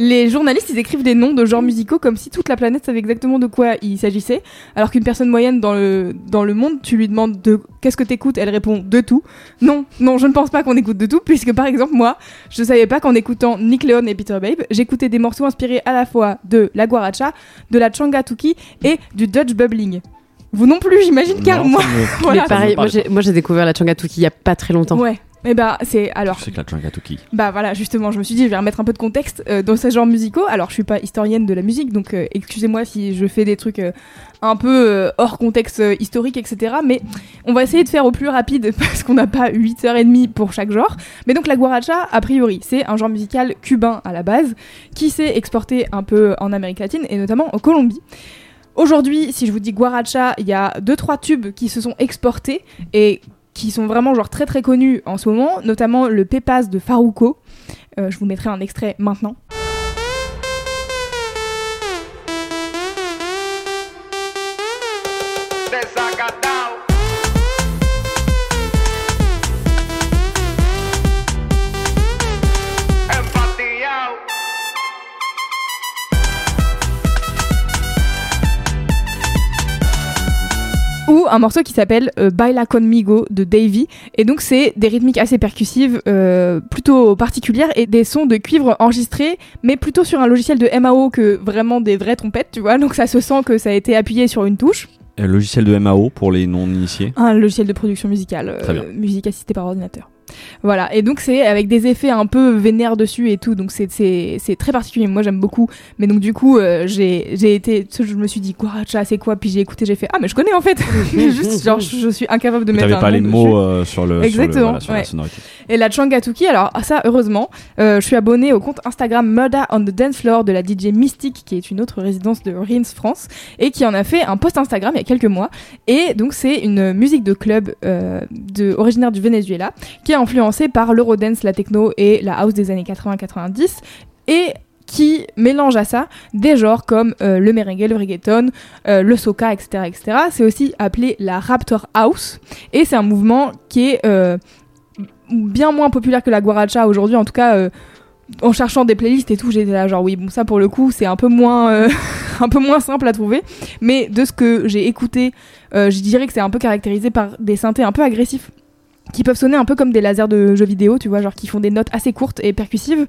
les journalistes ils écrivent des noms de genres musicaux comme si toute la planète savait exactement de quoi il s'agissait, alors qu'une personne moyenne dans le dans le monde tu lui demandes de qu'est-ce que t'écoutes, elle répond de tout. Non, non, je ne pense pas qu'on écoute de tout puisque par exemple moi je savais pas qu'en écoutant Nick Leon et Peter Babe j'écoutais des morceaux inspirés à la fois de la guaracha, de la changatuki et du Dutch bubbling. Vous non plus, j'imagine, car Non, moi. Voilà. Mais pareil, moi j'ai découvert la Changatuki il y a pas très longtemps. Ouais. Et bah, c'est. Alors, Je sais que la bah voilà, justement, je me suis dit, je vais remettre un peu de contexte euh, dans ces genres musicaux. Alors, je suis pas historienne de la musique, donc euh, excusez-moi si je fais des trucs euh, un peu hors contexte historique, etc. Mais on va essayer de faire au plus rapide parce qu'on n'a pas 8h30 pour chaque genre. Mais donc, la guaracha, a priori, c'est un genre musical cubain à la base qui s'est exporté un peu en Amérique latine et notamment en Colombie. Aujourd'hui, si je vous dis guaracha, il y a deux trois tubes qui se sont exportés et qui sont vraiment genre très très connus en ce moment, notamment le Pepas de Farouko. Euh, je vous mettrai un extrait maintenant. Un morceau qui s'appelle euh, Baila Conmigo de Davy. Et donc c'est des rythmiques assez percussives, euh, plutôt particulières, et des sons de cuivre enregistrés, mais plutôt sur un logiciel de MAO que vraiment des vraies trompettes, tu vois. Donc ça se sent que ça a été appuyé sur une touche. Euh, logiciel de MAO pour les non-initiés. Un logiciel de production musicale, euh, musique assistée par ordinateur. Voilà, et donc c'est avec des effets un peu vénères dessus et tout, donc c'est- c'est c'est très particulier. Moi j'aime beaucoup, mais donc du coup euh, j'ai j'ai été, je me suis dit guaracha c'est quoi, puis j'ai écouté, j'ai fait ah mais je connais en fait, juste genre je, je suis incapable de Mais mettre T'avais un pas les mots euh, sur le sur le- Exactement, voilà, sur la ouais. sonorité. Et la Changatuki, alors ah, ça heureusement, euh, je suis abonnée au compte Instagram Murder on the Dance Floor de la DJ Mystique, qui est une autre résidence de Rins France, et qui en a fait un post Instagram il y a quelques mois. Et donc c'est une musique de club euh, de, originaire du Venezuela, qui est influencée par l'eurodance, la techno et la house des années 80-90, et qui mélange à ça des genres comme euh, le merengue, le reggaeton, euh, le soca, etc., etc. C'est aussi appelé la Raptor House, et c'est un mouvement qui est euh, bien moins populaire que la guaracha aujourd'hui, en tout cas en cherchant des playlists et tout, j'étais là genre oui, bon ça pour le coup c'est un peu moins un peu moins simple à trouver, mais de ce que j'ai écouté, je dirais que c'est un peu caractérisé par des synthés un peu agressifs qui peuvent sonner un peu comme des lasers de jeux vidéo, tu vois, genre qui font des notes assez courtes et percussives.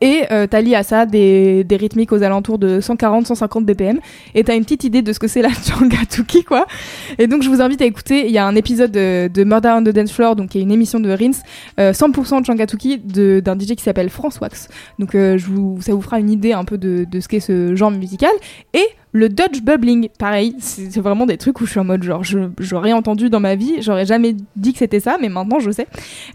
Et euh, t'as lié à ça des, des rythmiques aux alentours de 140-150 BPM. Et t'as une petite idée de ce que c'est la Changatuki, quoi. Et donc je vous invite à écouter, il y a un épisode de, de Murder on the Dance Floor, donc qui est une émission de Rins, euh, 100% Changatuki de- d'un DJ qui s'appelle France Wax. Donc euh, ça vous fera une idée un peu de, de ce qu'est ce genre musical. Et le Dutch Bubbling, pareil, c'est vraiment des trucs où je suis en mode genre, j'aurais entendu dans ma vie, j'aurais jamais dit que c'était ça, mais maintenant je sais.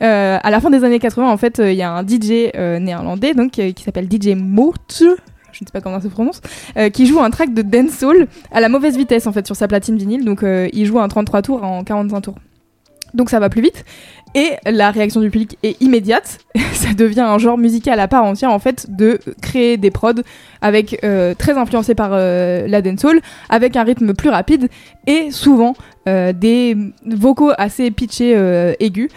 Euh, à la fin des années 80, en fait, euh, il y a un DJ euh, néerlandais donc qui s'appelle DJ Moot. Je ne sais pas comment ça se prononce, qui joue un track de dancehall à la mauvaise vitesse en fait sur sa platine vinyle. Donc il joue un 33 tours en 45 tours. Donc ça va plus vite. Et la réaction du public est immédiate. ça devient un genre musical à part entière en fait de créer des prods avec euh, très influencés par euh, la dancehall, avec un rythme plus rapide et souvent euh, des vocaux assez pitchés euh, aigus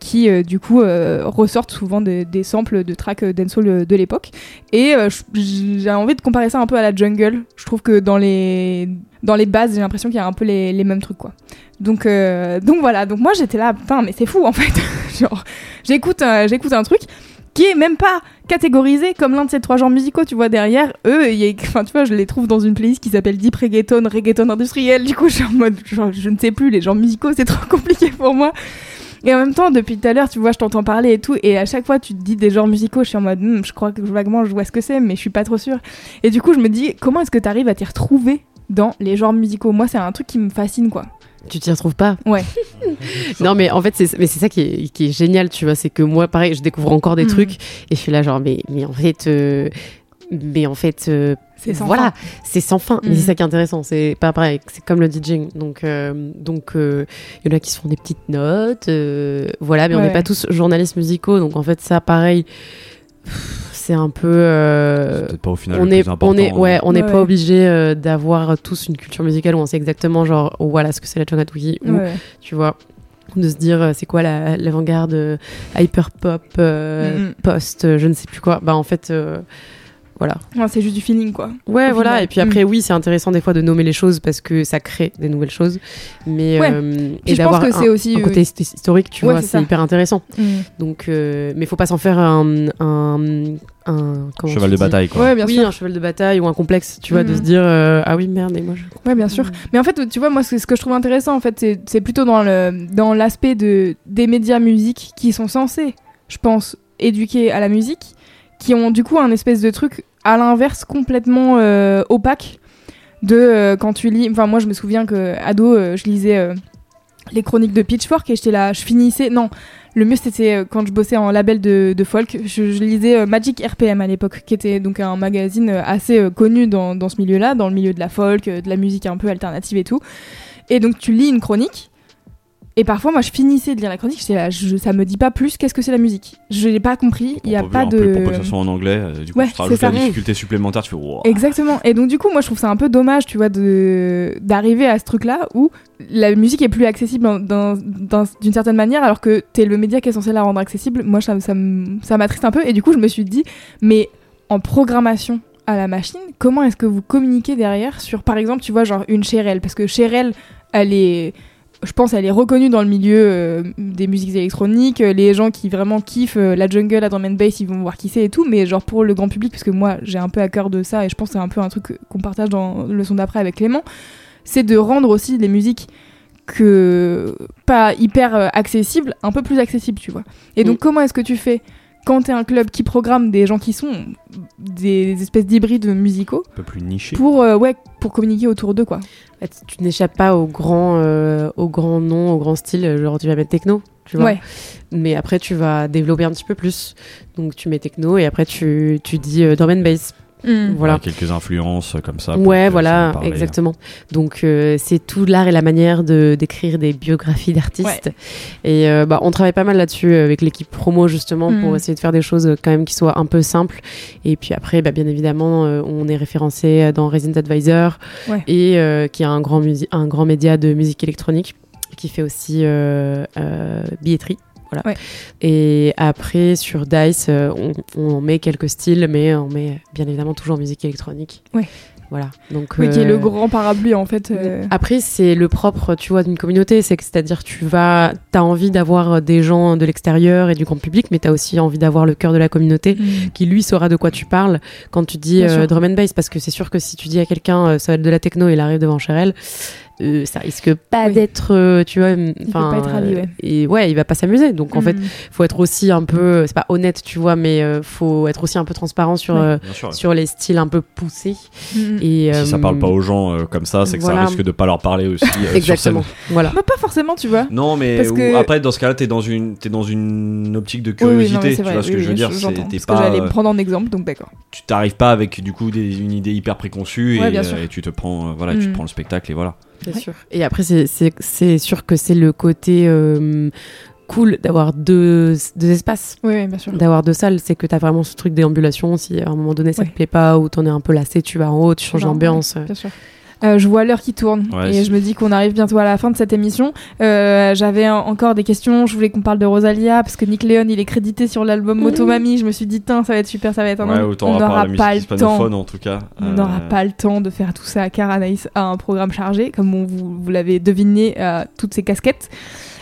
qui du coup ressortent souvent des, samples de tracks dancehall de l'époque. Et j'ai envie de comparer ça un peu à la jungle. Je trouve que dans les dans les bases, j'ai l'impression qu'il y a un peu les, les mêmes trucs quoi. Donc donc voilà. Donc moi j'étais là, putain mais c'est fou en fait. Genre j'écoute j'écoute un truc qui est même pas catégorisé comme l'un de ces trois genres musicaux, tu vois, derrière eux, enfin, tu vois, je les trouve dans une playlist qui s'appelle Deep Reggaeton, Reggaeton industriel, du coup, je suis en mode, je ne sais plus, les genres musicaux, c'est trop compliqué pour moi. Et en même temps, depuis tout à l'heure, tu vois, je t'entends parler et tout, et à chaque fois, tu te dis des genres musicaux, je suis en mode, Hmm, je crois que vaguement, je vois ce que c'est, mais je suis pas trop sûre. Et du coup, je me dis, comment est-ce que tu arrives à t'y retrouver dans les genres musicaux? Moi, c'est un truc qui me fascine, quoi. Tu t'y retrouves pas Ouais. non, mais en fait, c'est mais c'est ça qui est, qui est génial, tu vois. C'est que moi, pareil, je découvre encore des Mhm. trucs et je suis là, genre, mais, mais en fait. euh, mais en fait, euh, C'est sans voilà, fin. c'est sans fin. Mais Mhm. c'est ça qui est intéressant. C'est pas pareil. C'est comme le DJing. Donc, euh, donc, euh, il y en a qui se font des petites notes. voilà, mais on n'est pas tous journalistes musicaux. Donc, en fait, ça, pareil, c'est un peu. euh, C'est peut-être pas au final on le est, plus important. on est, ouais, on n'est Ouais. pas obligé euh, d'avoir tous une culture musicale où on sait exactement genre oh, voilà ce que c'est la Chongatouki ou Ouais. tu vois de se dire euh, c'est quoi la- l'avant-garde euh, hyper pop euh, Mhm. post euh, je ne sais plus quoi bah en fait euh, voilà Ouais, c'est juste du feeling, quoi. ouais Au voilà final. et puis après oui c'est intéressant des fois de nommer les choses parce que ça crée des nouvelles choses mais Ouais. euh, et je pense d'avoir que c'est un, aussi. un euh, côté hist- historique tu Ouais, vois c'est hyper intéressant mm. donc euh, mais faut pas s'en faire un, un, un Cheval de bataille quoi. Ouais, bien oui, sûr. un cheval de bataille ou un complexe, tu vois, de Mhm. se dire euh, ah oui merde, mais moi je. Ouais, bien sûr. Mais en fait, tu vois, moi, ce que, ce que je trouve intéressant, en fait, c'est- c'est plutôt dans le dans l'aspect de des médias musique qui sont censés, je pense, éduquer à la musique, qui ont du coup un espèce de truc à l'inverse complètement euh, opaque de euh, quand tu lis. Enfin, moi, je me souviens que ado, euh, je lisais euh, les chroniques de Pitchfork et j'étais là, je finissais. Non. Le mieux, c'était euh, quand je bossais en label de, de folk. Je, je lisais euh, Magic RPM à l'époque, qui était donc un magazine assez connu dans, dans ce milieu-là, dans le milieu de la folk, de la musique un peu alternative et tout. Et donc, tu lis une chronique. Et parfois, moi, je finissais de lire la chronique, j'étais là, je, ça me dit pas plus qu'est-ce que c'est la musique. Je n'ai pas compris, il y a Pour- pas de. Pour pas que soit en anglais, euh, du coup, Ouais, tu te rajoutes la difficulté supplémentaire, tu fais wow. Exactement. Et donc du coup, moi je trouve ça un peu dommage, tu vois, d'arriver à ce truc-là où la musique est plus accessible d'une certaine manière, alors que t'es le média qui est censé la rendre accessible. Moi, ça, ça, ça m'attriste un peu. Et du coup, je me suis dit, mais en programmation à la machine, comment est-ce que vous communiquez derrière sur, par exemple, tu vois, genre une Cherelle, parce que Cherelle, elle est je pense elle est reconnue dans le milieu euh, des musiques électroniques. Euh, Les gens qui vraiment kiffent euh, la jungle, la drum and bass, ils vont voir qui c'est et tout. Mais genre pour le grand public, parce que moi j'ai un peu à cœur de ça et je pense que c'est un peu un truc qu'on partage dans le son d'après avec Clément, c'est de rendre aussi les musiques que pas hyper accessibles, un peu plus accessibles, tu vois. Et donc Mm. comment est-ce que tu fais quand t'es un club qui programme des gens qui sont des espèces d'hybrides musicaux Un peu plus niché. pour euh, ouais pour communiquer autour d'eux quoi? Fait, tu n'échappes pas au grand, euh, au grand nom, au grand style. Genre tu vas mettre techno, tu vois. Ouais. Mais après tu vas développer un petit peu plus. Donc tu mets techno et après tu, tu dis euh, drum and bass. Voilà. Voilà, quelques influences euh, comme ça. Ouais, voilà, exactement. Donc euh, c'est tout l'art et la manière de d'écrire des biographies d'artistes. Et euh, bah on travaille pas mal là-dessus avec l'équipe promo justement pour essayer de faire des choses quand même qui soient un peu simples. Et puis après, bah, bien évidemment, euh, on est référencé dans Resident Advisor Ouais. et euh, qui est un grand un grand média de musique électronique qui fait aussi euh, euh, billetterie. Voilà. Ouais. Et après, sur Dice, euh, on, on met quelques styles, mais on met bien évidemment toujours musique électronique. Ouais. Voilà. Donc, Oui, qui est euh, le grand parapluie en fait. euh, Après, c'est le propre, tu vois, d'une communauté. C'est que, c'est-à-dire, tu vas, t'as envie d'avoir des gens de l'extérieur et du grand public, mais t'as aussi envie d'avoir le cœur de la communauté mm. qui lui saura de quoi tu parles quand tu dis euh, drum and bass parce que c'est sûr que si tu dis à quelqu'un euh, ça va être de la techno et il arrive devant Cherelle euh, ça risque pas Oui. d'être euh, tu vois peut enfin pas être ravi, euh, ouais. et ouais il va pas s'amuser donc en fait Mm. faut être aussi un peu c'est pas honnête tu vois mais euh, faut être aussi un peu transparent sur Ouais. euh, sûr. sur les styles un peu poussés Mm. et Si ça parle pas aux gens euh, comme ça, c'est que voilà. ça risque de pas leur parler aussi. euh, exactement voilà Bah, pas forcément, tu vois. Non, mais Parce ou- que- après, dans ce cas-là, t'es dans une, t'es dans une optique de Oui, oui, non, curiosité. mais c'est tu vrai, vois ce oui, que je veux oui, dire t'es pas, j'allais prendre en exemple, donc d'accord. tu t'arrives pas avec du coup des- une idée hyper préconçue Ouais, et, euh, tu te prends, euh, voilà, tu te Mm. prends le spectacle et voilà. Bien sûr. Et après, c'est- sûr que c'est le côté euh, cool d'avoir deux, deux espaces. Oui, oui, bien sûr. D'avoir deux salles, c'est que tu as vraiment ce truc déambulation. Si à un moment donné ça Ouais. te plaît pas ou t'en es un peu lassé, tu vas en haut, tu changes d'ambiance. Bien sûr. Euh, je vois l'heure qui tourne Ouais, et je me dis qu'on arrive bientôt à la fin de cette émission. Euh, J'avais en- encore des questions. Je voulais qu'on parle de Rosalia parce que Nick Leon il est crédité sur l'album Motomami. Je me suis dit, tiens, ça va être super, ça va être un Ouais, On n'aura pas le temps. hispanophone en tout cas. On Euh, n'aura pas le temps de faire tout ça car Anaïs a un programme chargé, comme on vous, vous l'avez deviné à toutes ces casquettes.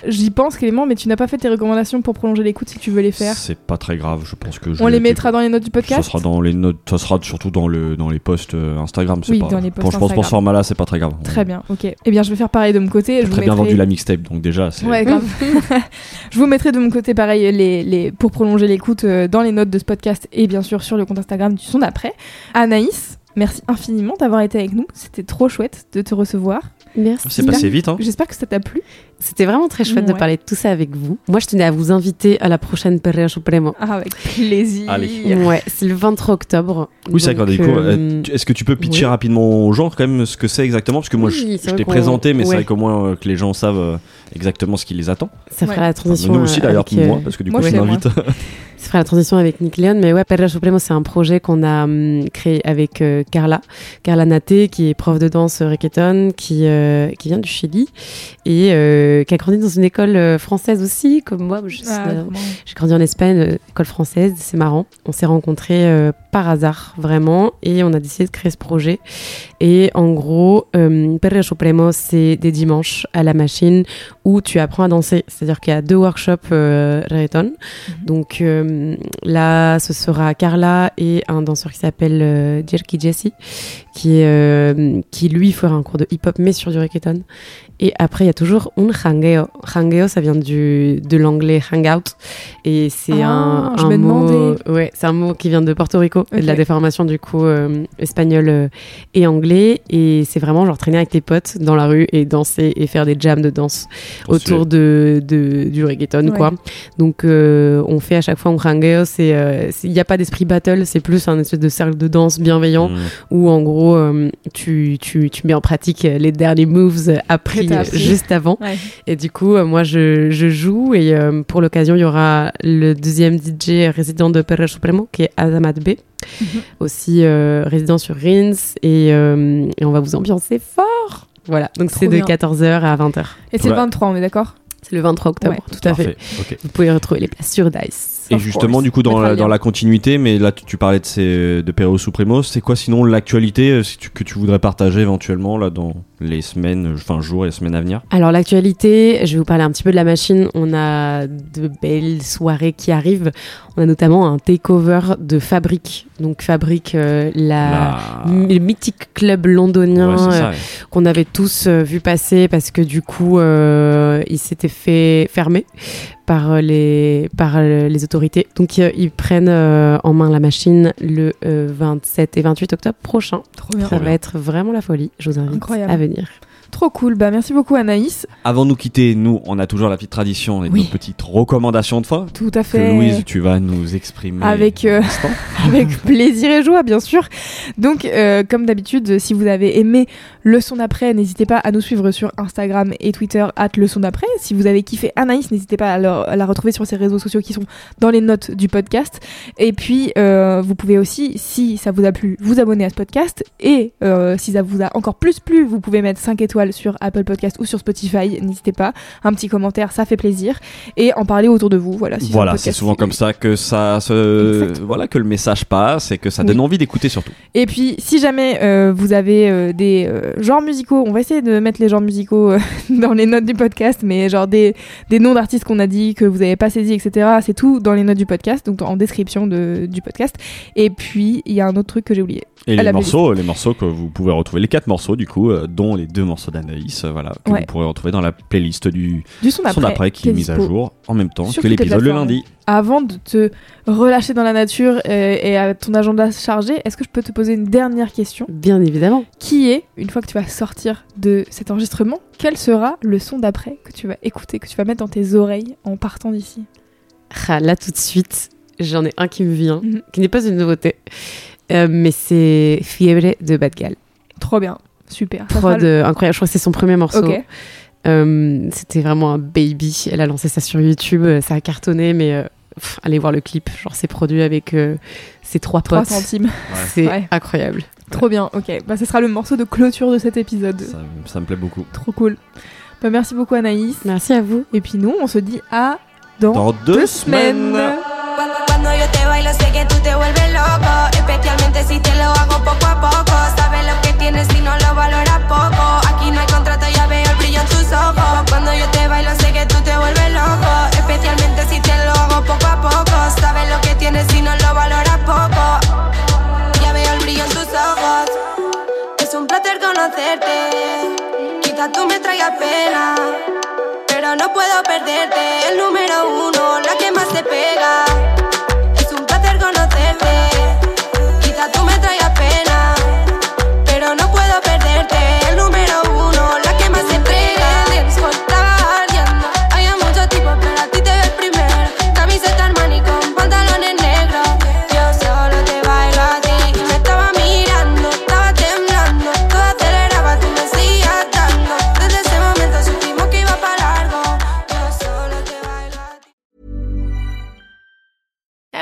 J'y pense Clément, mais tu n'as pas fait tes recommandations pour prolonger l'écoute si tu veux les faire. C'est pas très grave, je pense que je On les mettra dans les notes du Ça podcast. sera dans les notes, ça sera surtout dans le dans les posts euh, Instagram. c'est Oui, pas, dans les posts pour, je pense pour ce Instagram. format-là, c'est pas très grave. Très bien, ok. Eh bien, je vais faire pareil de mon côté. J'ai Je vous très bien mettrai- vendu la mixtape, donc déjà, c'est. Ouais, grave. je vous mettrai de mon côté pareil les, les, pour prolonger l'écoute euh, dans les notes de ce podcast et bien sûr sur le compte Instagram du son d'après. Anaïs, merci infiniment d'avoir été avec nous. C'était trop chouette de te recevoir. Merci. C'est passé vite, hein. J'espère que ça t'a plu. C'était vraiment très chouette de parler de tout ça avec vous. Moi, je tenais à vous inviter à la prochaine Perrea Supremo. Ah, avec plaisir. Allez. Ouais, c'est le 23 octobre. Oui, c'est d'accord. Euh, euh, Est-ce que tu peux pitcher oui. rapidement aux gens quand même ce que c'est exactement? Parce que moi, Oui, je, c'est je t'ai présenté, mais c'est ouais. vrai qu'au moins euh, que les gens savent euh, exactement ce qui les attend. ça fera Ouais. la Enfin, transition. nous aussi d'ailleurs, euh, moi, parce que du moi, coup, je m'invite. Ça fera la transition avec Nick Leon, mais ouais, Perla Supremo, c'est un projet qu'on a hum, créé avec euh, Carla, Carla Naté, qui est prof de danse reggaeton, qui, euh, qui vient du Chili et euh, qui a grandi dans une école euh, française aussi, comme moi. Ah, j'ai grandi en Espagne, euh, école française, c'est marrant. On s'est rencontrés euh, par hasard, vraiment, et on a décidé de créer ce projet. Et en gros, euh, Perrea Supremo, c'est des dimanches à la machine où tu apprends à danser. C'est-à-dire qu'il y a deux workshops euh, reggaeton. Donc euh, là, ce sera Carla et un danseur qui s'appelle Jerky Jesse, qui lui fera un cours de hip-hop, mais sur du reggaeton. Et après, il y a toujours un hangueo. Hangueo, ça vient du, de l'anglais hangout. Et c'est Ah, un, je un me mot, demandais. ouais, c'est un mot qui vient de Porto Rico et de la déformation du coup euh, espagnol euh, et anglais. Et c'est vraiment genre traîner avec tes potes dans la rue et danser et faire des jams de danse Trop autour de, de- du reggaeton Ouais. quoi. Donc euh, on fait à chaque fois un hangueo, c'est euh, il n'y a pas d'esprit battle, c'est plus un espèce de cercle de danse bienveillant Mm. où en gros euh, tu, tu, tu mets en pratique les derniers moves appris. Juste avant. Ouais. Et du coup euh, moi je, je joue et euh, pour l'occasion il y aura le deuxième DJ résident de Perra Supremo qui est Azamat B. Mhm. Aussi euh, résident sur Rins et, euh, et on va vous ambiancer fort. Voilà, donc Trop c'est de bien. 14h à 20h. Et c'est le Ouais. 23, on est d'accord? C'est le 23 octobre, Ouais. tout à fait. Vous pouvez retrouver les places sur Dice. Et justement, du coup, dans la, dans la continuité, mais là, tu, parlais de, ces, de Pereo Supremo, c'est quoi sinon l'actualité euh, que tu voudrais partager éventuellement là dans les semaines, euh, enfin jours et semaines à venir? Alors l'actualité, je vais vous parler un petit peu de la machine. On a de belles soirées qui arrivent. On a notamment un takeover de Fabrique. Donc Fabrique, euh, la... Le mythique club londonien Ouais, euh, ouais. qu'on avait tous euh, vu passer parce que du coup il s'était fait fermer par euh, les par euh, les autorités. Donc euh, ils prennent euh, en main la machine le euh, 27 et 28 octobre prochain. Trop bien. Ça va être vraiment la folie. Je vous invite Incroyable. à venir. Trop cool. Bah, merci beaucoup, Anaïs. Avant de nous quitter, nous, on a toujours la petite tradition et Oui. nos petites recommandations de fois. Tout à Que fait. Louise, tu vas nous exprimer. Avec, euh. Avec plaisir et joie, bien sûr. Donc, euh, comme d'habitude, si vous avez aimé le son d'après, n'hésitez pas à nous suivre sur Instagram et Twitter, at le son d'après. Si vous avez kiffé Anaïs, n'hésitez pas à, leur- à la retrouver sur ses réseaux sociaux qui sont dans les notes du podcast. Et puis, euh, vous pouvez aussi, si ça vous a plu, vous abonner à ce podcast. Et si ça vous a encore plus plu, vous pouvez mettre 5 étoiles étoiles sur Apple Podcast ou sur Spotify. N'hésitez pas. Un petit commentaire, ça fait plaisir. Et en parler autour de vous. Voilà. si Voilà, c'est souvent comme ça que ça se, Exactement. voilà, que le message passe et que ça donne Oui. envie d'écouter surtout. Et puis, si jamais euh, vous avez euh, des euh, genres musicaux, on va essayer de mettre les genres musicaux dans les notes du podcast, mais genre des, des noms d'artistes qu'on a dit, que vous n'avez pas saisi, etc. C'est tout dans les notes du podcast, donc en description de, du podcast. Et puis, il y a un autre truc que j'ai oublié. Et les morceaux, les morceaux que vous pouvez retrouver, les quatre morceaux du coup, dont les deux morceaux d'Anaïs, euh, voilà, que Ouais. vous pourrez retrouver dans la playlist du Du son son d'après, d'après qui est mise à jour en même temps Sur que l'épisode le lundi. Avant de te relâcher dans la nature euh, et à ton agenda chargé, est-ce que je peux te poser une dernière question? Bien évidemment. Qui est, une fois que tu vas sortir de cet enregistrement, quel sera le son d'après que tu vas écouter, que tu vas mettre dans tes oreilles en partant d'ici? Ah, là, tout de suite, j'en ai un qui me vient, Mhm. qui n'est pas une nouveauté, Euh, mais c'est Fiebre de Bad Gal. Trop bien, super. Prod le- euh, incroyable, je crois que c'est son premier morceau. Euh, C'était vraiment un baby. Elle a lancé ça sur YouTube, euh, ça a cartonné, mais euh, pff, allez voir le clip. Genre, c'est produit avec euh, ses trois 3 potes. centimes. C'est Ouais. incroyable. Trop bien, ok. Bah, ce sera le morceau de clôture de cet épisode. Ça, ça me plaît beaucoup. Trop cool. Bah, merci beaucoup Anaïs. Merci à vous. Et puis nous, on se dit à dans, Dans deux semaines. Cuando, cuando yo te bailo sé que tú te vuelves loco Especialmente si te lo hago poco a poco tienes y no lo valoras poco. Aquí no hay contrato, ya veo el brillo en tus ojos. Cuando yo te bailo sé que tú te vuelves loco. Especialmente si te lo hago poco a poco. Sabes lo que tienes y no lo valoras poco. Ya veo el brillo en tus ojos. Es un placer conocerte. Quizás tú me traigas pena pero no puedo perderte. El número uno, la que más te pega.